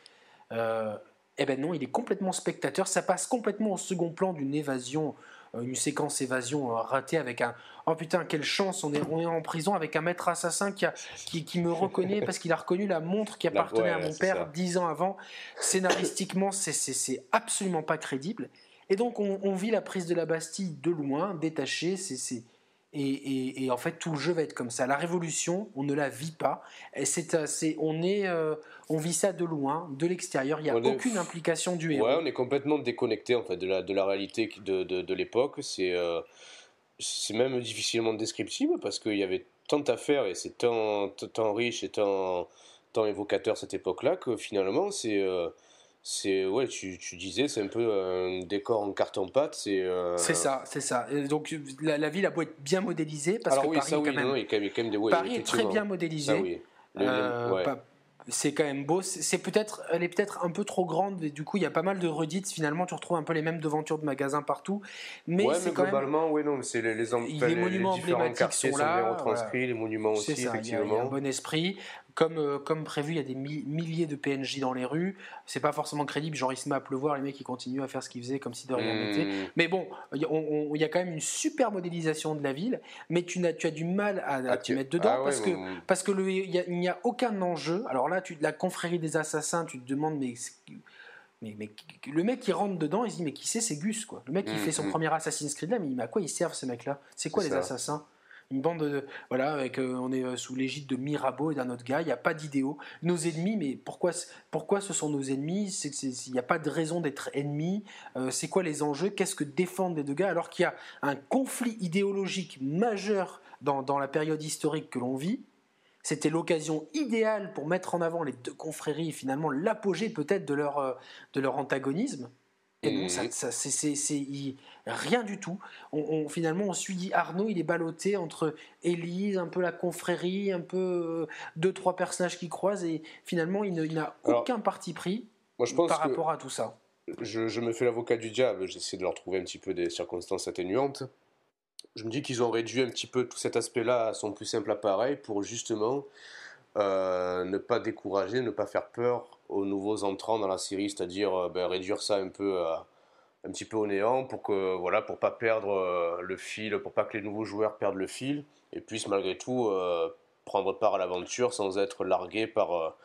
Hmm. Euh, eh ben non, il est complètement spectateur. Ça passe complètement au second plan d'une évasion, euh, une séquence évasion euh, ratée avec un oh putain quelle chance, on est, on est en prison avec un maître assassin qui, a, qui, qui me reconnaît parce qu'il a reconnu la montre qui appartenait à mon père dix ans avant. Scénaristiquement, c'est absolument pas crédible. Et donc on, vit la prise de la Bastille de loin, détaché, c'est, et, et, en fait tout le jeu va être comme ça. La révolution, on ne la vit pas. C'est, on, est, euh, on vit ça de loin, de l'extérieur. Il n'y a aucune implication du héros. Ouais, on est complètement déconnecté en fait de la, de la réalité de, de, l'époque. C'est, euh, c'est même difficilement descriptible parce qu'il y avait tant à faire et c'est tant, tant riche et tant, tant évocateur cette époque-là que finalement c'est euh, c'est ouais tu, tu disais c'est un peu un décor en carton pâte c'est euh, c'est ça c'est ça donc la, ville a beau être bien modélisée parce que Paris, quand même, il y a quand même des Paris est très bien modélisé euh, c'est quand même beau. C'est peut-être, elle est peut-être un peu trop grande et du coup il y a pas mal de redites. Finalement, tu retrouves un peu les mêmes devantures de magasins partout. Mais ouais, mais globalement, oui, non, c'est les, les, les, monuments emblématiques sont là. Bien retranscrits, les monuments aussi, effectivement. Il y, a, un bon esprit. Comme, euh, comme prévu, il y a des milliers de PNJ dans les rues. C'est pas forcément crédible. Genre, il se met à pleuvoir, les mecs ils continuent à faire ce qu'ils faisaient comme si de rien n'était. Hmm. Mais bon, il y, a quand même une super modélisation de la ville, mais tu, as, tu as du mal à, ah, te mettre dedans ah parce, que, parce que il n'y a, aucun enjeu. Alors là, tu, la confrérie des assassins, tu te demandes, mais mais, mais, le mec qui rentre dedans, il se dit mais qui c'est c'est Gus quoi? Le mec qui mm, fait son mm. premier Assassin's Creed là, mais il à quoi ils servent ces mecs là C'est quoi les assassins? Une bande de, voilà avec euh, on est euh, sous l'égide de Mirabeau et d'un autre gars. Il n'y a pas d'idéaux. Nos ennemis mais pourquoi pourquoi ce sont nos ennemis? Il n'y a pas de raison d'être ennemis. Euh, c'est quoi les enjeux? Qu'est-ce que défendent les deux gars? Alors qu'il y a un conflit idéologique majeur dans, dans la période historique que l'on vit. C'était l'occasion idéale pour mettre en avant les deux confréries, finalement l'apogée peut-être de leur, de leur antagonisme. Et non, ça, c'est rien du tout. On, finalement, on suit Arnaud, il est ballotté entre Élise, un peu la confrérie, un peu euh, deux, trois personnages qui croisent, et finalement, il n'a aucun parti pris par rapport à tout ça. Je, me fais l'avocat du diable, j'essaie de leur trouver un petit peu des circonstances atténuantes. Je me dis qu'ils ont réduit un petit peu tout cet aspect-là à son plus simple appareil pour justement euh, ne pas décourager, ne pas faire peur aux nouveaux entrants dans la série, c'est-à-dire euh, ben, réduire ça un peu euh, un petit peu au néant pour que voilà pour pas perdre euh, le fil, pour pas que les nouveaux joueurs perdent le fil et puissent malgré tout prendre part à l'aventure sans être largués par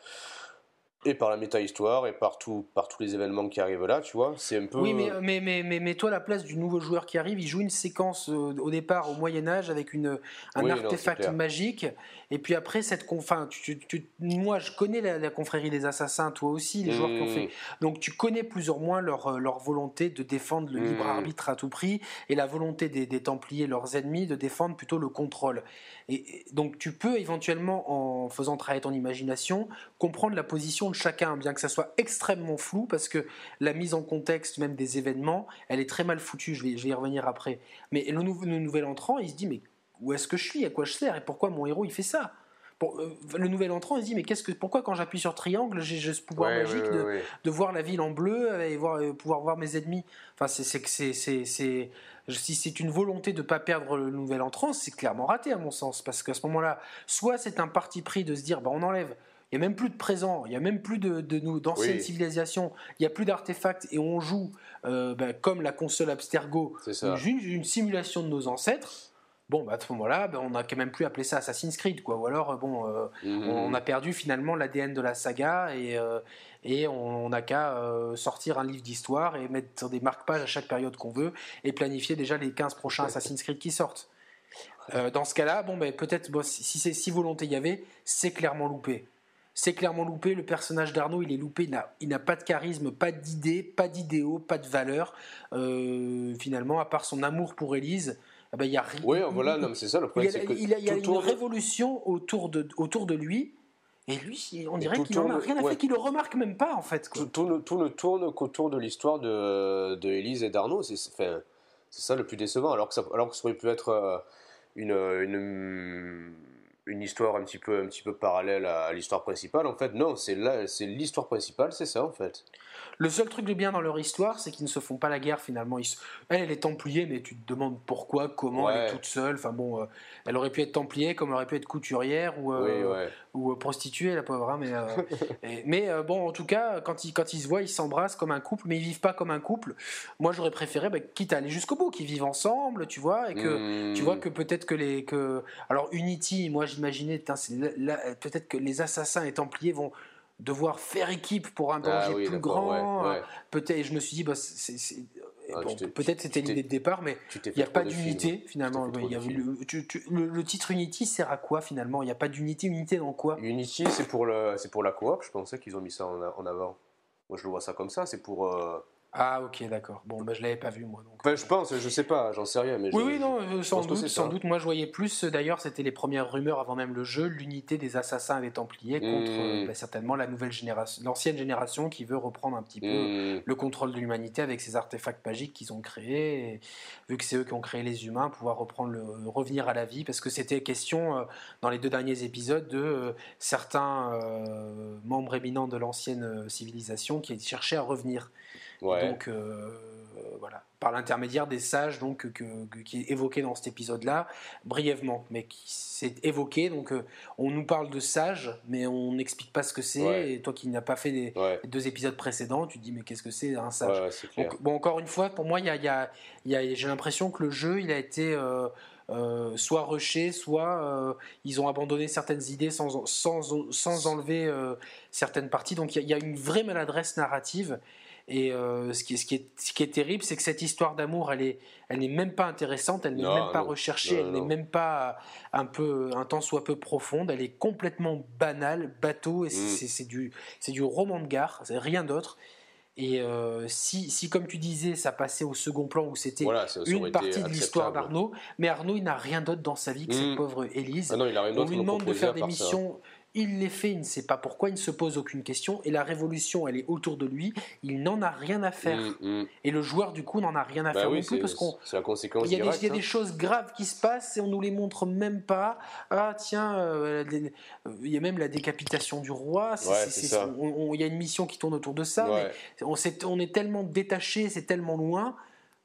et par la méta-histoire et par, par tous les événements qui arrivent là, tu vois. C'est un peu. Oui, mais, mais, mais, mais, mais toi, la place du nouveau joueur qui arrive, il joue une séquence au départ au Moyen-Âge avec une, un artefact magique et puis après, cette enfin, tu, moi, je connais la, confrérie des assassins, toi aussi, les joueurs qui ont fait. Mmh. Donc, tu connais plus ou moins leur, euh, leur volonté de défendre le libre mmh. arbitre à tout prix et la volonté des, Templiers, leurs ennemis, de défendre plutôt le contrôle. Et, donc, tu peux éventuellement, en faisant travailler ton imagination, comprendre la position de chacun, bien que ça soit extrêmement flou, parce que la mise en contexte même des événements, elle est très mal foutue. Je vais, y revenir après. Mais le, le nouvel entrant, il se dit, mais où est-ce que je suis, à quoi je sers? Et pourquoi mon héros il fait ça? Pour, euh, le nouvel entrant il se dit mais qu'est-ce que pourquoi quand j'appuie sur triangle j'ai ce pouvoir magique de, voir la ville en bleu et voir, euh, pouvoir voir mes ennemis? Enfin c'est que c'est si c'est une volonté de ne pas perdre le nouvel entrant c'est clairement raté à mon sens. Parce qu'à ce moment là soit c'est un parti pris de se dire bah on enlève il n'y a même plus de présent, il n'y a même plus de, de nous d'anciennes civilisations, il n'y a plus d'artefacts et on joue euh, bah, comme la console Abstergo, une, une, simulation de nos ancêtres. Bon, bah, à ce moment-là, bah, on n'a quand même plus appelé ça Assassin's Creed, quoi. Ou alors, bon, euh, mhm. on, a perdu finalement l'ADN de la saga et, euh, et on n'a qu'à euh, sortir un livre d'histoire et mettre des marque-pages à chaque période qu'on veut et planifier déjà les 15 prochains Assassin's Creed qui sortent. dans ce cas-là, bon, ben peut-être, si, c'est si volonté il y avait, c'est clairement loupé. C'est clairement loupé. Le personnage d'Arnaud, il est loupé. Il n'a pas de charisme, pas d'idées, pas d'idéaux, pas de valeur. finalement, à part son amour pour Élise, ah ben, il y a rien. Oui, voilà, non, c'est ça le problème. Il y a, une révolution autour de, autour de lui. Et lui, on dirait qu'il n'en a rien à faire, qu'il le remarque même pas en fait. Tout, ne, tourne qu'autour de l'histoire de, de Élise et d'Arnaud. C'est ça le plus décevant. Alors que ça, alors que ça aurait pu être euh, une, une, une, histoire un petit peu, un petit peu parallèle à l'histoire principale. En fait, non, c'est l'histoire principale, c'est ça en fait. Le seul truc de bien dans leur histoire, c'est qu'ils ne se font pas la guerre finalement. Elle, elle est templier, mais tu te demandes pourquoi, comment, elle est toute seule. Enfin bon, euh, elle aurait pu être templier, comme elle aurait pu être couturière ou, euh, ou euh, prostituée, la pauvre. Hein, mais mais bon, en tout cas, quand ils, quand ils se voient, ils s'embrassent comme un couple, mais ils vivent pas comme un couple. Moi, j'aurais préféré, bah, quitte à aller jusqu'au bout, qu'ils vivent ensemble, tu vois, et que tu vois que peut-être que les que alors Unity, moi j'imaginais, peut-être que les assassins et templiers vont devoir faire équipe pour un ah danger plus grand. Euh, peut-être, je me suis dit, bah, ah, peut-être c'était l'idée de départ, mais il n'y a pas d'unité finalement. le, titre Unity sert à quoi finalement? Il n'y a pas d'unité. Unité dans quoi? Unity, c'est pour, le, pour la coop. Je pensais qu'ils ont mis ça en, avant. Moi, je le vois ça comme ça. C'est pour. Euh, ah ok d'accord. Bon bah, je l'avais pas vu moi donc. je euh, pense, je sais pas, j'en sais rien mais. Oui oui non euh, sans doute sans doute moi je voyais plus d'ailleurs c'était les premières rumeurs avant même le jeu l'unité des assassins et des Templiers contre mmh. bah, certainement la nouvelle génération l'ancienne génération qui veut reprendre un petit peu mmh. le contrôle de l'humanité avec ces artefacts magiques qu'ils ont créés vu que c'est eux qui ont créé les humains pouvoir reprendre le revenir à la vie parce que c'était question euh, dans les deux derniers épisodes de certains membres éminents de l'ancienne civilisation qui cherchaient à revenir. Donc euh, voilà, par l'intermédiaire des sages donc qui est évoqué dans cet épisode-là brièvement, mais qui s'est évoqué. Donc euh, on nous parle de sages, mais on n'explique pas ce que c'est. Et toi qui n'as pas fait les, deux épisodes précédents, tu te dis mais qu'est-ce que c'est un sage? Bon, encore une fois, pour moi, il y a, j'ai l'impression que le jeu, il a été euh, soit rushé, soit ils ont abandonné certaines idées sans, sans, sans enlever certaines parties. Donc il y, a une vraie maladresse narrative Et euh, ce, qui, ce, qui est, ce qui est terrible, c'est que cette histoire d'amour, elle est, elle n'est même pas intéressante, elle n'est même pas recherchée, elle n'est même pas un peu, un temps soit peu profonde. Elle est complètement banale, bateau, et c'est mm. du, du roman de gare, c'est rien d'autre. Et euh, si, si, comme tu disais, ça passait au second plan où c'était une partie de l'histoire d'Arnaud, mais Arnaud, il n'a rien d'autre dans sa vie que cette mm. pauvre Élise. Ah on lui demande de faire des missions il les fait, il ne sait pas pourquoi, il ne se pose aucune question, et la révolution, elle est autour de lui, il n'en a rien à faire. Mm, mm. Et le joueur, du coup, n'en a rien à bah faire non plus, parce qu'on. C'est la conséquence. Il y, a, des, y a des, hein. choses graves qui se passent et on nous les montre même pas. Ah, tiens, euh, il y a même la décapitation du roi. il y a une mission qui tourne autour de ça, mais on, on est tellement détaché, c'est tellement loin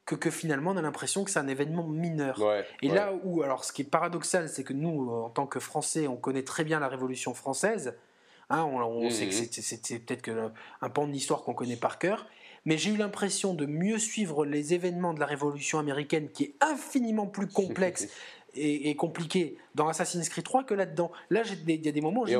que, que, finalement on a l'impression que c'est un événement mineur. et là où, alors ce qui est paradoxal, c'est que nous, en tant que Français, on connaît très bien la Révolution française. Hein, on, sait que mmh. c'est peut-être un pan de l'histoire qu'on connaît par cœur. Mais j'ai eu l'impression de mieux suivre les événements de la Révolution américaine, qui est infiniment plus complexe et, compliqué dans Assassin's Creed 3 que là-dedans. Là, il y a des moments où dis,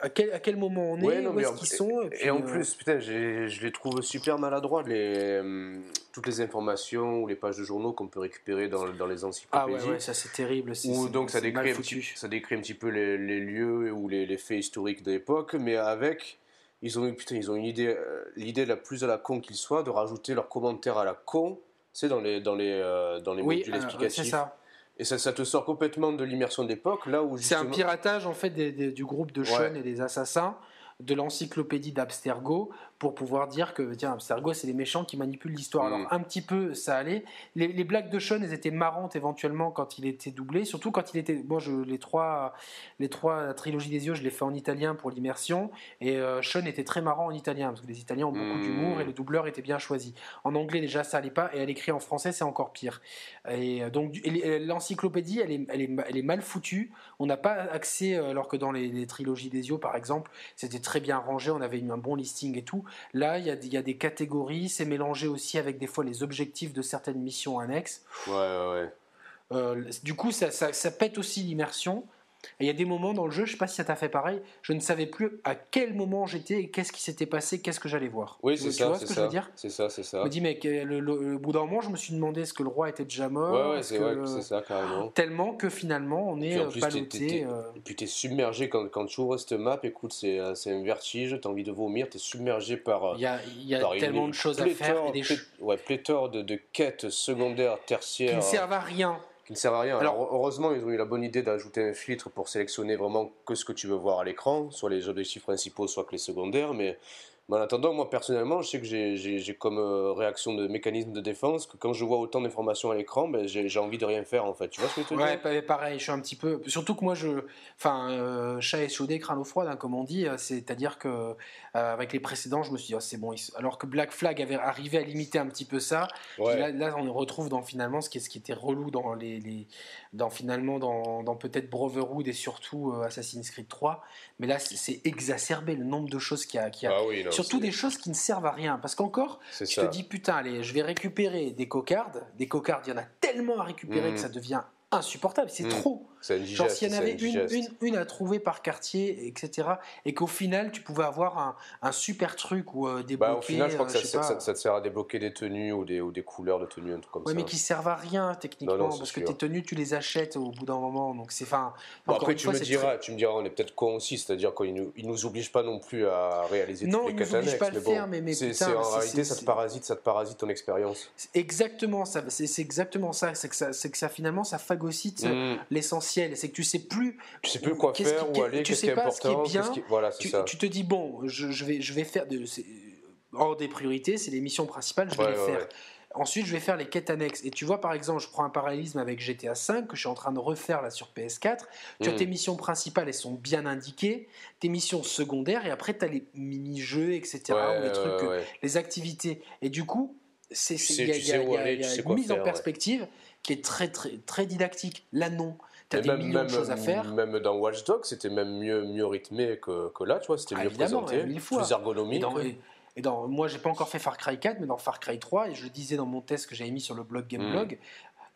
à quel, à quel moment on est, où est-ce qu'ils sont. Et, en euh, plus, putain, je les trouve super maladroits, les, euh, toutes les informations ou les pages de journaux qu'on peut récupérer dans, dans les encyclopédies. Ah ouais, ouais ça c'est terrible. Ou donc ça décrit, un petit, ça décrit un petit peu les, les lieux ou les, les, faits historiques de l'époque, mais avec. Ils ont, putain, ils ont une idée, euh, l'idée la plus à la con qu'il soit, de rajouter leurs commentaires à la con, c'est dans les, dans les, dans les modules explicatifs. c'est ça. Et ça, ça, te sort complètement de l'immersion d'époque, là où C'est un piratage en fait du groupe de Sean et des assassins de l'encyclopédie d'Abstergo pour pouvoir dire que tiens, Abstergo, c'est les méchants qui manipulent l'histoire. Alors, mm. un petit peu, ça allait. Les, blagues de Sean, elles étaient marrantes éventuellement quand il était doublé, surtout quand il était. Moi, je, les trois, les trois trilogies des yeux, je les fais en italien pour l'immersion. Et euh, Sean était très marrant en italien, parce que les Italiens ont beaucoup d'humour et le doubleur était bien choisi. En anglais, déjà, ça allait pas, et à l'écrit en français, c'est encore pire. Et euh, donc, l'encyclopédie, elle est, elle, est, elle est mal foutue. On n'a pas accès, euh, alors que dans les, les trilogies des yeux, par exemple, c'était très bien rangé, on avait eu un bon listing et tout. Là, il y, a des catégories, c'est mélangé aussi avec des fois les objectifs de certaines missions annexes. Ouais, ouais, ouais. Euh, du coup, ça, ça, pète aussi l'immersion. Et il y a des moments dans le jeu, je ne sais pas si ça t'a fait pareil, je ne savais plus à quel moment j'étais et qu'est-ce qui s'était passé, qu'est-ce que j'allais voir. Oui, c'est ça. Tu vois ce que je veux dire? C'est ça, c'est ça. Je me dis, mais le, bout d'un moment, je me suis demandé est-ce que le roi était déjà mort Ouais, ouais c'est ça, carrément. Tellement que finalement, on est euh, ballotté. Euh. Et puis tu es submergé quand, quand tu ouvres cette map, écoute, c'est euh, un vertige, tu as envie de vomir, tu es submergé par. Il y a, y a tellement de choses à faire. Et des ouais, pléthore de, de quêtes secondaires, tertiaires. Qui ne servent à rien qui ne sert à rien. Alors, heureusement, ils ont eu la bonne idée d'ajouter un filtre pour sélectionner vraiment que ce que tu veux voir à l'écran, soit les objectifs principaux, soit que les secondaires, mais mais en attendant, moi personnellement, je sais que j'ai comme euh, réaction de mécanisme de défense que quand je vois autant d'informations à l'écran, ben, j'ai envie de rien faire en fait. Tu vois ce que je te Ouais, pareil, je suis un petit peu. Surtout que moi, je. Enfin, euh, chat chaudé, crâne au froid, hein, comme on dit. Euh, c'est-à-dire que euh, avec les précédents, je me suis dit, oh, c'est bon. Alors que Black Flag avait arrivé à limiter un petit peu ça. Là, on retrouve dans finalement ce qui, ce qui était relou dans les. les dans finalement dans, dans peut-être Brotherhood et surtout Assassin's Creed 3. Mais là, c'est exacerbé le nombre de choses qu'il y a. Qui a... Ah oui, surtout des choses qui ne servent à rien. Parce qu'encore, tu te dis, putain, allez, je vais récupérer des cocardes. Des cocardes, il y en a tellement à récupérer que mmh. ça devient insupportable, c'est mmh. trop. Genre s'il y en avait une, une, une, à trouver par quartier, etc. Et qu'au final, tu pouvais avoir un, un super truc ou euh, débloquer. Bah, au final, je crois que euh, ça, ça, te sert à débloquer des tenues ou des, ou des couleurs de tenues, un truc comme ouais, ça. mais qui servent à rien techniquement, parce que tes tenues, tu les achètes au bout d'un moment. Donc c'est fin. après, tu, me diras, tu me diras, on est peut-être con aussi, c'est-à-dire qu'ils nous, ils nous obligent pas non plus à réaliser non, toutes les annexes. pas le faire, mais, mais c'est en réalité, ça te parasite, ça te parasite ton expérience. Exactement, c'est exactement ça. C'est que ça, que finalement, ça phagocyte mmh. C'est que tu sais plus. Tu sais plus quoi faire, où aller, qu'est-ce qui est important. Qui est bien, voilà, tu, ça. tu, te dis, bon, je, je, vais, je vais faire. De, hors des priorités, c'est les missions principales, je vais les faire. Ensuite, je vais faire les quêtes annexes. Et tu vois, par exemple, je prends un parallélisme avec GTA V que je suis en train de refaire là sur PS4. Tu as hmm. tes missions principales, elles sont bien indiquées. Tes missions secondaires, et après, tu as les mini-jeux, etc. ou les trucs, les activités. Et du coup, c'est une mise en perspective qui est très, très, très didactique. Là, non. T'as des millions de choses à faire. Même dans Watch Dogs, c'était même mieux, mieux rythmé que, que là, tu vois, c'était ah, mieux présenté, plus ergonomique. Et dans, moi, j'ai pas encore fait Far Cry 4, mais dans Far Cry 3, et je le disais dans mon test que j'avais mis sur le blog Gameblog, hmm.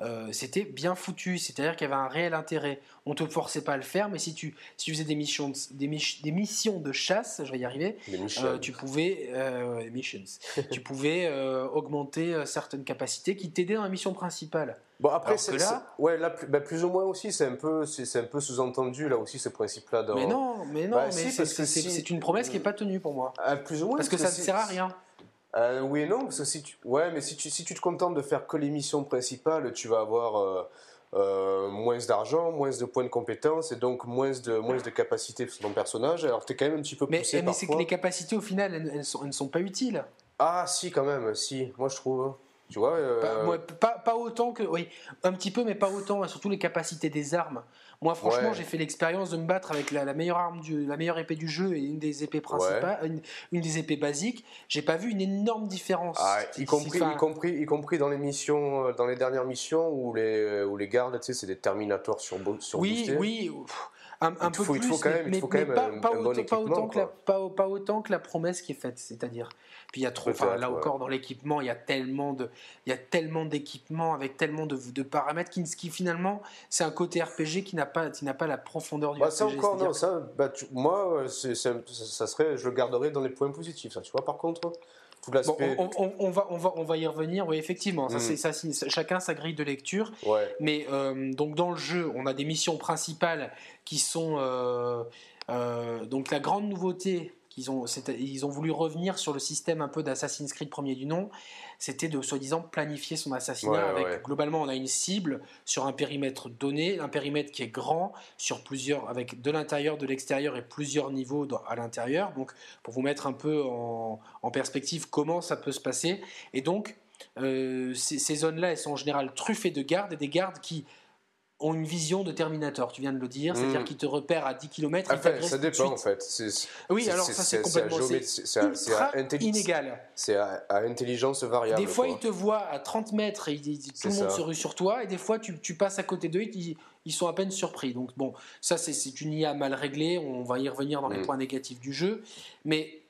Euh, c'était bien foutu, c'est-à-dire qu'il y avait un réel intérêt. On te forçait pas à le faire, mais si tu, si tu faisais des missions, de, des, des, missions de chasse, je vais y arriver, euh, tu pouvais, euh, missions, tu pouvais augmenter certaines capacités qui t'aidaient dans la mission principale. Bon après c'est là, ouais là bah, plus ou moins aussi c'est un peu c'est un peu sous-entendu là aussi ce principe-là. Mais non mais non bah, mais c'est une promesse qui est pas tenue pour moi. Ah, plus ou moins parce que, ça ne sert à rien. Euh, oui et non, parce que si tu, ouais, mais si tu, si tu te contentes de faire que l'émission principale, tu vas avoir euh, euh, moins d'argent, moins de points de compétence et donc moins de, moins de capacités sur ton personnage. Alors tu es quand même un petit peu poussé Mais, mais c'est que les capacités au final, elles, elles, ne sont pas utiles. Ah si, quand même, si, moi je trouve. Tu vois, pas, pas, autant que. Oui, un petit peu, mais pas autant. Surtout les capacités des armes. Moi, franchement, j'ai fait l'expérience de me battre avec la, meilleure arme, du, la meilleure épée du jeu et une des épées principales, une, des épées basiques. J'ai pas vu une énorme différence. Ah, y, compris, y, compris, y compris dans les missions, euh, dans les dernières missions où les, où les gardes, tu sais, c'est des Terminators sur, sur Oui, oui. Un, un peu faut, plus, il faut quand même, mais, il faut quand même pas, un, pas, autant, pas, la, pas, pas, autant que la promesse qui est faite, c'est-à-dire. Puis il y a trop, enfin, là encore dans l'équipement, il y a tellement de, il y a tellement d'équipements avec tellement de, de paramètres qui, qui finalement, c'est un côté RPG qui n'a pas, qui n'a pas la profondeur du bah, RPG. Ça encore, non, ça, bah, moi, c'est, ça serait, je le garderais dans les points positifs, ça, tu vois. Par contre. Bon, on, on, va, on, va, on va y revenir, oui, effectivement. Ça, mm. c'est, ça, chacun sa grille de lecture. Mais euh, donc dans le jeu, on a des missions principales qui sont. Euh, euh, donc la grande nouveauté qu'ils ont, ils ont voulu revenir sur le système un peu d'Assassin's Creed premier du nom, c'était de soi-disant planifier son assassinat avec globalement on a une cible sur un périmètre donné, un périmètre qui est grand sur plusieurs avec de l'intérieur, de l'extérieur et plusieurs niveaux à l'intérieur. Donc pour vous mettre un peu en, perspective comment ça peut se passer. Et donc euh, ces, ces zones-là, elles sont en général truffées de gardes et des gardes qui ont une vision de Terminator, tu viens de le dire, c'est-à-dire hmm. qu'ils te repèrent à 10 km. Enfin, ça dépend en fait. Oui, alors ça c'est complètement inégal. C'est à, intelligence variable. Des fois, ils te voient à 30 mètres et tout le monde se rue sur toi, et des fois, tu, tu passes à côté d'eux, ils, ils sont à peine surpris. Donc bon, ça c'est une IA mal réglée, on va y revenir dans les hmm. points négatifs du jeu, mais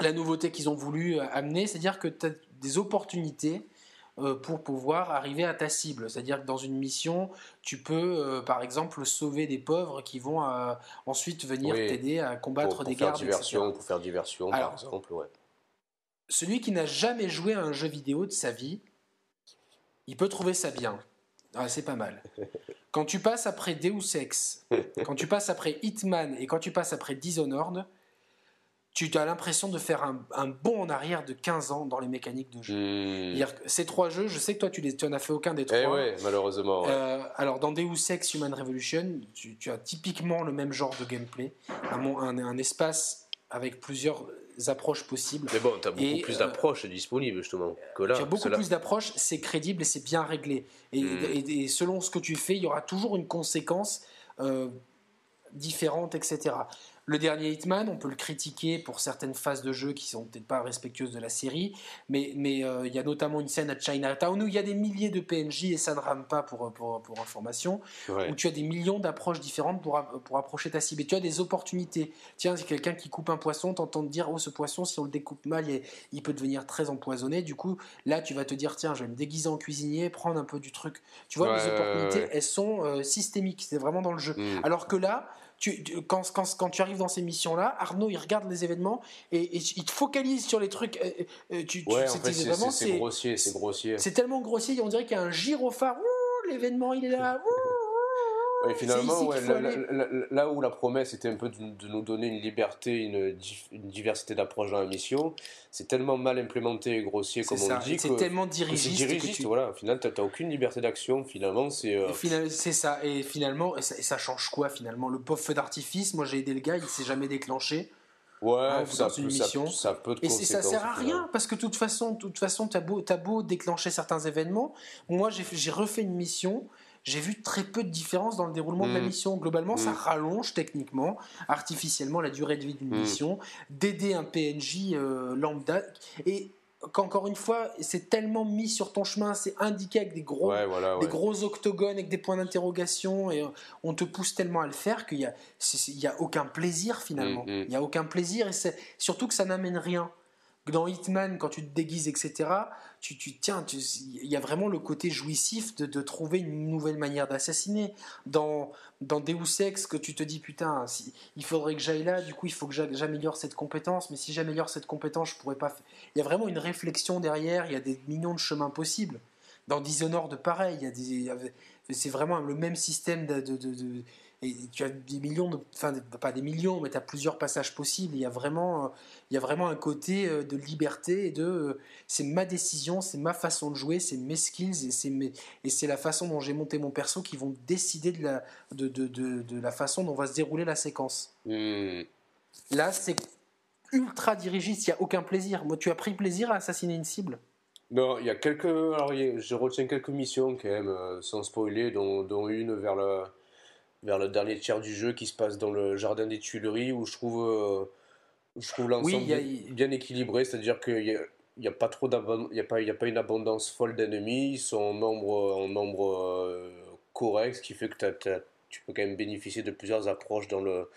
la nouveauté qu'ils ont voulu amener, c'est-à-dire que tu as des opportunités euh, pour pouvoir arriver à ta cible. C'est-à-dire que dans une mission, tu peux, euh, par exemple, sauver des pauvres qui vont euh, ensuite venir t'aider à combattre des gardes. Diversion, pour faire diversion, par exemple. Celui qui n'a jamais joué à un jeu vidéo de sa vie, il peut trouver ça bien. Ah, c'est pas mal. Quand tu passes après Deus Ex, quand tu passes après Hitman et quand tu passes après Dishonored, tu as l'impression de faire un, bond en arrière de 15 ans dans les mécaniques de jeu. Hmm. Ces trois jeux, je sais que toi, tu n'en as fait aucun des eh trois. Eh malheureusement. Euh, alors, dans Deus Ex Human Revolution, tu, as typiquement le même genre de gameplay, un, espace avec plusieurs approches possibles. Mais bon, tu as beaucoup plus euh, d'approches disponibles, justement, que là. Tu as beaucoup plus d'approches, c'est crédible et c'est bien réglé. Hmm. Et, selon ce que tu fais, il y aura toujours une conséquence euh, différente, etc. Le dernier Hitman, on peut le critiquer pour certaines phases de jeu qui sont peut-être pas respectueuses de la série, mais mais euh, il y a notamment une scène à Chinatown où il y a des milliers de PNJ et ça ne rame pas pour, pour, pour information, où tu as des millions d'approches différentes pour, pour approcher ta cible et tu as des opportunités. Tiens, c'est quelqu'un qui coupe un poisson, t'entends dire oh ce poisson si on le découpe mal, il, peut devenir très empoisonné. Du coup, là tu vas te dire tiens, je vais me déguiser en cuisinier, prendre un peu du truc. Tu vois, les opportunités, elles sont euh, systémiques, c'est vraiment dans le jeu. Hmm. Alors que là, tu, quand, quand, quand, tu arrives dans ces missions-là, Arnaud, il regarde les événements et, il te focalise sur les trucs. Euh, euh, tu, ouais, c'est grossier, c'est grossier. C'est tellement grossier, on dirait qu'il y a un gyrophare. L'événement, il est là. finalement, là, où la promesse était un peu de, nous donner une liberté, une, diversité d'approche dans la mission, c'est tellement mal implémenté et grossier, comme on dit. C'est tellement dirigiste. C'est dirigiste, voilà. Au final, tu n'as aucune liberté d'action, finalement. C'est euh, c'est ça. Et finalement, et ça, change quoi, finalement? Le pauvre feu d'artifice, moi j'ai aidé le gars, il s'est jamais déclenché. Ouais, hein, ça, peut, une mission. Ça, peut Et ça sert à rien, parce que de toute façon, toute façon, t'as beau, as beau déclencher certains événements. Moi, j'ai refait une mission j'ai vu très peu de différence dans le déroulement de la mm. mission. Globalement, ça mm. rallonge techniquement, artificiellement, la durée de vie d'une mm. mission, d'aider un PNJ euh, lambda. Et qu'encore une fois, c'est tellement mis sur ton chemin, c'est indiqué avec des gros, des gros octogones, avec des points d'interrogation, et on te pousse tellement à le faire qu'il n'y a, a aucun plaisir finalement. Il n'y a aucun plaisir, et c'est surtout que ça n'amène rien dans Hitman, quand tu te déguises, etc., tu, tu tiens, il y a vraiment le côté jouissif de, trouver une nouvelle manière d'assassiner. Dans, dans Deus Ex, que tu te dis, putain, il faudrait que j'aille là, du coup, il faut que j'améliore cette compétence, mais si j'améliore cette compétence, je pourrais pas. Il y a vraiment une réflexion derrière, il y a des millions de chemins possibles. Dans Dishonored, pareil, il y a des, c'est vraiment le même système de, de et tu as des millions de, enfin pas des millions, mais tu as plusieurs passages possibles. Il y a vraiment, il y a vraiment un côté euh, de liberté et de, euh, c'est ma décision, c'est ma façon de jouer, c'est mes skills et c'est et c'est la façon dont j'ai monté mon perso qui vont décider de la, de, de, de, la façon dont va se dérouler la séquence. Hmm. Là, c'est ultra dirigiste, il n'y a aucun plaisir. Moi, tu as pris plaisir à assassiner une cible? Non, il y a quelques. Alors, je retiens quelques missions quand même, euh, sans spoiler, dont, dont une vers le, vers le dernier tiers du jeu qui se passe dans le jardin des Tuileries où je trouve, euh, je trouve l'ensemble bien, équilibré, c'est-à-dire qu'il n'y a, pas trop il y a pas, il y a pas une abondance folle d'ennemis, ils sont en nombre, en nombre euh, correct, ce qui fait que tu peux quand même bénéficier de plusieurs approches dans, le,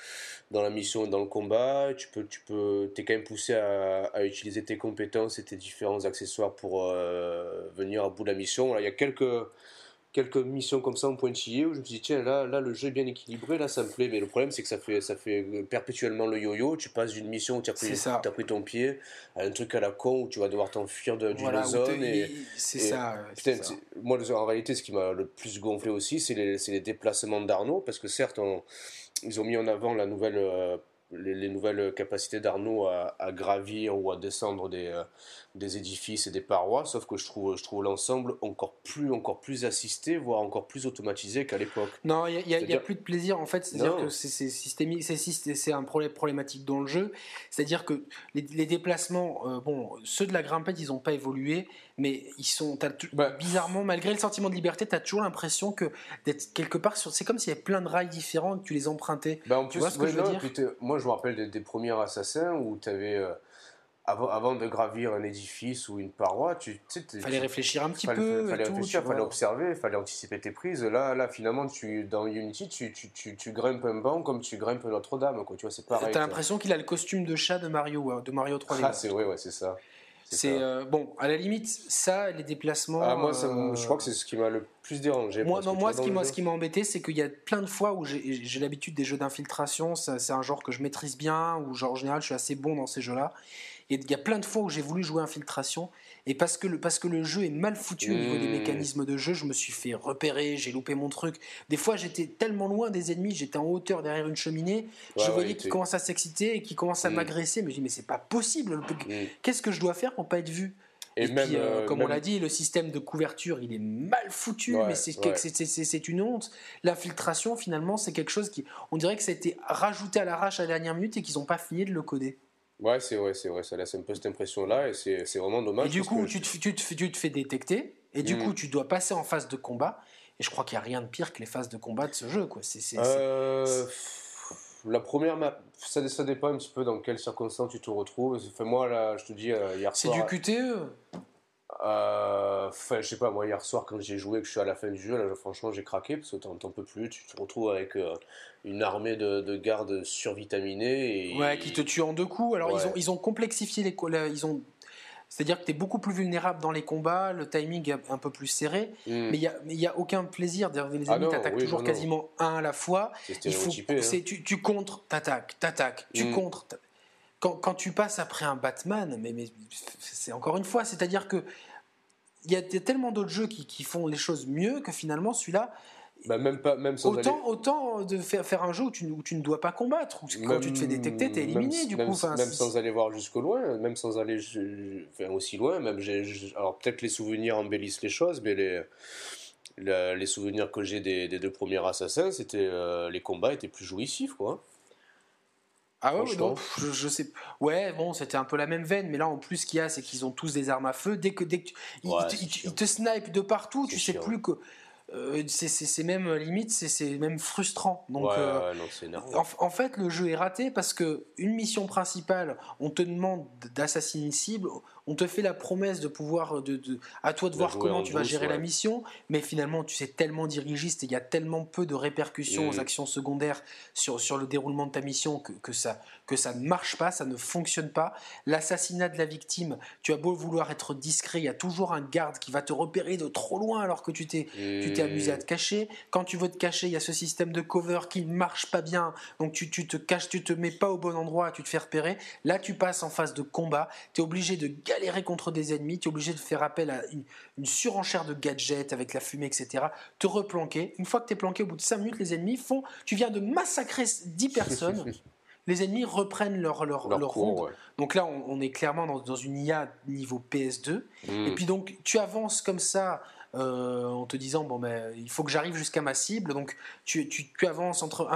dans la mission et dans le combat. Tu peux, tu peux, es quand même poussé à, à, utiliser tes compétences et tes différents accessoires pour euh, venir à bout de la mission. il y a quelques quelques missions comme ça en pointillé où je me suis dit tiens là là le jeu est bien équilibré là ça me plaît. Mais le problème c'est que ça fait ça fait perpétuellement le yo-yo. Tu passes d'une mission où tu as, pris, as pris ton pied à un truc à la con où tu vas devoir t'enfuir d'une zone et c'est ça, moi en réalité ce qui m'a le plus gonflé aussi c'est les, les, déplacements d'Arnaud parce que certes ils ont mis en avant la nouvelle euh, les, nouvelles capacités d'Arnaud à, gravir ou à descendre des, euh, des édifices et des parois, sauf que je trouve, je trouve l'ensemble encore plus, encore plus assisté, voire encore plus automatisé qu'à l'époque. Non, il n'y a, a, plus de plaisir en fait, c'est-à-dire que c'est systémique, c'est un problème problématique dans le jeu, c'est-à-dire que les, déplacements, euh, bon, ceux de la grimpette, ils n'ont pas évolué, mais ils sont, bah, bizarrement, malgré le sentiment de liberté, tu as toujours l'impression que d'être quelque part sur, c'est comme s'il y avait plein de rails différents que tu les empruntais. Bah, en tu vois ce que je veux dire? Moi, je me rappelle des, premiers assassins où tu avais... Euh, avant, de gravir un édifice ou une paroi, tu sais, fallait réfléchir un petit peu. Fallait réfléchir, fallait observer, fallait anticiper tes prises. Là, là, finalement, tu dans Unity, tu, tu, tu, tu grimpes un banc comme tu grimpes Notre-Dame, quoi. Tu vois, c'est pareil. T'as l'impression qu'il a le costume de chat de Mario, hein, de Mario 3D. Ah, c'est vrai, ouais, c'est ça. C'est euh, bon, à la limite, ça, les déplacements. Ah, moi, je crois que c'est ce qui m'a le plus dérangé. Moi, non, moi, ce qui, moi, ce qui m'a embêté, c'est qu'il y a plein de fois où j'ai l'habitude des jeux d'infiltration. C'est un genre que je maîtrise bien, ou genre en général, je suis assez bon dans ces jeux-là. Et il y a plein de fois où j'ai voulu jouer Infiltration, et parce que le, parce que le jeu est mal foutu au niveau des mmh. mécanismes de jeu, je me suis fait repérer, j'ai loupé mon truc. Des fois, j'étais tellement loin des ennemis, j'étais en hauteur derrière une cheminée, je voyais qu'ils commençaient à s'exciter et qu'ils commençaient à mmh. m'agresser, mais je dis, mais c'est pas possible, mmh. qu'est-ce que je dois faire pour pas être vu? Et, puis, euh, euh, comme on l'a dit, le système de couverture, il est mal foutu, mais c'est une honte. L'infiltration, finalement, c'est quelque chose qui, on dirait que ça a été rajouté à l'arrache à la dernière minute et qu'ils n'ont pas fini de le coder. Ouais, c'est vrai, c'est vrai, ça laisse un peu cette impression-là et c'est vraiment dommage. Et du coup, tu, te, tu, te, tu, te, fais détecter et du mm. coup, tu dois passer en phase de combat. Et je crois qu'il n'y a rien de pire que les phases de combat de ce jeu. Quoi. euh, la première, ça, ça dépend un petit peu dans quelles circonstances tu te retrouves. Enfin, moi, là, je te dis, euh, hier soir. C'est du QTE euh, enfin, je sais pas, moi hier soir quand j'ai joué, que je suis à la fin du jeu, là franchement j'ai craqué parce que t'en peux plus, tu te retrouves avec euh, une armée de, de, gardes survitaminés. Et... Ouais, qui te tuent en deux coups. Alors ils, ont, ils ont complexifié les. Ils ont... C'est-à-dire que tu es beaucoup plus vulnérable dans les combats, le timing est un peu plus serré, hmm. mais il n'y a, a, aucun plaisir. Les ah ennemis t'attaquent toujours quasiment un à la fois. Il faut, hein. tu, tu contres, t'attaques, t'attaques, tu hmm. contres. Quand, quand, tu passes après un Batman, mais, mais c'est encore une fois, c'est-à-dire que il y a tellement d'autres jeux qui, qui, font les choses mieux que finalement celui-là. Bah même pas, même sans autant, autant de faire, faire un jeu où tu, où tu, ne dois pas combattre, où quand tu te fais détecter, t'es éliminé du même, coup. même sans aller voir jusqu'au loin, même sans aller enfin, aussi loin, même alors peut-être les souvenirs embellissent les choses, mais les, les souvenirs que j'ai des, des, deux premiers assassins, c'était euh, les combats étaient plus jouissifs, quoi. Ah ouais, non, je, sais. Ouais, bon, c'était un peu la même veine, mais là, en plus, ce qu'il y a, c'est qu'ils ont tous des armes à feu. Dès que, dès que ils, te, snipent de partout, tu sais plus que. Euh, c'est même limite, c'est même frustrant. Donc, euh, en, fait, le jeu est raté parce que une mission principale, on te demande d'assassiner une cible. On te fait la promesse de pouvoir, de, à toi de voir comment tu vas gérer la mission, mais finalement tu sais tellement dirigiste et il y a tellement peu de répercussions aux mm. actions secondaires sur, sur le déroulement de ta mission que, que, ça, que ça ne marche pas, ça ne fonctionne pas. L'assassinat de la victime, tu as beau vouloir être discret, il y a toujours un garde qui va te repérer de trop loin alors que tu t'es tu t'es amusé à te cacher. Quand tu veux te cacher, il y a ce système de cover qui ne marche pas bien, donc tu, tu te caches, tu te mets pas au bon endroit, tu te fais repérer. Là, tu passes en phase de combat, tu es obligé de galérer contre des ennemis, tu es obligé de faire appel à une, surenchère de gadgets avec la fumée, etc. Te replanquer. Une fois que tu es planqué, au bout de 5 minutes, les ennemis font. Tu viens de massacrer 10 personnes. les ennemis reprennent leur, leur, leur, ronde. Donc là, on, est clairement dans, une IA niveau PS2. Hmm. Et puis donc, tu avances comme ça euh, en te disant bon ben il faut que j'arrive jusqu'à ma cible. Donc tu, tu, avances entre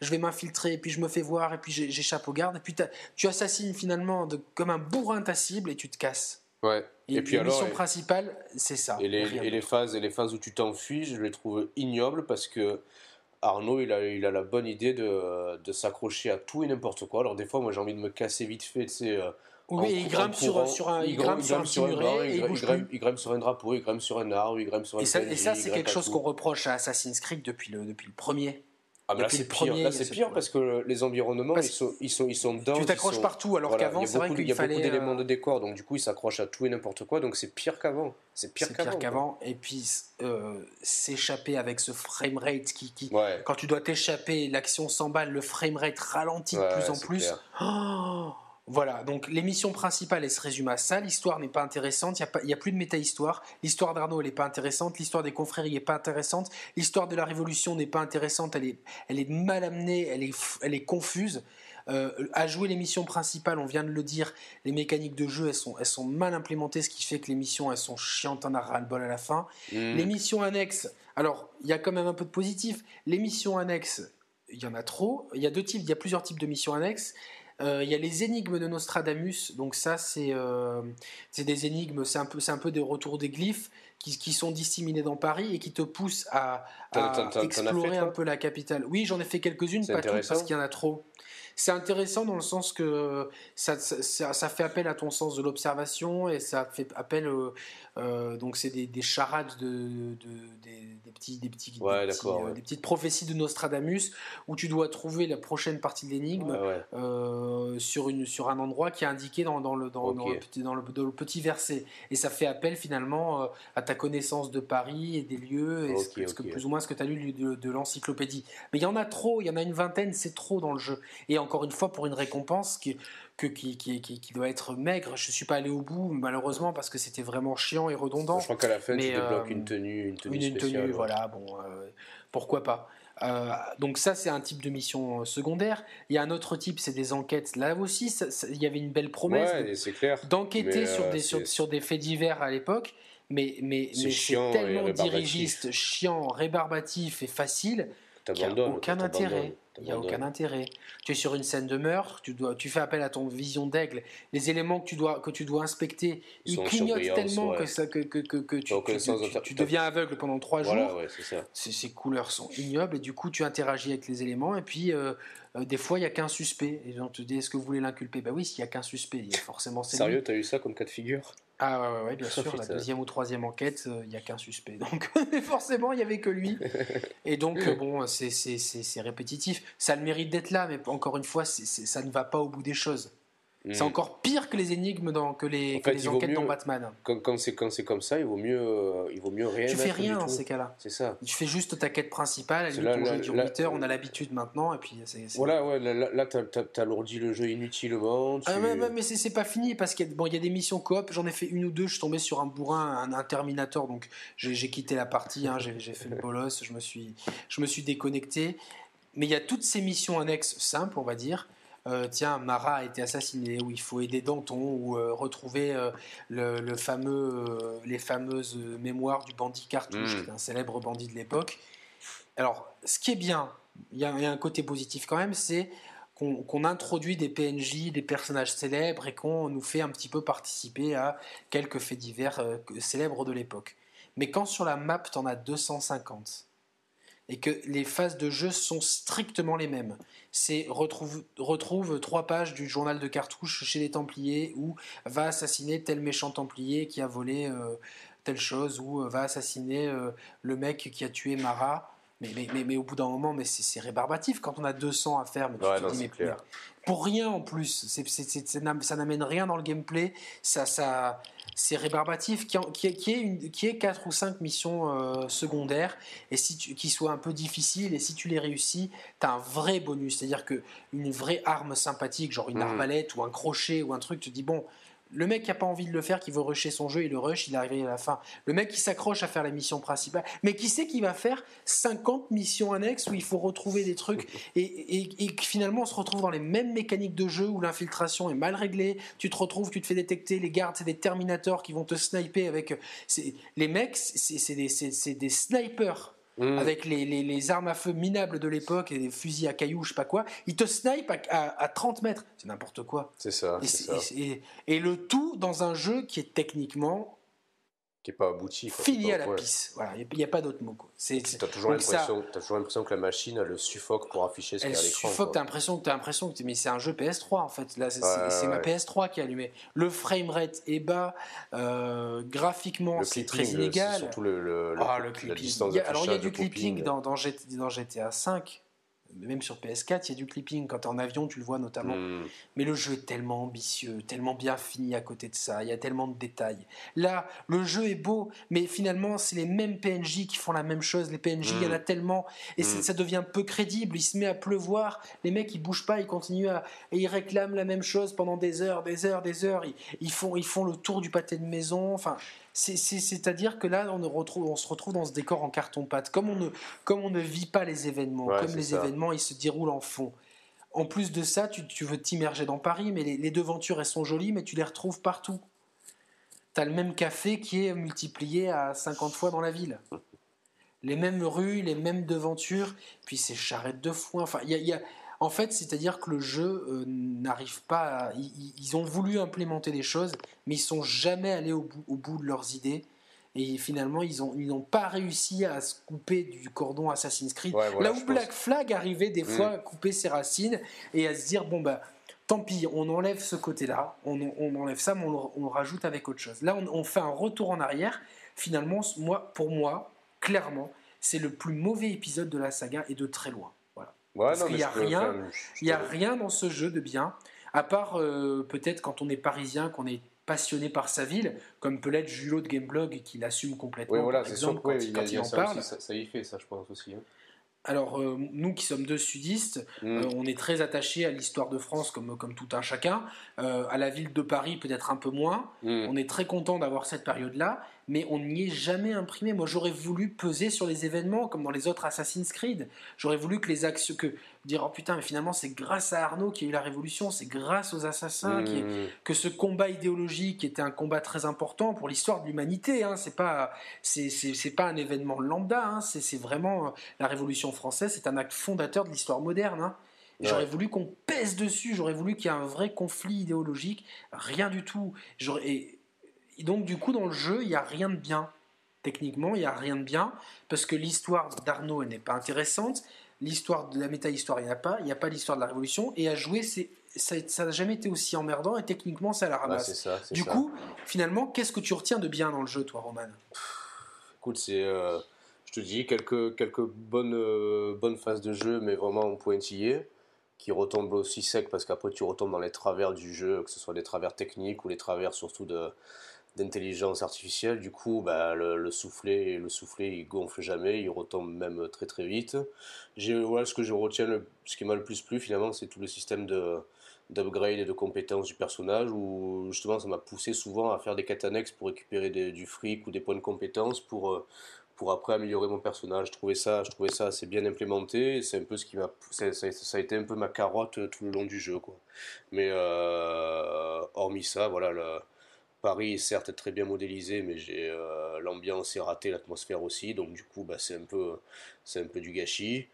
je vais m'infiltrer et puis je me fais voir et puis j'échappe aux gardes. Et puis tu assassines finalement de, comme un bourrin ta cible et tu te casses. Ouais. Et, puis la mission principale c'est ça. et les, et les, phases et les phases où tu t'enfuis je les trouve ignobles parce que Arnaud, il a, il a la bonne idée de, de s'accrocher à tout et n'importe quoi. Alors des fois, moi, j'ai envie de me casser vite fait, tu sais, euh, oui, il grimpe sur, sur un, il, grimpe sur un petit muret il, grimpe, il grimpe sur un drapeau, il grimpe sur un arbre, il grimpe sur un Et ça, et ça c'est quelque chose qu'on reproche à Assassin's Creed depuis le, depuis le premier. Ah, mais là, c'est pire. Là, c'est pire parce que les environnements, ils, sont, ils, sont, ils sont dedans. Tu t'accroches partout, alors qu'avant, c'est vrai qu'il fallait. Il y a beaucoup d'éléments de décor, donc du coup, ils s'accrochent à tout et n'importe quoi, donc c'est pire qu'avant. C'est pire qu'avant. Et puis, euh, s'échapper avec ce framerate qui. qui Quand tu dois t'échapper, l'action s'emballe, le framerate ralentit de plus en plus. Oh voilà, donc l'émission principale, elle se résume à ça. L'histoire n'est pas intéressante, il n'y a, a, plus de méta-histoire. L'histoire d'Arnaud, elle n'est pas intéressante. L'histoire des confréries n'est pas intéressante. L'histoire de la Révolution n'est pas intéressante. Elle est, elle est mal amenée, elle est, elle est confuse. Euh, à jouer l'émission principale, on vient de le dire, les mécaniques de jeu, elles sont, elles sont mal implémentées, ce qui fait que les missions, elles sont chiantes, en a ras-le-bol à la fin. Mmh. Les missions annexes, alors, il y a quand même un peu de positif. Les missions annexes, il y en a trop. Il y a deux types, il y a plusieurs types de missions annexes. Euh, il y a les énigmes de Nostradamus, donc ça c'est euh, des énigmes, c'est un, peu, un peu des retours des glyphes qui, qui, sont disséminés dans Paris et qui te poussent à, explorer un peu la capitale. Oui, j'en ai fait quelques-unes, pas toutes parce qu'il y en a trop. C'est intéressant dans le sens que ça, ça, fait appel à ton sens de l'observation et ça fait appel, euh, donc c'est des, des, charades de, de des, petits, des, petits, euh, des, petites prophéties de Nostradamus où tu dois trouver la prochaine partie de l'énigme euh, sur, une, sur un endroit qui est indiqué dans, dans, le, dans, dans, le, dans, le, petit verset. Et ça fait appel finalement euh, à ta connaissance de Paris et des lieux, et ce que, plus ou moins ce que tu as lu de, de l'encyclopédie. Mais il y en a trop, il y en a une vingtaine, c'est trop dans le jeu. Et encore une fois, pour une récompense qui que, qui, qui, qui, doit être maigre. Je ne suis pas allé au bout, malheureusement, parce que c'était vraiment chiant et redondant. Je crois qu'à la fin, tu débloques une tenue, une tenue une, spéciale. Tenue, voilà, bon, euh, pourquoi pas. Euh, donc ça, c'est un type de mission euh, secondaire. Il y a un autre type, c'est des enquêtes. Là aussi, il y avait une belle promesse d'enquêter sur, des, sur, des faits divers à l'époque. Mais, mais, mais c'est tellement dirigiste, chiant, rébarbatif et facile qu'il n'y a aucun intérêt. Il n'y a aucun intérêt. Tu es sur une scène de meurtre, tu, dois, tu fais appel à ton vision d'aigle. Les éléments que tu dois, que tu dois inspecter, ils, clignotent tellement que, ça, que, que, que, tu, tu, deviens aveugle pendant trois jours. Ces couleurs sont ignobles et du coup tu interagis avec les éléments et puis euh, euh, des fois il n'y a qu'un suspect. Et on te dit est-ce que vous voulez l'inculper? Bah oui, s'il n'y a qu'un suspect, il y a forcément Sérieux, tu as eu ça comme cas de figure? Ah ouais, ouais, bien sûr, la deuxième ou troisième enquête, il n'y a qu'un suspect. Donc forcément, il n'y avait que lui. Et donc, euh, bon, c'est répétitif. Ça a le mérite d'être là, mais encore une fois, ça ne va pas au bout des choses. C'est hmm. encore pire que les énigmes dans, que les, les enquêtes dans Batman. Quand, quand c'est comme ça, il vaut mieux, euh, il vaut mieux rien. Tu fais rien dans ces cas-là. C'est ça. Tu fais juste ta quête principale. Elle ton jeu dure 8 heures, on a l'habitude maintenant. Et puis Voilà, ouais, là, là t'as alourdi le jeu inutilement. Ah, mais, mais c'est pas fini parce qu'il y, bon, y, a des missions coop. J'en ai fait une ou deux. Je suis tombé sur un bourrin, un, un Terminator. Donc j'ai quitté la partie. Hein, j'ai fait le bolos. Je me suis, je me suis déconnecté. Mais il y a toutes ces missions annexes simples, on va dire euh, tiens, Mara a été assassinée, ou il faut aider Danton, ou euh, retrouver euh, le, fameux, les fameuses mémoires du bandit Cartouche, mm. qui est un célèbre bandit de l'époque. Alors, ce qui est bien, il y, a un côté positif quand même, c'est qu'on introduit des PNJ, des personnages célèbres, et qu'on nous fait un petit peu participer à quelques faits divers célèbres de l'époque. Mais quand sur la map, tu en as 250, et que les phases de jeu sont strictement les mêmes. C'est retrouve, retrouve trois pages du journal de cartouche chez les Templiers ou va assassiner tel méchant Templier qui a volé euh, telle chose ou euh, va assassiner euh, le mec qui a tué Mara. Mais, mais, mais, au bout d'un moment, mais c'est rébarbatif quand on a 200 à faire. Mais pour rien en plus, ça n'amène rien dans le gameplay. Ça, ça, c'est rébarbatif, qui, qui, qui, est une, qui est 4 ou 5 missions euh, secondaires, et si tu, qui soient un peu difficiles, et si tu les réussis, tu as un vrai bonus, c'est-à-dire qu'une vraie arme sympathique, genre une mmh. arbalète ou un crochet ou un truc, tu te dis, bon, le mec qui n'a pas envie de le faire, qui veut rusher son jeu, il le rush, il est arrivé à la fin. Le mec qui s'accroche à faire la mission principale, mais qui sait qu'il va faire 50 missions annexes où il faut retrouver des trucs et, finalement on se retrouve dans les mêmes mécaniques de jeu où l'infiltration est mal réglée. Tu te retrouves, tu te fais détecter, les gardes, c'est des Terminators qui vont te sniper avec. Les mecs, c'est des, des snipers Mmh. avec les, les, armes à feu minables de l'époque et des fusils à cailloux, je sais pas quoi, ils te snipe à, à, 30 mètres. C'est n'importe quoi. C'est ça. et, et, le tout dans un jeu qui est techniquement qui n'est pas abouti. Fini à la pisse. Voilà, il n'y a, pas d'autre mot. Tu as toujours l'impression que la machine elle le suffoque pour afficher ce qu'il y a à l'écran. suffoque, tu as l'impression que, as l'impression que mais c'est un jeu PS3 en fait. Là, c'est ma PS3 qui est allumée. Le framerate est bas, euh, graphiquement c'est très inégal. surtout le, le, ah, le clipping. alors il y a du clipping dans, dans, dans GTA 5 même sur PS4, il y a du clipping. Quand en avion, tu le vois notamment. Hmm. Mais le jeu est tellement ambitieux, tellement bien fini à côté de ça. Il y a tellement de détails. Là, le jeu est beau, mais finalement, c'est les mêmes PNJ qui font la même chose. Les PNJ, il y en a hmm. tellement. Et hmm. ça devient peu crédible. Il se met à pleuvoir. Les mecs, ils bougent pas. Ils continuent à. Et ils réclament la même chose pendant des heures, des heures, des heures. Ils, font, ils font le tour du pâté de maison. Enfin, c'est-à-dire que là, on, retrouve, on se retrouve dans ce décor en carton-pâte. Comme on, ne, comme on ne vit pas les événements, comme les événements, ils se déroulent en fond. En plus de ça, tu, veux t'immerger dans Paris, mais les, devantures, elles sont jolies, mais tu les retrouves partout. Tu as le même café qui est multiplié à 50 fois dans la ville. Les mêmes rues, les mêmes devantures, puis ces charrettes de foin. Enfin, il y a en fait, c'est-à-dire que le jeu euh, n'arrive pas à... Ils, ont voulu implémenter des choses, mais ils sont jamais allés au bout, de leurs idées. Et finalement, ils n'ont ils pas réussi à se couper du cordon Assassin's Creed. Là où Black Flag arrivait des fois mm. à couper ses racines et à se dire, bon, bah, tant pis, on enlève ce côté-là, on, enlève ça, mais on, rajoute avec autre chose. Là, on, on, fait un retour en arrière. Finalement, moi, pour moi, clairement, c'est le plus mauvais épisode de la saga et de très loin. Parce qu'il n'y a, rien, il y a rien dans ce jeu de bien, à part euh, peut-être quand on est parisien, qu'on est passionné par sa ville, comme peut l'être Julot de Gameblog qui l'assume complètement. Oui, voilà, c'est sûr quand, il, quand il, en parle. ça, y fait, ça, je pense aussi. Hein. Alors, euh, nous qui sommes deux sudistes, mm. euh, on est très attachés à l'histoire de France comme, comme tout un chacun. à la ville de Paris, peut-être un peu moins. Mm. On est très content d'avoir cette période-là mais on n'y est jamais imprimé. Moi, j'aurais voulu peser sur les événements comme dans les autres Assassin's Creed. J'aurais voulu que les actions, que dire oh putain, mais finalement c'est grâce à Arnaud qu'il y a eu la révolution, c'est grâce aux assassins mmh. que ce combat idéologique était un combat très important pour l'histoire de l'humanité. Hein. C'est pas c'est pas un événement lambda. Hein. C'est vraiment euh, la Révolution française. C'est un acte fondateur de l'histoire moderne. Hein. J'aurais voulu qu'on pèse dessus, j'aurais voulu qu'il y ait un vrai conflit idéologique, rien du tout. Et et donc, du coup, dans le jeu, il n'y a rien de bien. Techniquement, il n'y a rien de bien, parce que l'histoire d'Arnaud n'est pas intéressante, l'histoire de la méta-histoire, il n'y a pas, il n'y a pas l'histoire de la Révolution, et à jouer, c'est, ça n'a jamais été aussi emmerdant, et techniquement, ça la ramasse. du coup, finalement, qu'est-ce que tu retiens de bien dans le jeu, toi, Roman? Écoute, c'est. Euh, je te dis, quelques, quelques bonnes, euh, bonnes phases de jeu, mais vraiment pointillées qui retombent aussi sec parce qu'après tu retombes dans les travers du jeu, que ce soit des travers techniques ou les travers surtout de, d'intelligence artificielle. Du coup, bah, le, soufflet, le soufflet, il gonfle jamais, il retombe même très très vite. Voilà, ce que je retiens, ce qui m'a le plus plu finalement, c'est tout le système de d'upgrade et de compétences du personnage où justement ça m'a poussé souvent à faire des quêtes pour récupérer du fric ou des points de compétences pour, euh, pour après améliorer mon personnage. Je trouvais ça, je trouvais ça assez bien implémenté. C'est un peu ce qui m'a, ça, a été un peu ma carotte tout le long du jeu, quoi. Mais euh, hormis ça, voilà, le, Paris est certes très bien modélisé, mais j'ai euh, l'ambiance est ratée, l'atmosphère aussi, donc du coup bah, c'est un peu c'est un peu du gâchis.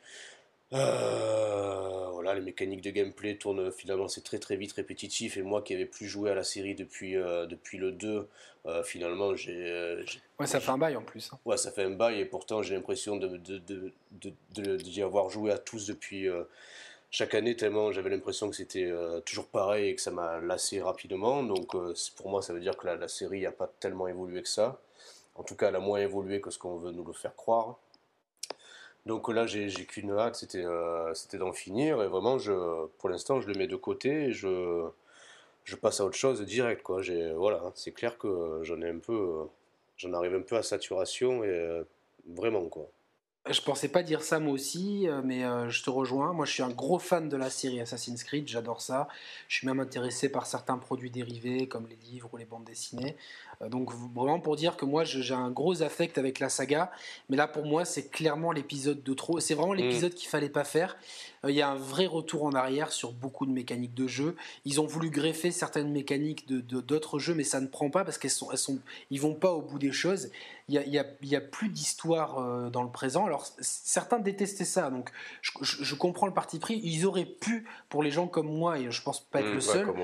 Euh, voilà, les mécaniques de gameplay tournent finalement, c'est très très vite répétitif. Et moi qui n'avais plus joué à la série depuis, depuis le 2, finalement, j'ai. ouais, ça fait un bail en plus. Hein. Ouais, ça fait un bail et pourtant j'ai l'impression de, de, de, d'y avoir joué à tous depuis chaque année, tellement j'avais l'impression que c'était toujours pareil et que ça m'a lassé rapidement. Donc pour moi, ça veut dire que la, série n'a pas tellement évolué que ça. En tout cas, elle a moins évolué que ce qu'on veut nous le faire croire. Donc là, j'ai qu'une hâte, c'était euh, c'était d'en finir. Et vraiment, je, pour l'instant, je le mets de côté et je, passe à autre chose direct. Voilà, c'est clair que j'en ai un peu, j'en arrive un peu à saturation et euh, vraiment quoi. Je pensais pas dire ça moi aussi, euh, mais je te rejoins. Moi, je suis un gros fan de la série Assassin's Creed, j'adore ça. Je suis même intéressé par certains produits dérivés, comme les livres ou les bandes dessinées. Euh, donc vraiment pour dire que moi j'ai un gros affect avec la saga, mais là pour moi c'est clairement l'épisode de trop. C'est vraiment mm. l'épisode qu'il fallait pas faire. Euh, il y a un vrai retour en arrière sur beaucoup de mécaniques de jeu. Ils ont voulu greffer certaines mécaniques de d'autres jeux, mais ça ne prend pas parce qu'elles sont, elles sont, ils vont pas au bout des choses. Il y a, y a, plus d'histoire euh, dans le présent. Alors certains détestaient ça, donc je, comprends le parti pris. Ils auraient pu, pour les gens comme moi, et je pense pas être mm, le seul,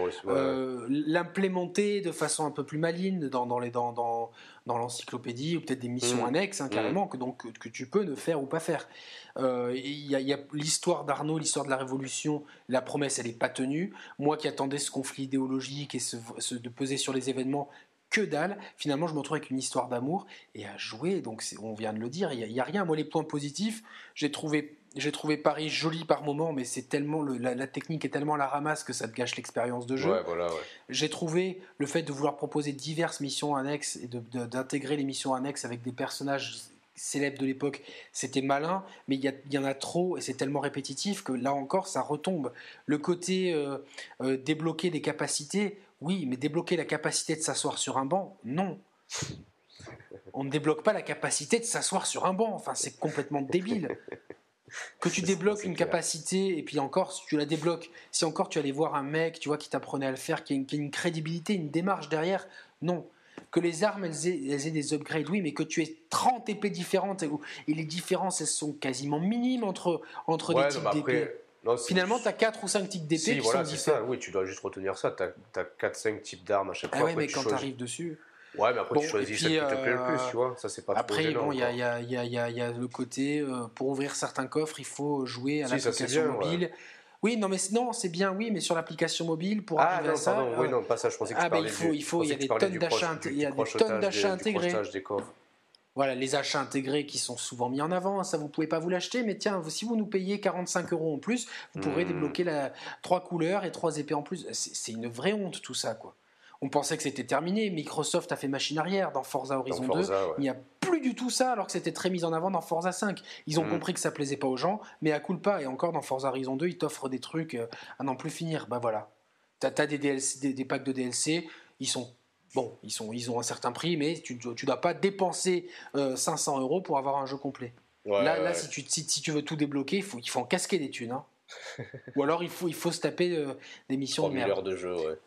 l'implémenter de façon un peu plus maligne dans dans, les, dans, dans, dans l'encyclopédie ou peut-être des missions mmh. annexes hein, carrément mmh. que, donc, que, tu peux ne faire ou pas faire. Euh, il y a, l'histoire d'Arnaud, l'histoire de la Révolution, la promesse elle n'est pas tenue. Moi qui attendais ce conflit idéologique et ce, de peser sur les événements, que dalle. Finalement, je me retrouve avec une histoire d'amour et à jouer. Donc, on vient de le dire, il n'y a, a, rien. Moi, les points positifs, j'ai trouvé j'ai trouvé Paris joli par moment, mais c'est tellement la, technique est tellement la ramasse que ça te gâche l'expérience de jeu. J'ai trouvé le fait de vouloir proposer diverses missions annexes et d'intégrer les missions annexes avec des personnages célèbres de l'époque, c'était malin, mais il y, en a trop et c'est tellement répétitif que là encore ça retombe. Le côté euh, euh, débloquer des capacités, oui, mais débloquer la capacité de s'asseoir sur un banc, non. On ne débloque pas la capacité de s'asseoir sur un banc, enfin c'est complètement débile. que tu débloques une capacité et puis encore si tu la débloques si encore tu allais voir un mec tu vois qui t'apprenait à le faire qui a, une, crédibilité une démarche derrière non que les armes elles aient, des upgrades oui mais que tu aies 30 épées différentes et, les différences elles sont quasiment minimes entre entre les types d'épées Finalement, tu as 4 ou 5 types d'épées qui voilà, sont différents. Ça. Oui, tu dois juste retenir ça. Tu as, 4-5 types d'armes à chaque ah fois. Ah ouais, mais quand tu arrives dessus. Ouais, mais après, tu choisis celle qui te plaît le plus, tu vois. Ça, c'est pas Après, bon, il y a, y, a, y, a, y a, le côté, euh, pour ouvrir certains coffres, il faut jouer à l'application mobile. Oui, non, mais non, c'est bien, oui, mais sur l'application mobile, pour ah, arriver à ça. oui, non, pas ça, je pensais que ah, ben, il faut, il faut, il y a des tonnes d'achats il y a des tonnes d'achats intégrés. Voilà, les achats intégrés qui sont souvent mis en avant, ça vous pouvez pas vous l'acheter, mais tiens, si vous nous payez 45 euros en plus, vous pourrez hmm. débloquer la, trois couleurs et trois épées en plus. C'est une vraie honte tout ça, quoi on pensait que c'était terminé. Microsoft a fait machine arrière dans Forza Horizon 2. Il n'y a plus du tout ça, alors que c'était très mis en avant dans Forza 5. Ils ont mm. compris que ça plaisait pas aux gens, mais à coup pas. Et encore dans Forza Horizon 2, ils t'offrent des trucs euh, à n'en plus finir. Bah voilà. Tu as, des, des, packs de DLC, ils sont bon, ils, sont, ils ont un certain prix, mais tu ne dois pas dépenser 500 euh, euros pour avoir un jeu complet. là, là si, tu, si, tu veux tout débloquer, il faut, il faut en casquer des thunes. Hein. Ou alors il faut, il faut se taper euh, des missions de merde. de jeu, ouais.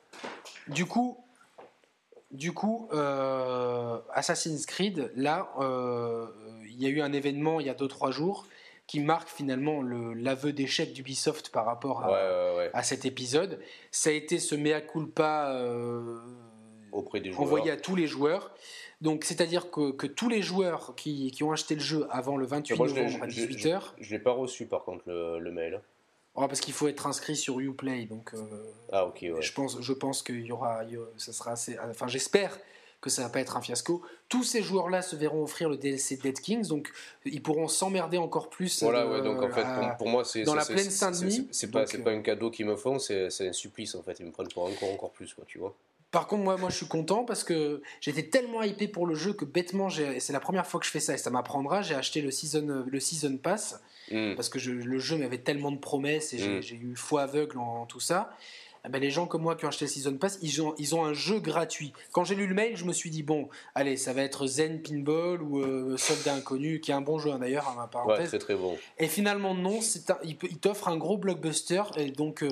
Du coup, du coup, euh, Assassin's Creed, là, euh, il y a eu un événement il y a 2-3 jours qui marque finalement l'aveu d'échec d'Ubisoft par rapport à, cet épisode. Ça a été ce mea culpa euh, Auprès des envoyé à tous les joueurs. Donc, c'est-à-dire que, tous les joueurs qui, ont acheté le jeu avant le 28 novembre à 18h. Je ne l'ai pas reçu par contre le mail. Oh, parce qu'il faut être inscrit sur Uplay, donc. Euh, ah ok. Ouais. Je pense, je pense qu'il y aura, ça sera assez. Enfin, j'espère que ça va pas être un fiasco. Tous ces joueurs-là se verront offrir le DLC Dead Kings, donc ils pourront s'emmerder encore plus. Voilà, ouais, donc en fait, pour, moi, c'est dans la plaine Saint-Denis. C'est pas, pas un cadeau qu'ils me font, c'est un supplice en fait. Ils me prennent pour encore encore plus, quoi, tu vois. Par contre, moi, moi, je suis content parce que j'étais tellement hypé pour le jeu que bêtement, c'est la première fois que je fais ça et ça m'apprendra. J'ai acheté le season, le season pass mm. parce que le jeu m'avait tellement de promesses et j'ai mm. eu foi aveugle en, tout ça. Eh ben, les gens comme moi qui ont acheté season pass, ils ont, ils ont un jeu gratuit. Quand j'ai lu le mail, je me suis dit bon, allez, ça va être Zen Pinball ou euh, Soldat Inconnu, qui est un bon jeu hein, d'ailleurs, à ma parenthèse. Ouais, très très bon. Et finalement non, un, il, t'offre un gros blockbuster et donc euh,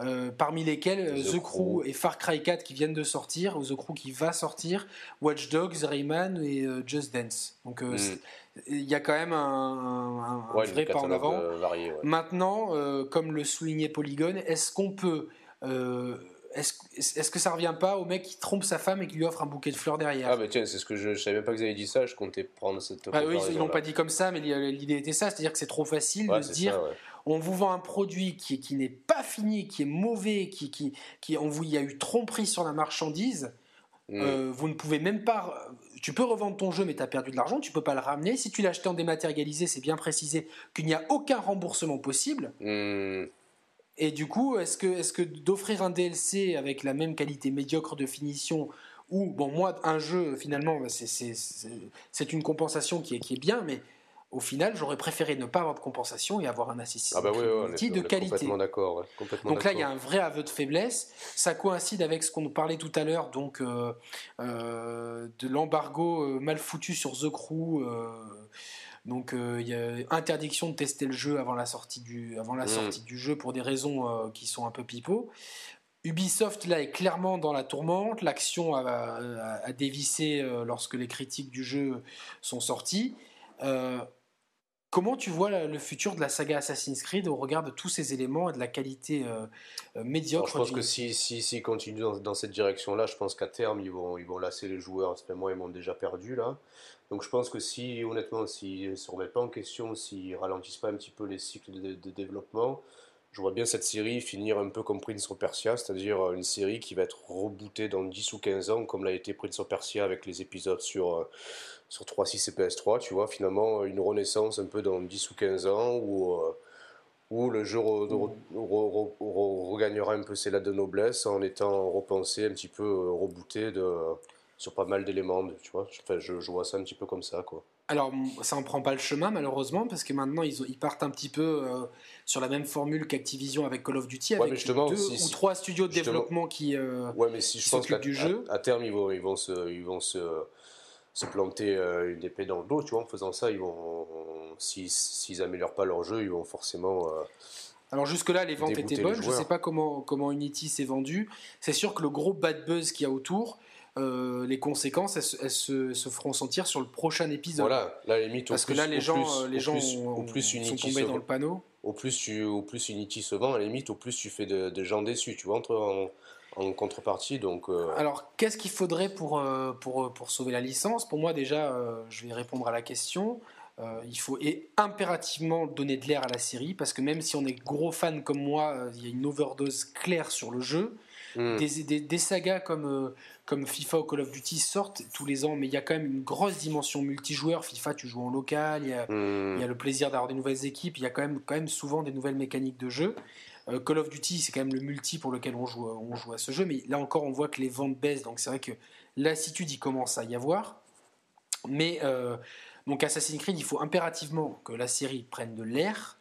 euh, parmi lesquels euh, The, Crew, et Far Cry 4 qui viennent de sortir, ou The Crew qui va sortir, Watch Dogs, Rayman et euh, Just Dance. Donc mm. Il y a quand même un, vrai pas en avant. Maintenant, comme le soulignait Polygone, est-ce qu'on peut est-ce que ça revient pas au mec qui trompe sa femme et qui lui offre un bouquet de fleurs derrière? Ah, bah tiens, c'est ce que je, je savais pas que vous avez dit ça, je comptais prendre cette. Bah oui, ils l'ont pas dit comme ça, mais l'idée était ça, c'est-à-dire que c'est trop facile de se dire on vous vend un produit qui, qui n'est pas fini, qui est mauvais, qui, qui, qui on vous, il y a eu tromperie sur la marchandise. Mm. Euh, vous ne pouvez même pas. Tu peux revendre ton jeu, mais tu as perdu de l'argent, tu peux pas le ramener. Si tu l'as acheté en dématérialisé, c'est bien précisé qu'il n'y a aucun remboursement possible. Mm. Et du coup, est-ce que, est que d'offrir un DLC avec la même qualité médiocre de finition, ou, bon, moi, un jeu, finalement, c'est une compensation qui est, qui est bien, mais au final, j'aurais préféré ne pas avoir de compensation et avoir un Assassin's ah bah de qualité. Complètement d'accord. donc là, il y a un vrai aveu de faiblesse. Ça coïncide avec ce qu'on nous parlait tout à l'heure, donc euh, euh, de l'embargo euh, mal foutu sur The Crew. Donc il y a interdiction de tester le jeu avant la sortie du, avant la mm. sortie du jeu pour des raisons qui sont un peu pipeaux. Ubisoft là est clairement dans la tourmente, l'action a, dévissé lorsque les critiques du jeu sont sorties. Comment tu vois le futur de la saga Assassin's Creed au regard de tous ces éléments et de la qualité euh, euh, médiocre Je pense que s'ils si, si, continuent dans, cette direction-là, je pense qu'à terme, ils vont, ils vont lasser les joueurs. moi, ils m'ont déjà perdu là. Donc je pense que si, honnêtement, s'ils ne se remettent pas en question, s'ils ralentissent pas un petit peu les cycles de, développement, je vois bien cette série finir un peu comme Prince of Persia, c'est-à-dire une série qui va être rebootée dans 10 ou 15 ans, comme l'a été Prince of Persia avec les épisodes sur euh, sur 3.6 et PS3, tu vois, finalement, une renaissance un peu dans 10 ou 15 ans où, euh, où le jeu regagnera un peu ses lettres de noblesse en étant repensé, un petit peu euh, rebooté de, sur pas mal d'éléments, tu vois. Enfin, je, je, vois ça un petit peu comme ça, quoi. Alors, ça en prend pas le chemin, malheureusement, parce que maintenant, ils, ils partent un petit peu euh, sur la même formule qu'Activision avec Call of Duty, avec deux ou trois studios de développement qui, ouais, mais si je pense du jeu. À, terme, ils vont, ils vont se... Ils vont se se planter euh, une épée dans le dos, tu vois, en faisant ça, ils vont, s'ils si, améliorent pas leur jeu, ils vont forcément. Euh, alors jusque-là, les ventes étaient bonnes. Je ne sais pas comment, comment Unity s'est vendu. C'est sûr que le gros bad buzz qu'il y a autour, euh, les conséquences, elles, se, se, feront sentir sur le prochain épisode. Voilà, là, limite, Parce que là, les gens, les gens au plus, sont tombés dans le panneau. Au plus, tu, au plus Unity se vend, à la limite, au plus tu fais de, gens déçus. Tu vois, entre, en, en contrepartie. Donc, euh, Alors, qu'est-ce qu'il faudrait pour, euh, pour, euh, pour sauver la licence? Pour moi, déjà, je vais répondre à la question. il faut impérativement donner de l'air à la série parce que même si on est gros fan comme moi, il y a une overdose claire sur le jeu. Hmm. Des, des, sagas comme, comme FIFA ou Call of Duty sortent tous les ans, mais il y a quand même une grosse dimension multijoueur. FIFA, tu joues en local, il y a, hmm. il y a le plaisir d'avoir des nouvelles équipes, il y a quand même, quand même souvent des nouvelles mécaniques de jeu. Euh, Call of Duty, c'est quand même le multi pour lequel on joue, on joue à ce jeu, mais là encore, on voit que les ventes baissent, donc c'est vrai que lassitude, il commence à y avoir. Mais euh, donc Assassin's Creed, il faut impérativement que la série prenne de l'air,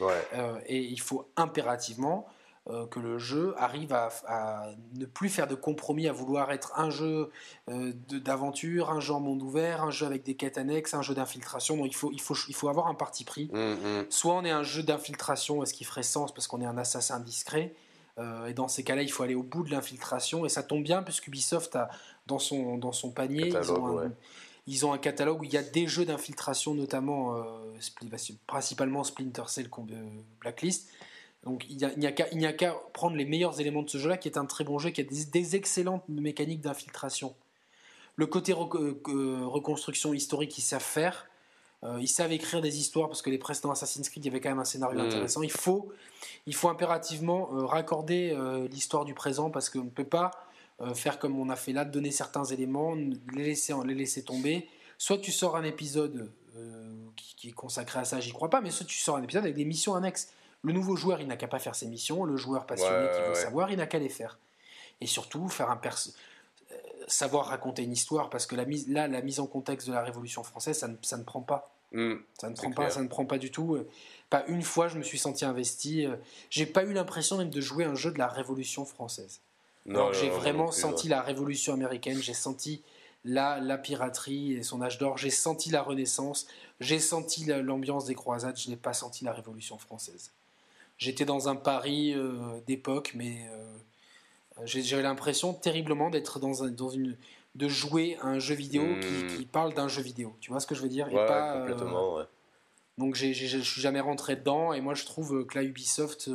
euh, et il faut impérativement euh, que le jeu arrive à, ne plus faire de compromis, à vouloir être un jeu euh, d'aventure, un jeu en monde ouvert, un jeu avec des quêtes annexes, un jeu d'infiltration. Donc il faut, il, faut, il faut avoir un parti pris. Mmh, mmh. Soit on est un jeu d'infiltration, est-ce qui ferait sens parce qu'on est un assassin discret euh, et dans ces cas-là, il faut aller au bout de l'infiltration. Et ça tombe bien, puisque Ubisoft a dans son, dans son panier, ils, ont un, ils, ont un, catalogue où il y a des jeux d'infiltration, notamment principalement Splinter Cell, Blacklist, donc il n'y a, qu'à prendre les meilleurs éléments de ce jeu-là, qui est un très bon jeu, qui a des, excellentes mécaniques d'infiltration. Le côté euh, euh, reconstruction historique, ils savent faire. Euh, ils savent écrire des histoires, parce que les précédents Assassin's Creed, il y avait quand même un scénario mm. intéressant. Il faut, il faut impérativement raccorder l'histoire du présent, parce qu'on ne peut pas faire comme on a fait là, donner certains éléments, les laisser, les laisser tomber. Soit tu sors un épisode qui, qui, est consacré à ça, j'y crois pas, mais soit tu sors un épisode avec des missions annexes. Le nouveau joueur, il n'a qu'à pas faire ses missions. Le joueur passionné qui veut savoir, il n'a qu'à les faire. Et surtout, faire un euh, savoir raconter une histoire, parce que la mise, là, la mise en contexte de la Révolution française, ça ne, ça ne prend pas. Hmm, ça ne prend pas, ça ne prend pas du tout. Pas une fois, je me suis senti investi. Euh, j'ai pas eu l'impression même de jouer un jeu de la Révolution française. j'ai vraiment senti la Révolution américaine. J'ai senti la, la piraterie et son âge d'or. J'ai senti la Renaissance. J'ai senti l'ambiance des croisades. Je n'ai pas senti la Révolution française j'étais dans un Paris euh, d'époque, mais euh, j'ai l'impression terriblement d'être dans, dans, une, de jouer à un jeu vidéo qui, hmm. parle d'un jeu vidéo. Tu vois ce que je veux dire? Ouais, pas, complètement, ouais. Donc je suis jamais rentré dedans et moi je trouve que la Ubisoft,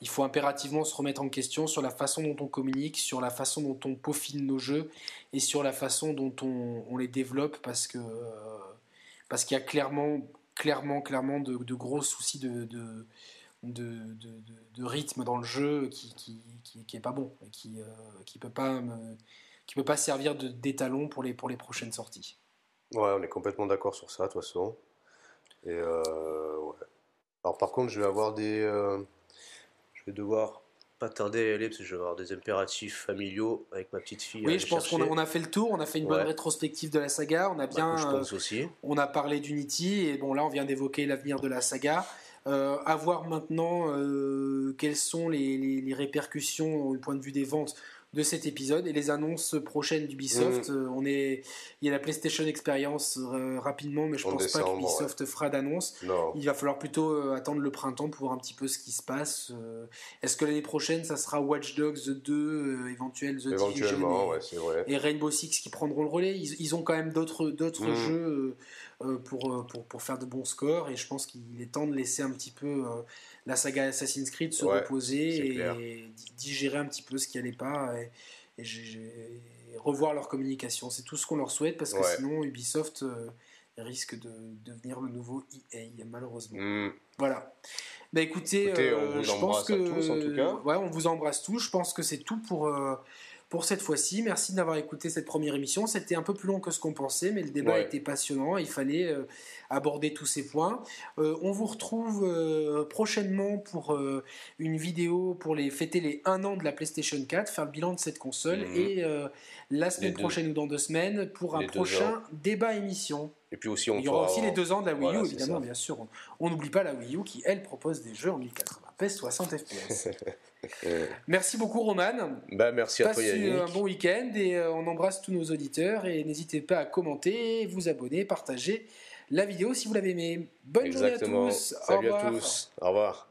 il faut impérativement se remettre en question sur la façon dont on communique, sur la façon dont on peaufine nos jeux et sur la façon dont on, les développe parce que parce qu'il y a clairement clairement clairement de, gros soucis de, de de, rythme dans le jeu qui, qui, est pas bon et qui, euh, qui peut pas qui peut pas servir d'étalon pour les, pour les prochaines sorties. Ouais, on est complètement d'accord sur ça de toute façon. Et euh, ouais. Alors par contre, je vais avoir des, euh, je vais devoir pas tarder à aller parce que je vais avoir des impératifs familiaux avec ma petite fille. Oui, je pense qu'on a, on a, fait le tour, on a fait une bonne rétrospective de la saga, on a bah, bien, je pense aussi. on a parlé d'Unity et bon là on vient d'évoquer l'avenir de la saga. Euh, à voir maintenant euh, quelles sont les, répercussions du point de vue des ventes de cet épisode et les annonces prochaines d'Ubisoft. Mm. Euh, on est, il y a la PlayStation Experience euh, rapidement, mais je ne pense pas qu'Ubisoft fera d'annonce. Il va falloir plutôt euh, attendre le printemps pour voir un petit peu ce qui se passe. Est-ce que l'année prochaine, ça sera Watch Dogs 2, éventuel The Division et, Rainbow Six qui prendront le relais ils, ont quand même d'autres d'autres mm. jeux pour, pour, pour, faire de bons scores et je pense qu'il est temps de laisser un petit peu la saga Assassin's Creed se reposer et digérer un petit peu ce qui allait pas et, revoir leur communication. C'est tout ce qu'on leur souhaite parce que sinon Ubisoft euh, risque de devenir le nouveau EA malheureusement. Hmm. Voilà. Bah écoutez, euh, je pense que tous, en tout cas. Ouais, on vous embrasse tous. Je pense que c'est tout pour euh, pour cette fois-ci. Merci d'avoir écouté cette première émission. C'était un peu plus long que ce qu'on pensait, mais le débat était passionnant. Il fallait euh, aborder tous ces points. Euh, on vous retrouve euh, prochainement pour une vidéo pour les fêter les 1 an de la PlayStation 4, faire le bilan de cette console, mhm. et la semaine prochaine ou dans deux semaines pour un prochain débat émission. Et puis aussi, on Il y aura aussi les deux ans de la Wii U, évidemment, bien sûr. On n'oublie pas la Wii U qui, elle, propose des jeux en 1080 p 60 FPS. merci beaucoup, Roman. Bah, merci à toi, Yannick. un bon week-end et euh, on embrasse tous nos auditeurs. Et n'hésitez pas à commenter, vous abonner, partager la vidéo si vous l'avez aimé. Bonne journée à tous. Salut à tous. Au revoir.